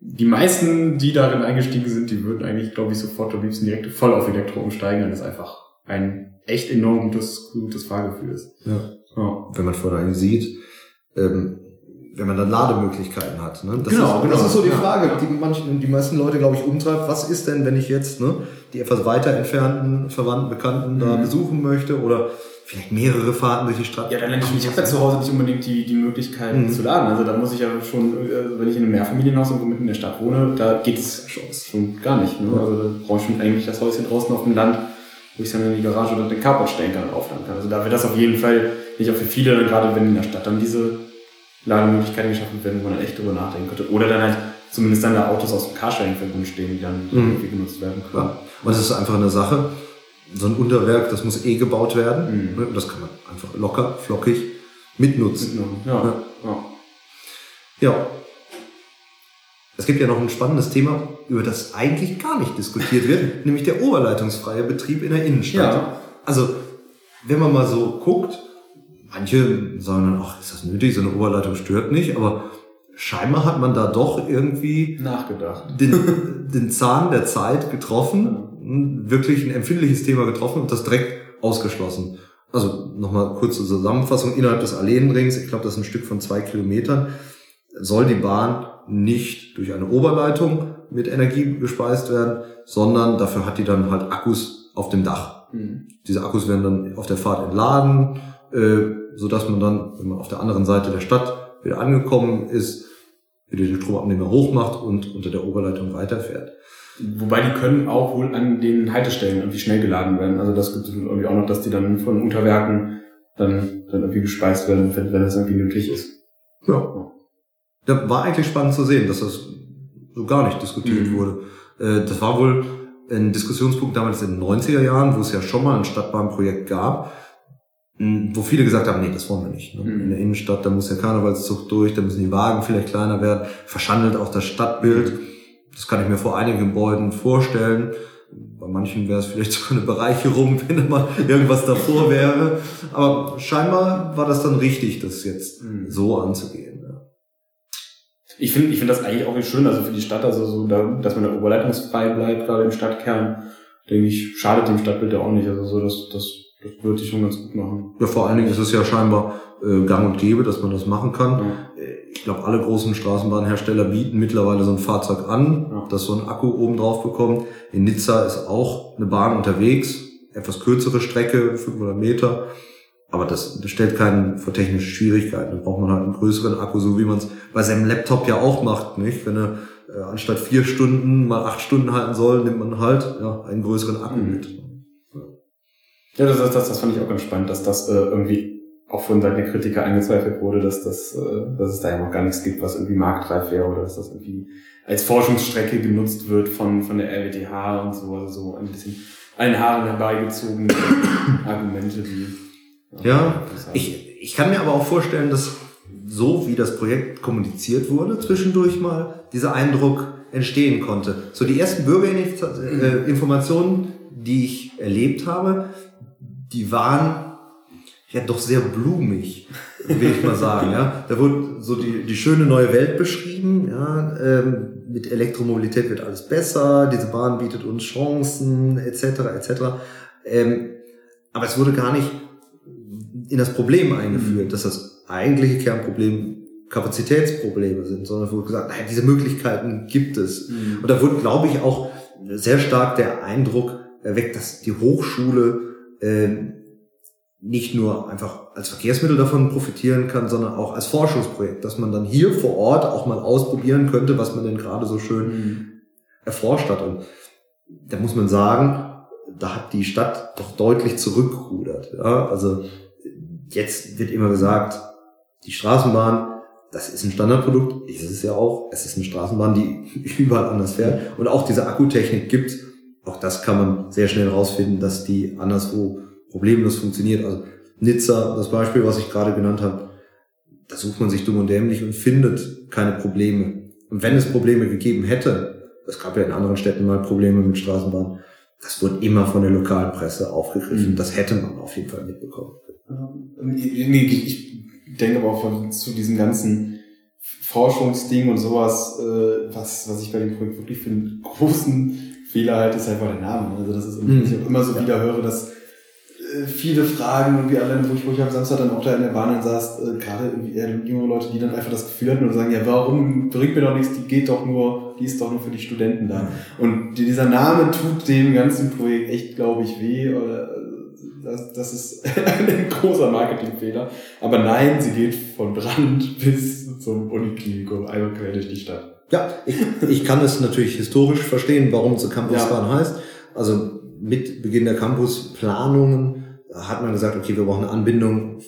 die meisten, die darin eingestiegen sind, die würden eigentlich, glaube ich, sofort am liebsten direkt voll auf Elektro umsteigen, weil das einfach ein echt enorm gutes, gutes Fahrgefühl ist. Ja. Ja. Wenn man vor allem sieht, ähm, wenn man dann Lademöglichkeiten hat. Ne? Das genau, ist, genau. Das ist so die Frage, die, manchen, die meisten Leute, glaube ich, umtreibt. Was ist denn, wenn ich jetzt ne, die etwas weiter entfernten Verwandten, Bekannten mhm. da besuchen möchte oder vielleicht mehrere Fahrten durch die Stadt? Ja, dann ich, ich habe ja zu Hause nicht unbedingt die, die Möglichkeit mhm. zu laden. Also da muss ich ja schon, äh, wenn ich in einem Mehrfamilienhaus irgendwo mitten in der Stadt wohne, da geht es schon, schon gar nicht. Ne? Also da brauche ich schon eigentlich das Häuschen draußen auf dem Land, wo ich dann in die Garage oder den Carport stellen kann und aufladen kann. Also da wird das auf jeden Fall nicht auch für viele, gerade wenn in der Stadt dann diese Lademöglichkeiten geschaffen werden, wo man dann echt drüber nachdenken könnte. Oder dann halt zumindest dann da Autos aus dem Carsharing-Verbund stehen, die dann mhm. irgendwie genutzt werden können. Ja. Und es ist einfach eine Sache, so ein Unterwerk, das muss eh gebaut werden. Mhm. Ne? Das kann man einfach locker, flockig mitnutzen. Ja. Ja. ja. Es gibt ja noch ein spannendes Thema, über das eigentlich gar nicht diskutiert wird, nämlich der oberleitungsfreie Betrieb in der Innenstadt. Ja. Also, wenn man mal so guckt, manche sagen dann, ach, ist das nötig, so eine Oberleitung stört nicht, aber scheinbar hat man da doch irgendwie Nachgedacht. den, den Zahn der Zeit getroffen, wirklich ein empfindliches Thema getroffen und das direkt ausgeschlossen. Also nochmal kurze Zusammenfassung. Innerhalb des Alleenrings, ich glaube, das ist ein Stück von zwei Kilometern, soll die Bahn nicht durch eine Oberleitung mit Energie gespeist werden, sondern dafür hat die dann halt Akkus auf dem Dach. Mhm. Diese Akkus werden dann auf der Fahrt entladen, äh, so dass man dann, wenn man auf der anderen Seite der Stadt wieder angekommen ist, wieder den Stromabnehmer hochmacht und unter der Oberleitung weiterfährt. Wobei die können auch wohl an den Haltestellen irgendwie schnell geladen werden. Also das gibt es irgendwie auch noch, dass die dann von Unterwerken dann, dann irgendwie gespeist werden, wenn, wenn das irgendwie nötig ist. Ja. Da war eigentlich spannend zu sehen, dass das so gar nicht diskutiert Mhm. wurde. Äh, Das war wohl ein Diskussionspunkt damals in den 90er Jahren, wo es ja schon mal ein Stadtbahnprojekt gab, wo viele gesagt haben, nee, das wollen wir nicht. Ne? Mhm. In der Innenstadt, da muss der Karnevalszug durch, da müssen die Wagen vielleicht kleiner werden, verschandelt auch das Stadtbild. Das kann ich mir vor einigen Gebäuden vorstellen. Bei manchen wäre es vielleicht sogar eine Bereicherung, wenn mal irgendwas davor wäre. Aber scheinbar war das dann richtig, das jetzt Mhm. so anzugehen. Ich finde ich finde das eigentlich auch schön, also für die Stadt, also so, da, dass man da oberleitungsfrei bleibt, gerade im Stadtkern, denke ich, schadet dem Stadtbild ja auch nicht. Also so, das, das, das würde ich schon ganz gut machen. Ja, vor allen Dingen ist es ja scheinbar äh, gang und gäbe, dass man das machen kann. Ja. Äh, Ich glaube, alle großen Straßenbahnhersteller bieten mittlerweile so ein Fahrzeug an, Ja. das so einen Akku oben drauf bekommt. In Nizza ist auch eine Bahn unterwegs, etwas kürzere Strecke, 500 Meter. Aber das, stellt keinen vor technische Schwierigkeiten. Da braucht man halt einen größeren Akku, so wie man es bei seinem Laptop ja auch macht, nicht? Wenn er äh, anstatt vier Stunden mal acht Stunden halten soll, nimmt man halt ja, einen größeren Akku Mhm. mit. Ja, das, das, das, fand ich auch ganz spannend, dass das äh, irgendwie auch von Seiten der Kritiker angezweifelt wurde, dass, das, äh, dass es da ja noch gar nichts gibt, was irgendwie marktreif wäre oder dass das irgendwie als Forschungsstrecke genutzt wird von, von der RWTH und so, also so ein bisschen an den Haaren herbeigezogene Argumente, die Ja, Ich, ich kann mir aber auch vorstellen, dass so wie das Projekt kommuniziert wurde, zwischendurch mal dieser Eindruck entstehen konnte. So die ersten Bürgerinformationen, die ich erlebt habe, die waren ja doch sehr blumig, will ich mal sagen. Ja, da wurde so die, die schöne neue Welt beschrieben. Ja, ähm, mit Elektromobilität wird alles besser. Diese Bahn bietet uns Chancen, etc. etc. Ähm, aber es wurde gar nicht in das Problem eingeführt, dass das eigentliche Kernproblem Kapazitätsprobleme sind, sondern wurde gesagt, naja, diese Möglichkeiten gibt es. Mhm. Und da wurde, glaube ich, auch sehr stark der Eindruck erweckt, dass die Hochschule ähm, nicht nur einfach als Verkehrsmittel davon profitieren kann, sondern auch als Forschungsprojekt, dass man dann hier vor Ort auch mal ausprobieren könnte, was man denn gerade so schön Mhm. erforscht hat. Und da muss man sagen, da hat die Stadt doch deutlich zurückgerudert. Ja? Also jetzt wird immer gesagt, die Straßenbahn, das ist ein Standardprodukt, ist es ja auch. Es ist eine Straßenbahn, die überall anders fährt. Und auch diese Akkutechnik gibt, auch das kann man sehr schnell rausfinden, dass die anderswo problemlos funktioniert. Also Nizza, das Beispiel, was ich gerade genannt habe, da sucht man sich dumm und dämlich und findet keine Probleme. Und wenn es Probleme gegeben hätte, es gab ja in anderen Städten mal Probleme mit Straßenbahnen, das wurde immer von der lokalen Presse aufgegriffen. Mhm. Das hätte man auf jeden Fall mitbekommen. Nee, ich denke aber auch von, zu diesem ganzen Forschungsding und sowas, äh, was, was ich bei dem Projekt wirklich für einen großen Fehler halte, ist einfach der Name. Also das ist Mhm. ich auch immer so Ja. wieder höre, dass äh, viele Fragen und wie alleine, wo ich, wo ich am Samstag dann auch da in der Bahn saß, äh, gerade irgendwie eher junge Leute, die dann einfach das Gefühl hatten und sagen, ja, warum bringt mir doch nichts, die geht doch nur, die ist doch nur für die Studenten da. Und dieser Name tut dem ganzen Projekt echt, glaube ich, weh. Oder äh, das, das ist ein großer Marketingfehler. Aber nein, sie geht von Brand bis zum Uniklinikum, einmal quer durch die Stadt. Ja, ich, ich kann es natürlich historisch verstehen, warum sie Campusbahn heißt. Also mit Beginn der Campusplanungen hat man gesagt, okay, wir brauchen eine Anbindung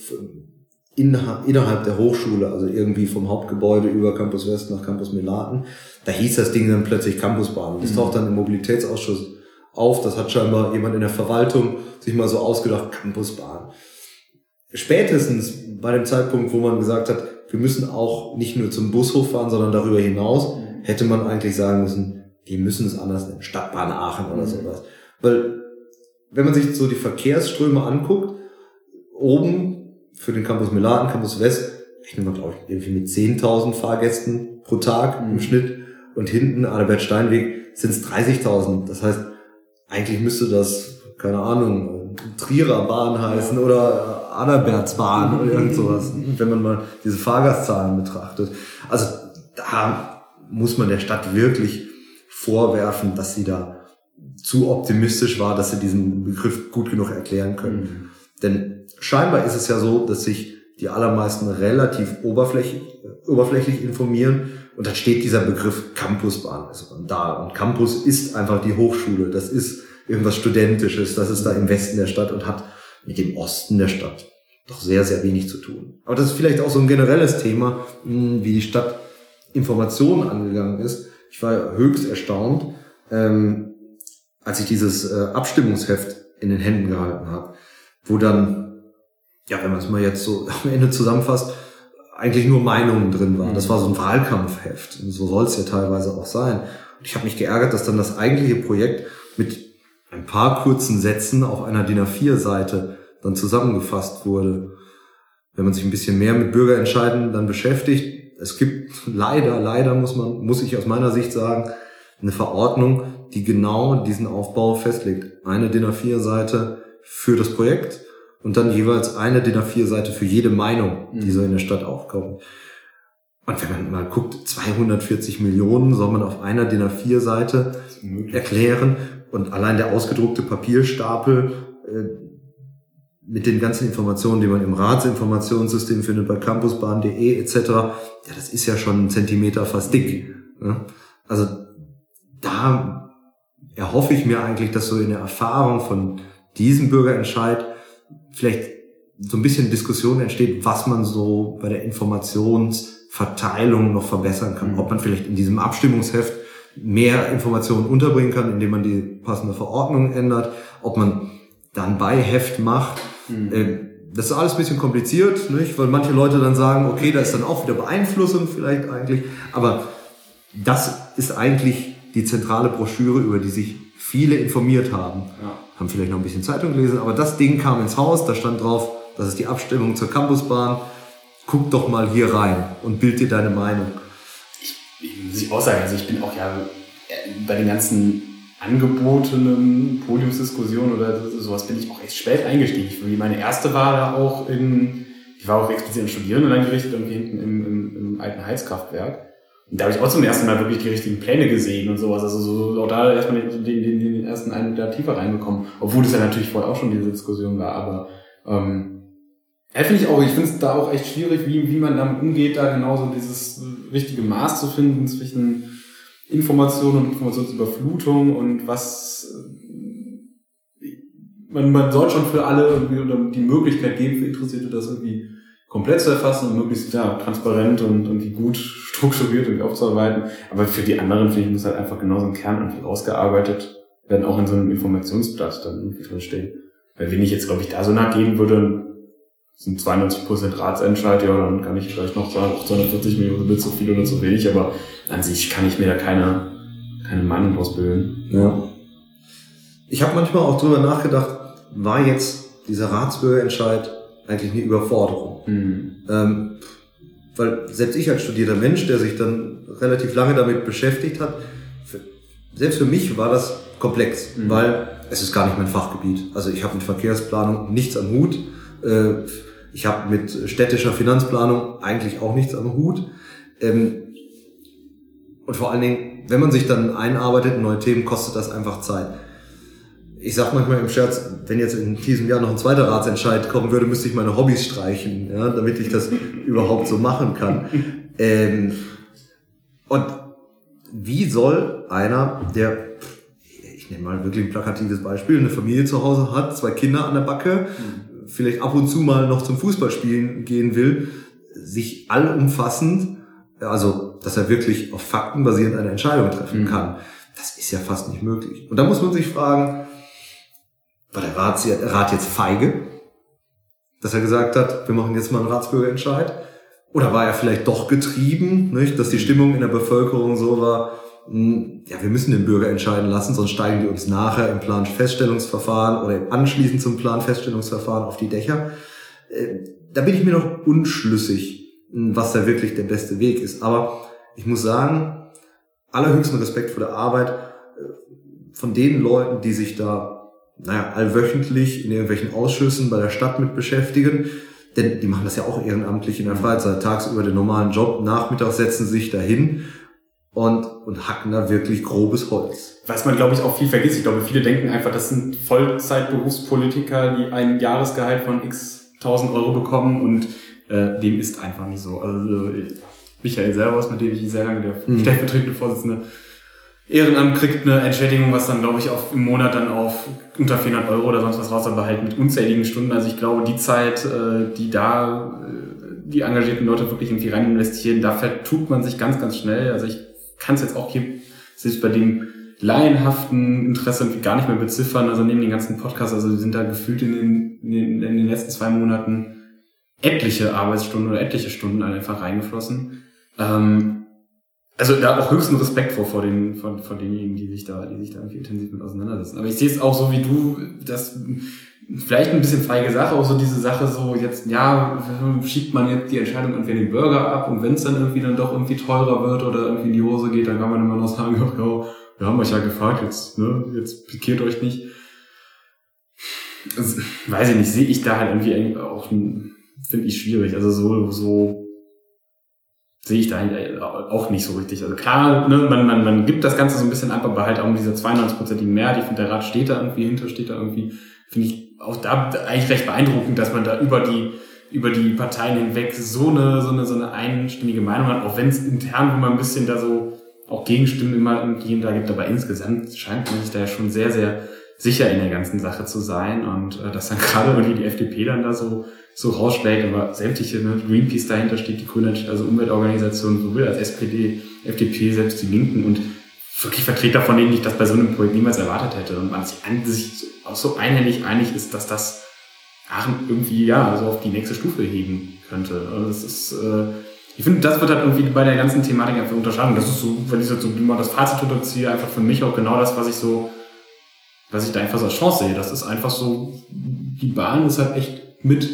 innerhalb der Hochschule, also irgendwie vom Hauptgebäude über Campus West nach Campus Melaten. Da hieß das Ding dann plötzlich Campusbahn. Das Mhm. taucht dann im Mobilitätsausschuss auf. Das hat scheinbar jemand in der Verwaltung sich mal so ausgedacht, Campusbahn. Spätestens bei dem Zeitpunkt, wo man gesagt hat, wir müssen auch nicht nur zum Bushof fahren, sondern darüber hinaus, hätte man eigentlich sagen müssen, die müssen es anders nennen, Stadtbahn Aachen oder mhm. sowas. Weil, wenn man sich so die Verkehrsströme anguckt, oben für den Campus Milan, Campus West, rechnen wir, glaube ich, irgendwie mit 10.000 Fahrgästen pro Tag mhm. im Schnitt. Und hinten, Adalbert Steinweg, sind es 30.000. Das heißt, eigentlich müsste das, keine Ahnung, Trierer Bahn heißen oder Adalbertsbahn oder irgend sowas, wenn man mal diese Fahrgastzahlen betrachtet. Also da muss man der Stadt wirklich vorwerfen, dass sie da zu optimistisch war, dass sie diesen Begriff gut genug erklären können. Mhm. Denn scheinbar ist es ja so, dass sich die allermeisten relativ oberflächlich, oberflächlich informieren und dann steht dieser Begriff Campusbahn also da. Und Campus ist einfach die Hochschule. Das ist irgendwas Studentisches. Das ist da im Westen der Stadt und hat mit dem Osten der Stadt doch sehr, sehr wenig zu tun. Aber das ist vielleicht auch so ein generelles Thema, hm, wie die Stadt Informationen angegangen ist. Ich war höchst erstaunt, ähm, als ich dieses äh, Abstimmungsheft in den Händen gehalten habe, wo dann, ja, wenn man es mal jetzt so am Ende zusammenfasst, eigentlich nur Meinungen drin waren. Das mhm. war so ein Wahlkampfheft. Und so soll es ja teilweise auch sein. Und ich habe mich geärgert, dass dann das eigentliche Projekt mit ein paar kurzen Sätzen auf einer DIN A4-Seite dann zusammengefasst wurde. Wenn man sich ein bisschen mehr mit Bürgerentscheiden dann beschäftigt, es gibt leider, leider muss man, muss ich aus meiner Sicht sagen, eine Verordnung, die genau diesen Aufbau festlegt. Eine DIN A4-Seite für das Projekt und dann jeweils eine DIN A4-Seite für jede Meinung, die so in der Stadt aufkommt. Und wenn man mal guckt, 240 Millionen soll man auf einer DIN A4-Seite erklären und allein der ausgedruckte Papierstapel äh, mit den ganzen Informationen, die man im Ratsinformationssystem findet, bei campusbahn.de etc., ja, das ist ja schon ein Zentimeter fast dick. Ne? Also da erhoffe ich mir eigentlich, dass so in der Erfahrung von diesem Bürgerentscheid vielleicht so ein bisschen Diskussion entsteht, was man so bei der Informationsverteilung noch verbessern kann. Mhm. Ob man vielleicht in diesem Abstimmungsheft mehr Informationen unterbringen kann, indem man die passende Verordnung ändert, ob man dann Beiheft macht. Mhm. Äh, das ist alles ein bisschen kompliziert, nicht? weil manche Leute dann sagen, okay, da ist dann auch wieder Beeinflussung vielleicht eigentlich, aber das ist eigentlich die zentrale Broschüre, über die sich viele informiert haben. Ja haben vielleicht noch ein bisschen Zeitung gelesen, aber das Ding kam ins Haus, da stand drauf, das ist die Abstimmung zur Campusbahn. Guck doch mal hier rein und bild dir deine Meinung. Ich, ich muss ich auch sagen, also ich bin auch ja bei den ganzen angebotenen Podiumsdiskussionen oder sowas bin ich auch echt spät eingestiegen. Ich, meine erste war da auch in, ich war auch explizit in Studierenden dann gerichtet, irgendwie hinten im, im, im alten Heizkraftwerk. Da habe ich auch zum ersten Mal wirklich die richtigen Pläne gesehen und sowas. Also so auch da erstmal den, den, den, ersten einen da tiefer reingekommen. Obwohl das ja natürlich vorher auch schon diese Diskussion war. Aber ähm, ja, finde ich auch, ich finde es da auch echt schwierig, wie, wie man damit umgeht, da genauso dieses richtige Maß zu finden zwischen Information und Informationsüberflutung und was äh, man, man soll schon für alle irgendwie die Möglichkeit geben, für Interessierte das irgendwie komplett zu erfassen und möglichst ja, transparent und irgendwie gut strukturiert irgendwie aufzuarbeiten. Aber für die anderen, finde ich, muss halt einfach genauso ein Kern irgendwie rausgearbeitet werden, auch in so einem Informationsblatt dann irgendwie drinstehen. Weil wenn ich jetzt, glaube ich, da so nachgehen würde, sind 92% Ratsentscheid, ja, dann kann ich vielleicht noch sagen, auch 240 Millionen wird zu viel oder zu wenig, aber an sich kann ich mir da keine, keine Meinung draus bilden. Ja. Ich habe manchmal auch drüber nachgedacht, war jetzt dieser Ratsbürgerentscheid eigentlich eine Überforderung. Mhm. Ähm, weil selbst ich als studierter Mensch, der sich dann relativ lange damit beschäftigt hat, für, selbst für mich war das komplex, mhm. weil es ist gar nicht mein Fachgebiet. Also ich habe mit Verkehrsplanung nichts am Hut. Äh, ich habe mit städtischer Finanzplanung eigentlich auch nichts am Hut. Ähm, und vor allen Dingen, wenn man sich dann einarbeitet in neue Themen, kostet das einfach Zeit ich sag manchmal im Scherz, wenn jetzt in diesem Jahr noch ein zweiter Ratsentscheid kommen würde, müsste ich meine Hobbys streichen, ja, damit ich das überhaupt so machen kann. Ähm, und wie soll einer, der, ich nehme mal wirklich ein plakatives Beispiel, eine Familie zu Hause hat, zwei Kinder an der Backe, vielleicht ab und zu mal noch zum Fußballspielen gehen will, sich allumfassend, also dass er wirklich auf Fakten basierend eine Entscheidung treffen mhm. kann. Das ist ja fast nicht möglich. Und da muss man sich fragen, war der Rat, Rat jetzt feige, dass er gesagt hat, wir machen jetzt mal einen Ratsbürgerentscheid? Oder war er vielleicht doch getrieben, nicht? dass die Stimmung in der Bevölkerung so war, hm, ja, wir müssen den Bürger entscheiden lassen, sonst steigen die uns nachher im Planfeststellungsverfahren oder im anschließend zum Planfeststellungsverfahren auf die Dächer. Äh, da bin ich mir noch unschlüssig, hm, was da wirklich der beste Weg ist. Aber ich muss sagen, allerhöchsten Respekt vor der Arbeit äh, von den Leuten, die sich da, naja, allwöchentlich in irgendwelchen Ausschüssen bei der Stadt mit beschäftigen. Denn die machen das ja auch ehrenamtlich in der Freizeit, tagsüber den normalen Job, nachmittags setzen sie sich dahin und, und hacken da wirklich grobes Holz. Was man, glaube ich, auch viel vergisst. Ich glaube, viele denken einfach, das sind Vollzeitberufspolitiker, die ein Jahresgehalt von x tausend Euro bekommen und äh, dem ist einfach nicht so. Also Michael Servos, mit dem ich sehr lange der mhm. stellvertretende Vorsitzende Ehrenamt kriegt eine Entschädigung, was dann, glaube ich, auf, im Monat dann auf unter 400 Euro oder sonst was raus, aber halt mit unzähligen Stunden. Also ich glaube, die Zeit, äh, die da äh, die engagierten Leute wirklich irgendwie rein investieren, da vertut man sich ganz, ganz schnell. Also ich kann es jetzt auch hier selbst bei dem laienhaften Interesse irgendwie gar nicht mehr beziffern. Also neben den ganzen Podcasts, also sind da gefühlt in den, in den, in den letzten zwei Monaten etliche Arbeitsstunden oder etliche Stunden einfach reingeflossen. Ähm, also da auch höchsten Respekt vor, vor, den, vor, vor denjenigen, die sich da, die sich da irgendwie intensiv mit auseinandersetzen. Aber ich sehe es auch so wie du, dass vielleicht ein bisschen feige Sache, auch so diese Sache so jetzt, ja, schiebt man jetzt die Entscheidung entweder den Bürger ab und wenn es dann irgendwie dann doch irgendwie teurer wird oder irgendwie in die Hose geht, dann kann man immer noch sagen, ja, wir haben euch ja gefragt, jetzt, ne, jetzt pikiert euch nicht. Also, weiß ich nicht, sehe ich da halt irgendwie auch, finde ich schwierig. Also so, so sehe ich da auch nicht so richtig. Also klar, ne, man, man, man gibt das Ganze so ein bisschen ab, aber halt auch mit dieser 92-prozentigen Mehrheit. Ich finde, der Rat steht da irgendwie hinter, steht da irgendwie, finde ich auch da eigentlich recht beeindruckend, dass man da über die über die Parteien hinweg so eine so eine so eine einstimmige Meinung hat, auch wenn es intern immer ein bisschen da so auch Gegenstimmen immer irgendwie da gibt, aber insgesamt scheint man sich da ja schon sehr sehr sicher in der ganzen Sache zu sein und äh, dass dann gerade irgendwie die FDP dann da so so rausschlägt, aber sämtliche, ne, Greenpeace dahinter steht, die Grüne, also Umweltorganisationen, sowohl als SPD, FDP, selbst die Linken und wirklich Vertreter von denen ich das bei so einem Projekt niemals erwartet hätte und man sich an sich auch so einhellig einig ist, dass das Aachen irgendwie, ja, so auf die nächste Stufe heben könnte. Also das ist, äh, ich finde, das wird halt irgendwie bei der ganzen Thematik einfach unterscheiden. Das ist so, wenn ich jetzt so mal das Fazit unterziehe, einfach für mich auch genau das, was ich so, was ich da einfach so als Chance sehe. Das ist einfach so, die Bahn ist halt echt mit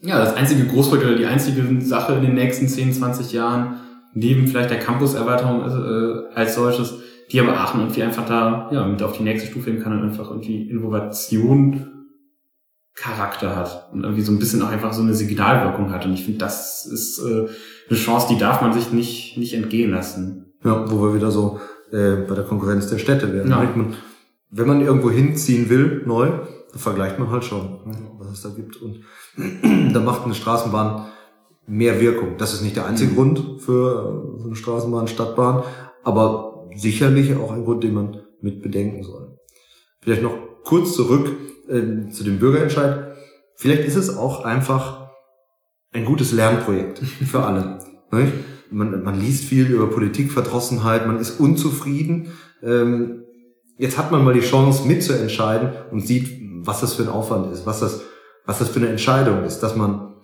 ja, das einzige Großprojekt oder die einzige Sache in den nächsten 10, 20 Jahren, neben vielleicht der Campuserweiterung äh, als solches, die aber Aachen irgendwie einfach da ja, mit auf die nächste Stufe heben kann und einfach irgendwie Innovation Charakter hat und irgendwie so ein bisschen auch einfach so eine Signalwirkung hat. Und ich finde, das ist äh, eine Chance, die darf man sich nicht, nicht entgehen lassen. Ja, wo wir wieder so äh, bei der Konkurrenz der Städte werden. Ja. Wenn man irgendwo hinziehen will, neu, dann vergleicht man halt schon, was es da gibt. Und da macht eine Straßenbahn mehr Wirkung. Das ist nicht der einzige mhm. Grund für so eine Straßenbahn, Stadtbahn, aber sicherlich auch ein Grund, den man mit bedenken soll. Vielleicht noch kurz zurück äh, zu dem Bürgerentscheid. Vielleicht ist es auch einfach ein gutes Lernprojekt für alle. man, man liest viel über Politikverdrossenheit, man ist unzufrieden. Ähm, jetzt hat man mal die Chance mitzuentscheiden und sieht, was das für ein Aufwand ist, was das was das für eine Entscheidung ist, dass man,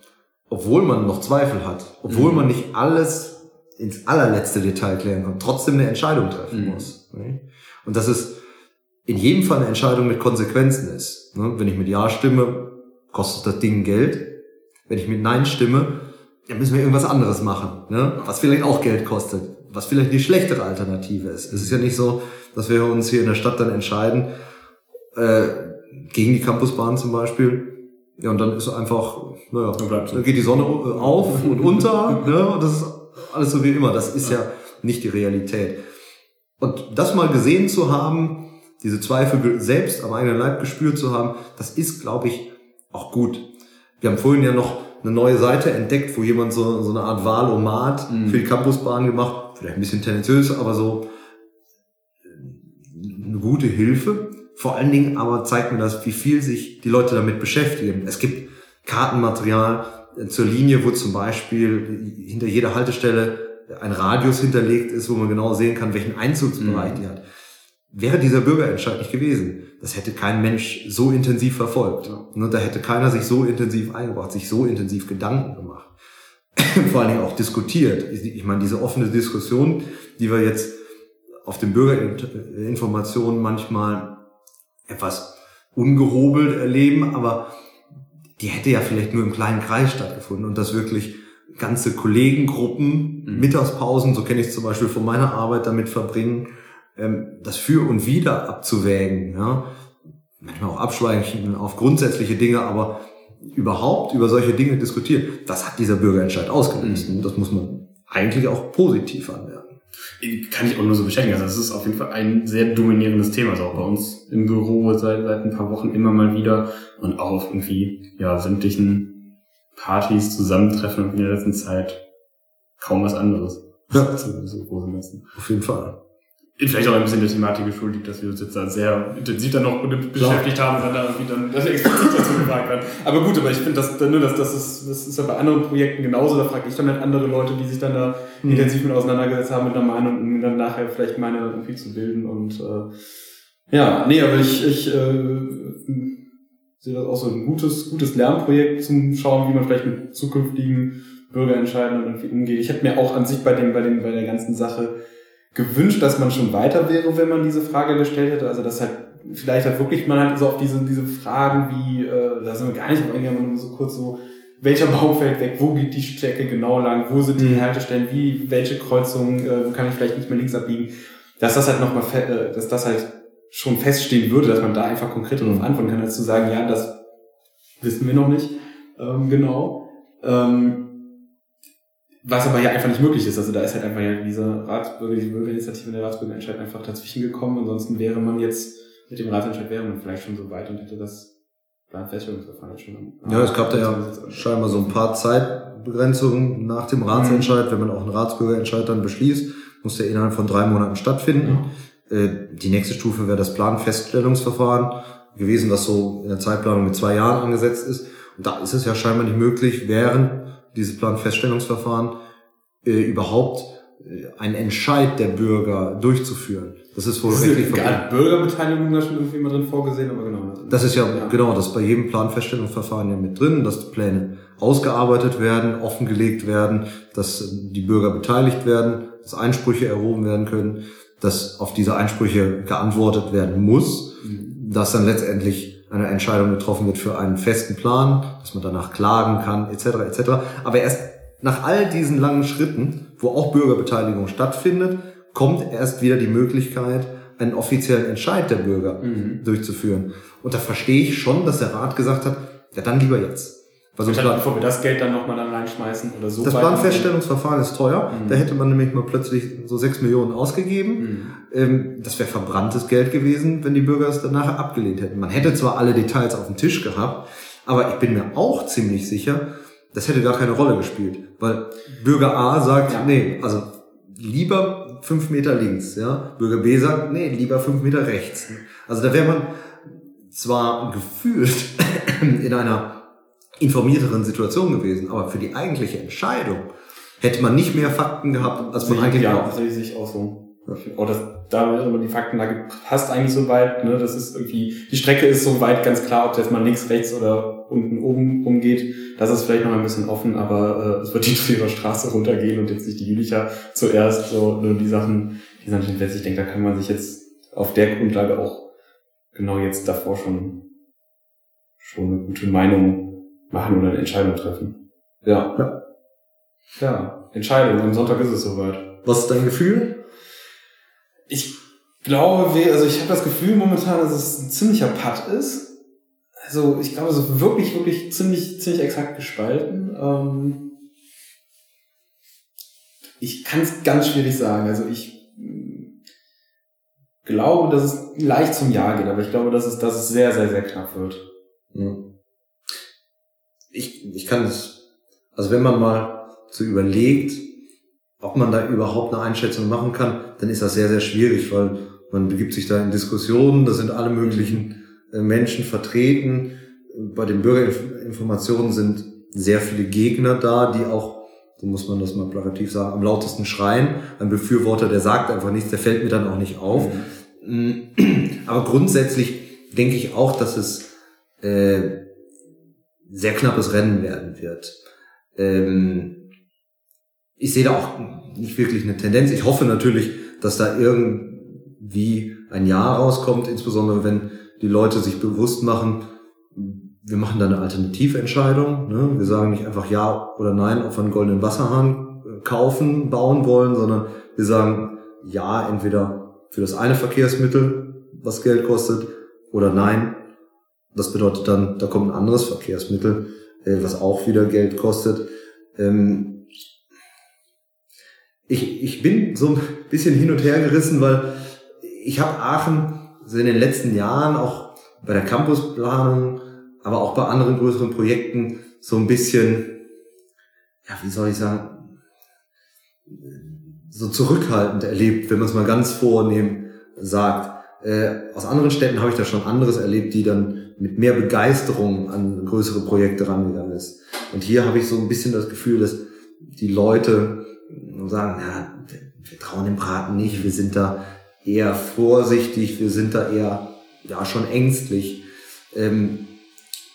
obwohl man noch Zweifel hat, obwohl mhm. man nicht alles ins allerletzte Detail klären kann, trotzdem eine Entscheidung treffen mhm. muss. Ne? Und dass es in jedem Fall eine Entscheidung mit Konsequenzen ist. Ne? Wenn ich mit Ja stimme, kostet das Ding Geld. Wenn ich mit Nein stimme, dann müssen wir irgendwas anderes machen, ne? was vielleicht auch Geld kostet, was vielleicht die schlechtere Alternative ist. Es ist ja nicht so, dass wir uns hier in der Stadt dann entscheiden, äh, gegen die Campusbahn zum Beispiel, ja, und dann ist einfach, naja, dann, bleibt dann geht die Sonne auf und unter, ne? Und das ist alles so wie immer. Das ist ja. ja nicht die Realität. Und das mal gesehen zu haben, diese Zweifel selbst am eigenen Leib gespürt zu haben, das ist, glaube ich, auch gut. Wir haben vorhin ja noch eine neue Seite entdeckt, wo jemand so, so eine Art Wahlomat mhm. für die Campusbahn gemacht, vielleicht ein bisschen tendenziös, aber so eine gute Hilfe. Vor allen Dingen aber zeigt mir das, wie viel sich die Leute damit beschäftigen. Es gibt Kartenmaterial zur Linie, wo zum Beispiel hinter jeder Haltestelle ein Radius hinterlegt ist, wo man genau sehen kann, welchen Einzugsbereich mhm. die hat. Wäre dieser Bürgerentscheid nicht gewesen, das hätte kein Mensch so intensiv verfolgt. Ja. Da hätte keiner sich so intensiv eingebracht, sich so intensiv Gedanken gemacht. vor allen Dingen auch diskutiert. Ich meine, diese offene Diskussion, die wir jetzt auf den Bürgerinformationen manchmal etwas ungehobelt erleben, aber die hätte ja vielleicht nur im kleinen Kreis stattgefunden und das wirklich ganze Kollegengruppen, mhm. Mittagspausen, so kenne ich es zum Beispiel von meiner Arbeit, damit verbringen, ähm, das für und wieder abzuwägen. Ja? Manchmal auch abschweichen auf grundsätzliche Dinge, aber überhaupt über solche Dinge diskutieren, das hat dieser Bürgerentscheid ausgelöst. Mhm. Das muss man eigentlich auch positiv anwerten. Kann ich auch nur so bestätigen. Also das ist auf jeden Fall ein sehr dominierendes Thema. Also auch bei uns im Büro seit, seit ein paar Wochen immer mal wieder und auch auf irgendwie ja, sämtlichen Partys, Zusammentreffen in der letzten Zeit kaum was anderes. Ja. Auf jeden Fall vielleicht auch ein bisschen der Thematik geschuldet, dass wir uns jetzt da sehr intensiv dann noch beschäftigt ja. haben und dann da irgendwie dann das explizit dazu gefragt werden. Aber gut, aber ich finde, das, ne, das, das, ist, das ist ja bei anderen Projekten genauso. Da frage ich dann halt andere Leute, die sich dann da mhm. intensiv mit auseinandergesetzt haben mit einer Meinung, um dann nachher vielleicht meine irgendwie zu bilden. Und äh, ja, nee, aber ich, ich äh, sehe das auch so ein gutes, gutes Lernprojekt zum Schauen, wie man vielleicht mit zukünftigen Bürgerentscheidungen irgendwie umgeht. Ich hätte mir auch an sich bei dem, bei dem, bei der ganzen Sache gewünscht, dass man schon weiter wäre, wenn man diese Frage gestellt hätte. Also dass halt vielleicht halt wirklich man halt so auf diese, diese Fragen wie, äh, da sind wir gar nicht auf eingegangen, nur so kurz so, welcher Baum fällt weg, wo geht die Strecke genau lang, wo sind die mhm. Haltestellen, wie, welche Kreuzungen, äh, wo kann ich vielleicht nicht mehr links abbiegen, dass das halt nochmal, äh, dass das halt schon feststehen würde, dass man da einfach konkret darauf antworten kann, als zu sagen, ja, das wissen wir noch nicht ähm, genau. Ähm, was aber ja einfach nicht möglich ist. Also da ist halt einfach ja diese Ratsbürger, diese Bürgerinitiative in der Ratsbürgerentscheid einfach dazwischen gekommen. Ansonsten wäre man jetzt mit dem Ratsentscheid wäre man vielleicht schon so weit und hätte das Planfeststellungsverfahren jetzt schon. Ja, es gab da ja scheinbar so ein paar Zeitbegrenzungen nach dem Ratsentscheid. Mhm. Wenn man auch einen Ratsbürgerentscheid dann beschließt, muss der innerhalb von drei Monaten stattfinden. Mhm. Die nächste Stufe wäre das Planfeststellungsverfahren gewesen, was so in der Zeitplanung mit zwei Jahren angesetzt ist. Und da ist es ja scheinbar nicht möglich, während dieses Planfeststellungsverfahren äh, überhaupt äh, einen Entscheid der Bürger durchzuführen. Das ist wohl rechtlich verboten. Bürgerbeteiligung da schon irgendwie mal drin vorgesehen, aber genau. Das ist ja, ja, genau, das ist bei jedem Planfeststellungsverfahren ja mit drin, dass die Pläne ausgearbeitet werden, offengelegt werden, dass die Bürger beteiligt werden, dass Einsprüche erhoben werden können, dass auf diese Einsprüche geantwortet werden muss, mhm. dass dann letztendlich eine Entscheidung getroffen wird für einen festen Plan, dass man danach klagen kann, etc. etc. Aber erst nach all diesen langen Schritten, wo auch Bürgerbeteiligung stattfindet, kommt erst wieder die Möglichkeit, einen offiziellen Entscheid der Bürger mhm. durchzuführen. Und da verstehe ich schon, dass der Rat gesagt hat, ja dann lieber jetzt. Was uns dann, bevor wir das Geld dann nochmal dann reinschmeißen oder so. Das Planfeststellungsverfahren ist teuer. Mhm. Da hätte man nämlich mal plötzlich so sechs Millionen ausgegeben. Mhm. Ähm, das wäre verbranntes Geld gewesen, wenn die Bürger es dann nachher abgelehnt hätten. Man hätte zwar alle Details auf dem Tisch gehabt, aber ich bin mir auch ziemlich sicher, das hätte gar keine Rolle gespielt. Weil Bürger A sagt, ja. nee, also lieber fünf Meter links, ja. Bürger B sagt, nee, lieber fünf Meter rechts. Also da wäre man zwar gefühlt in einer informierteren Situation gewesen. Aber für die eigentliche Entscheidung hätte man nicht mehr Fakten gehabt, als man eigentlich ja. Das sehe ich auch so. Oh, das, da immer die Faktenlage passt eigentlich so weit. Ne? Das ist irgendwie, die Strecke ist so weit ganz klar, ob das mal links, rechts oder unten oben umgeht. Das ist vielleicht noch ein bisschen offen, aber äh, es wird die Trierer Straße runtergehen und jetzt nicht die Jülicher zuerst. So nur die Sachen, die sind fest. Ich denke, da kann man sich jetzt auf der Grundlage auch genau jetzt davor schon schon eine gute Meinung machen oder eine Entscheidung treffen. Ja. Ja, ja Entscheidung. Am Sonntag ist es soweit. Was ist dein Gefühl? Ich glaube, also ich habe das Gefühl momentan, dass es ein ziemlicher Putt ist. Also ich glaube, es ist wirklich, wirklich ziemlich, ziemlich exakt gespalten. Ähm ich kann es ganz schwierig sagen. Also ich glaube, dass es leicht zum Ja geht, aber ich glaube, dass es, dass es sehr, sehr, sehr knapp wird. Mhm ich, ich kann es, also wenn man mal so überlegt, ob man da überhaupt eine Einschätzung machen kann, dann ist das sehr, sehr schwierig, weil man begibt sich da in Diskussionen, da sind alle möglichen äh, Menschen vertreten. Bei den Bürgerinformationen sind sehr viele Gegner da, die auch, so muss man das mal plakativ sagen, am lautesten schreien. Ein Befürworter, der sagt einfach nichts, der fällt mir dann auch nicht auf. Mhm. Aber grundsätzlich denke ich auch, dass es äh, sehr knappes Rennen werden wird. Ähm, ich sehe da auch nicht wirklich eine Tendenz. Ich hoffe natürlich, dass da irgendwie ein Jahr rauskommt, insbesondere wenn die Leute sich bewusst machen, wir machen da eine Alternativentscheidung. Ne? Wir sagen nicht einfach ja oder nein, ob wir einen goldenen Wasserhahn äh, kaufen, bauen wollen, sondern wir sagen ja, entweder für das eine Verkehrsmittel, was Geld kostet, oder nein. Das bedeutet dann, da kommt ein anderes Verkehrsmittel, äh, was auch wieder Geld kostet. Ähm, ich, ich bin so ein bisschen hin und her gerissen, weil ich habe Aachen so in den letzten Jahren auch bei der Campusplanung aber auch bei anderen größeren Projekten so ein bisschen, ja, wie soll ich sagen, so zurückhaltend erlebt, wenn man es mal ganz vornehm sagt. Äh, aus anderen Städten habe ich da schon anderes erlebt, die dann mit mehr Begeisterung an größere Projekte rangegangen ist. Und hier habe ich so ein bisschen das Gefühl, dass die Leute sagen, ja, wir trauen dem Braten nicht, wir sind da eher vorsichtig, wir sind da eher ja schon ängstlich. Ähm,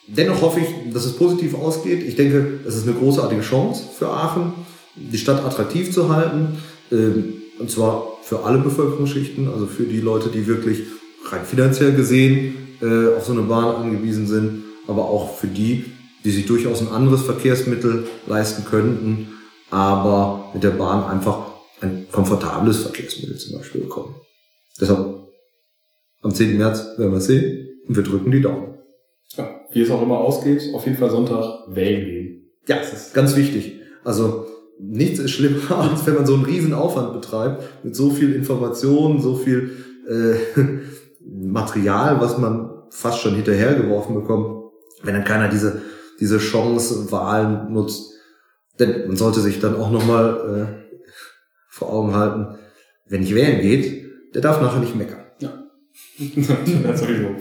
Dennoch hoffe ich, dass es positiv ausgeht. Ich denke, es ist eine großartige Chance für Aachen, die Stadt attraktiv zu halten. Ähm, und zwar für alle Bevölkerungsschichten, also für die Leute, die wirklich rein finanziell gesehen äh, auf so eine Bahn angewiesen sind, aber auch für die, die sich durchaus ein anderes Verkehrsmittel leisten könnten, aber mit der Bahn einfach ein komfortables Verkehrsmittel zum Beispiel bekommen. Deshalb am 10. März werden wir sehen und wir drücken die Daumen. Ja, wie es auch immer ausgeht, auf jeden Fall Sonntag wählen gehen. Ja, das ist ganz wichtig. Also nichts ist schlimmer, als wenn man so einen riesen Aufwand betreibt, mit so viel Information, so viel äh, Material, was man fast schon hinterhergeworfen bekommt, wenn dann keiner diese, diese Chance Wahlen nutzt. Denn man sollte sich dann auch nochmal äh, vor Augen halten, wenn nicht wählen geht, der darf nachher nicht meckern. Ja. das sowieso.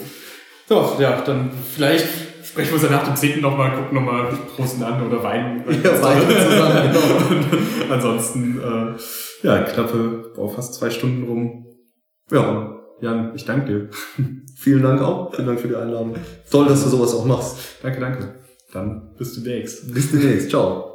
So, ja, dann vielleicht sprechen wir uns ja nach dem 10. nochmal, gucken nochmal, prosten an oder weinen. Ja, weinen zusammen, genau. ansonsten, äh, ja, knappe, oh, fast zwei Stunden rum. Ja, Jan, ich danke dir. Vielen Dank auch. Vielen Dank für die Einladung. Toll, dass du sowas auch machst. Danke, danke. Dann bis demnächst. Bis demnächst. Ciao.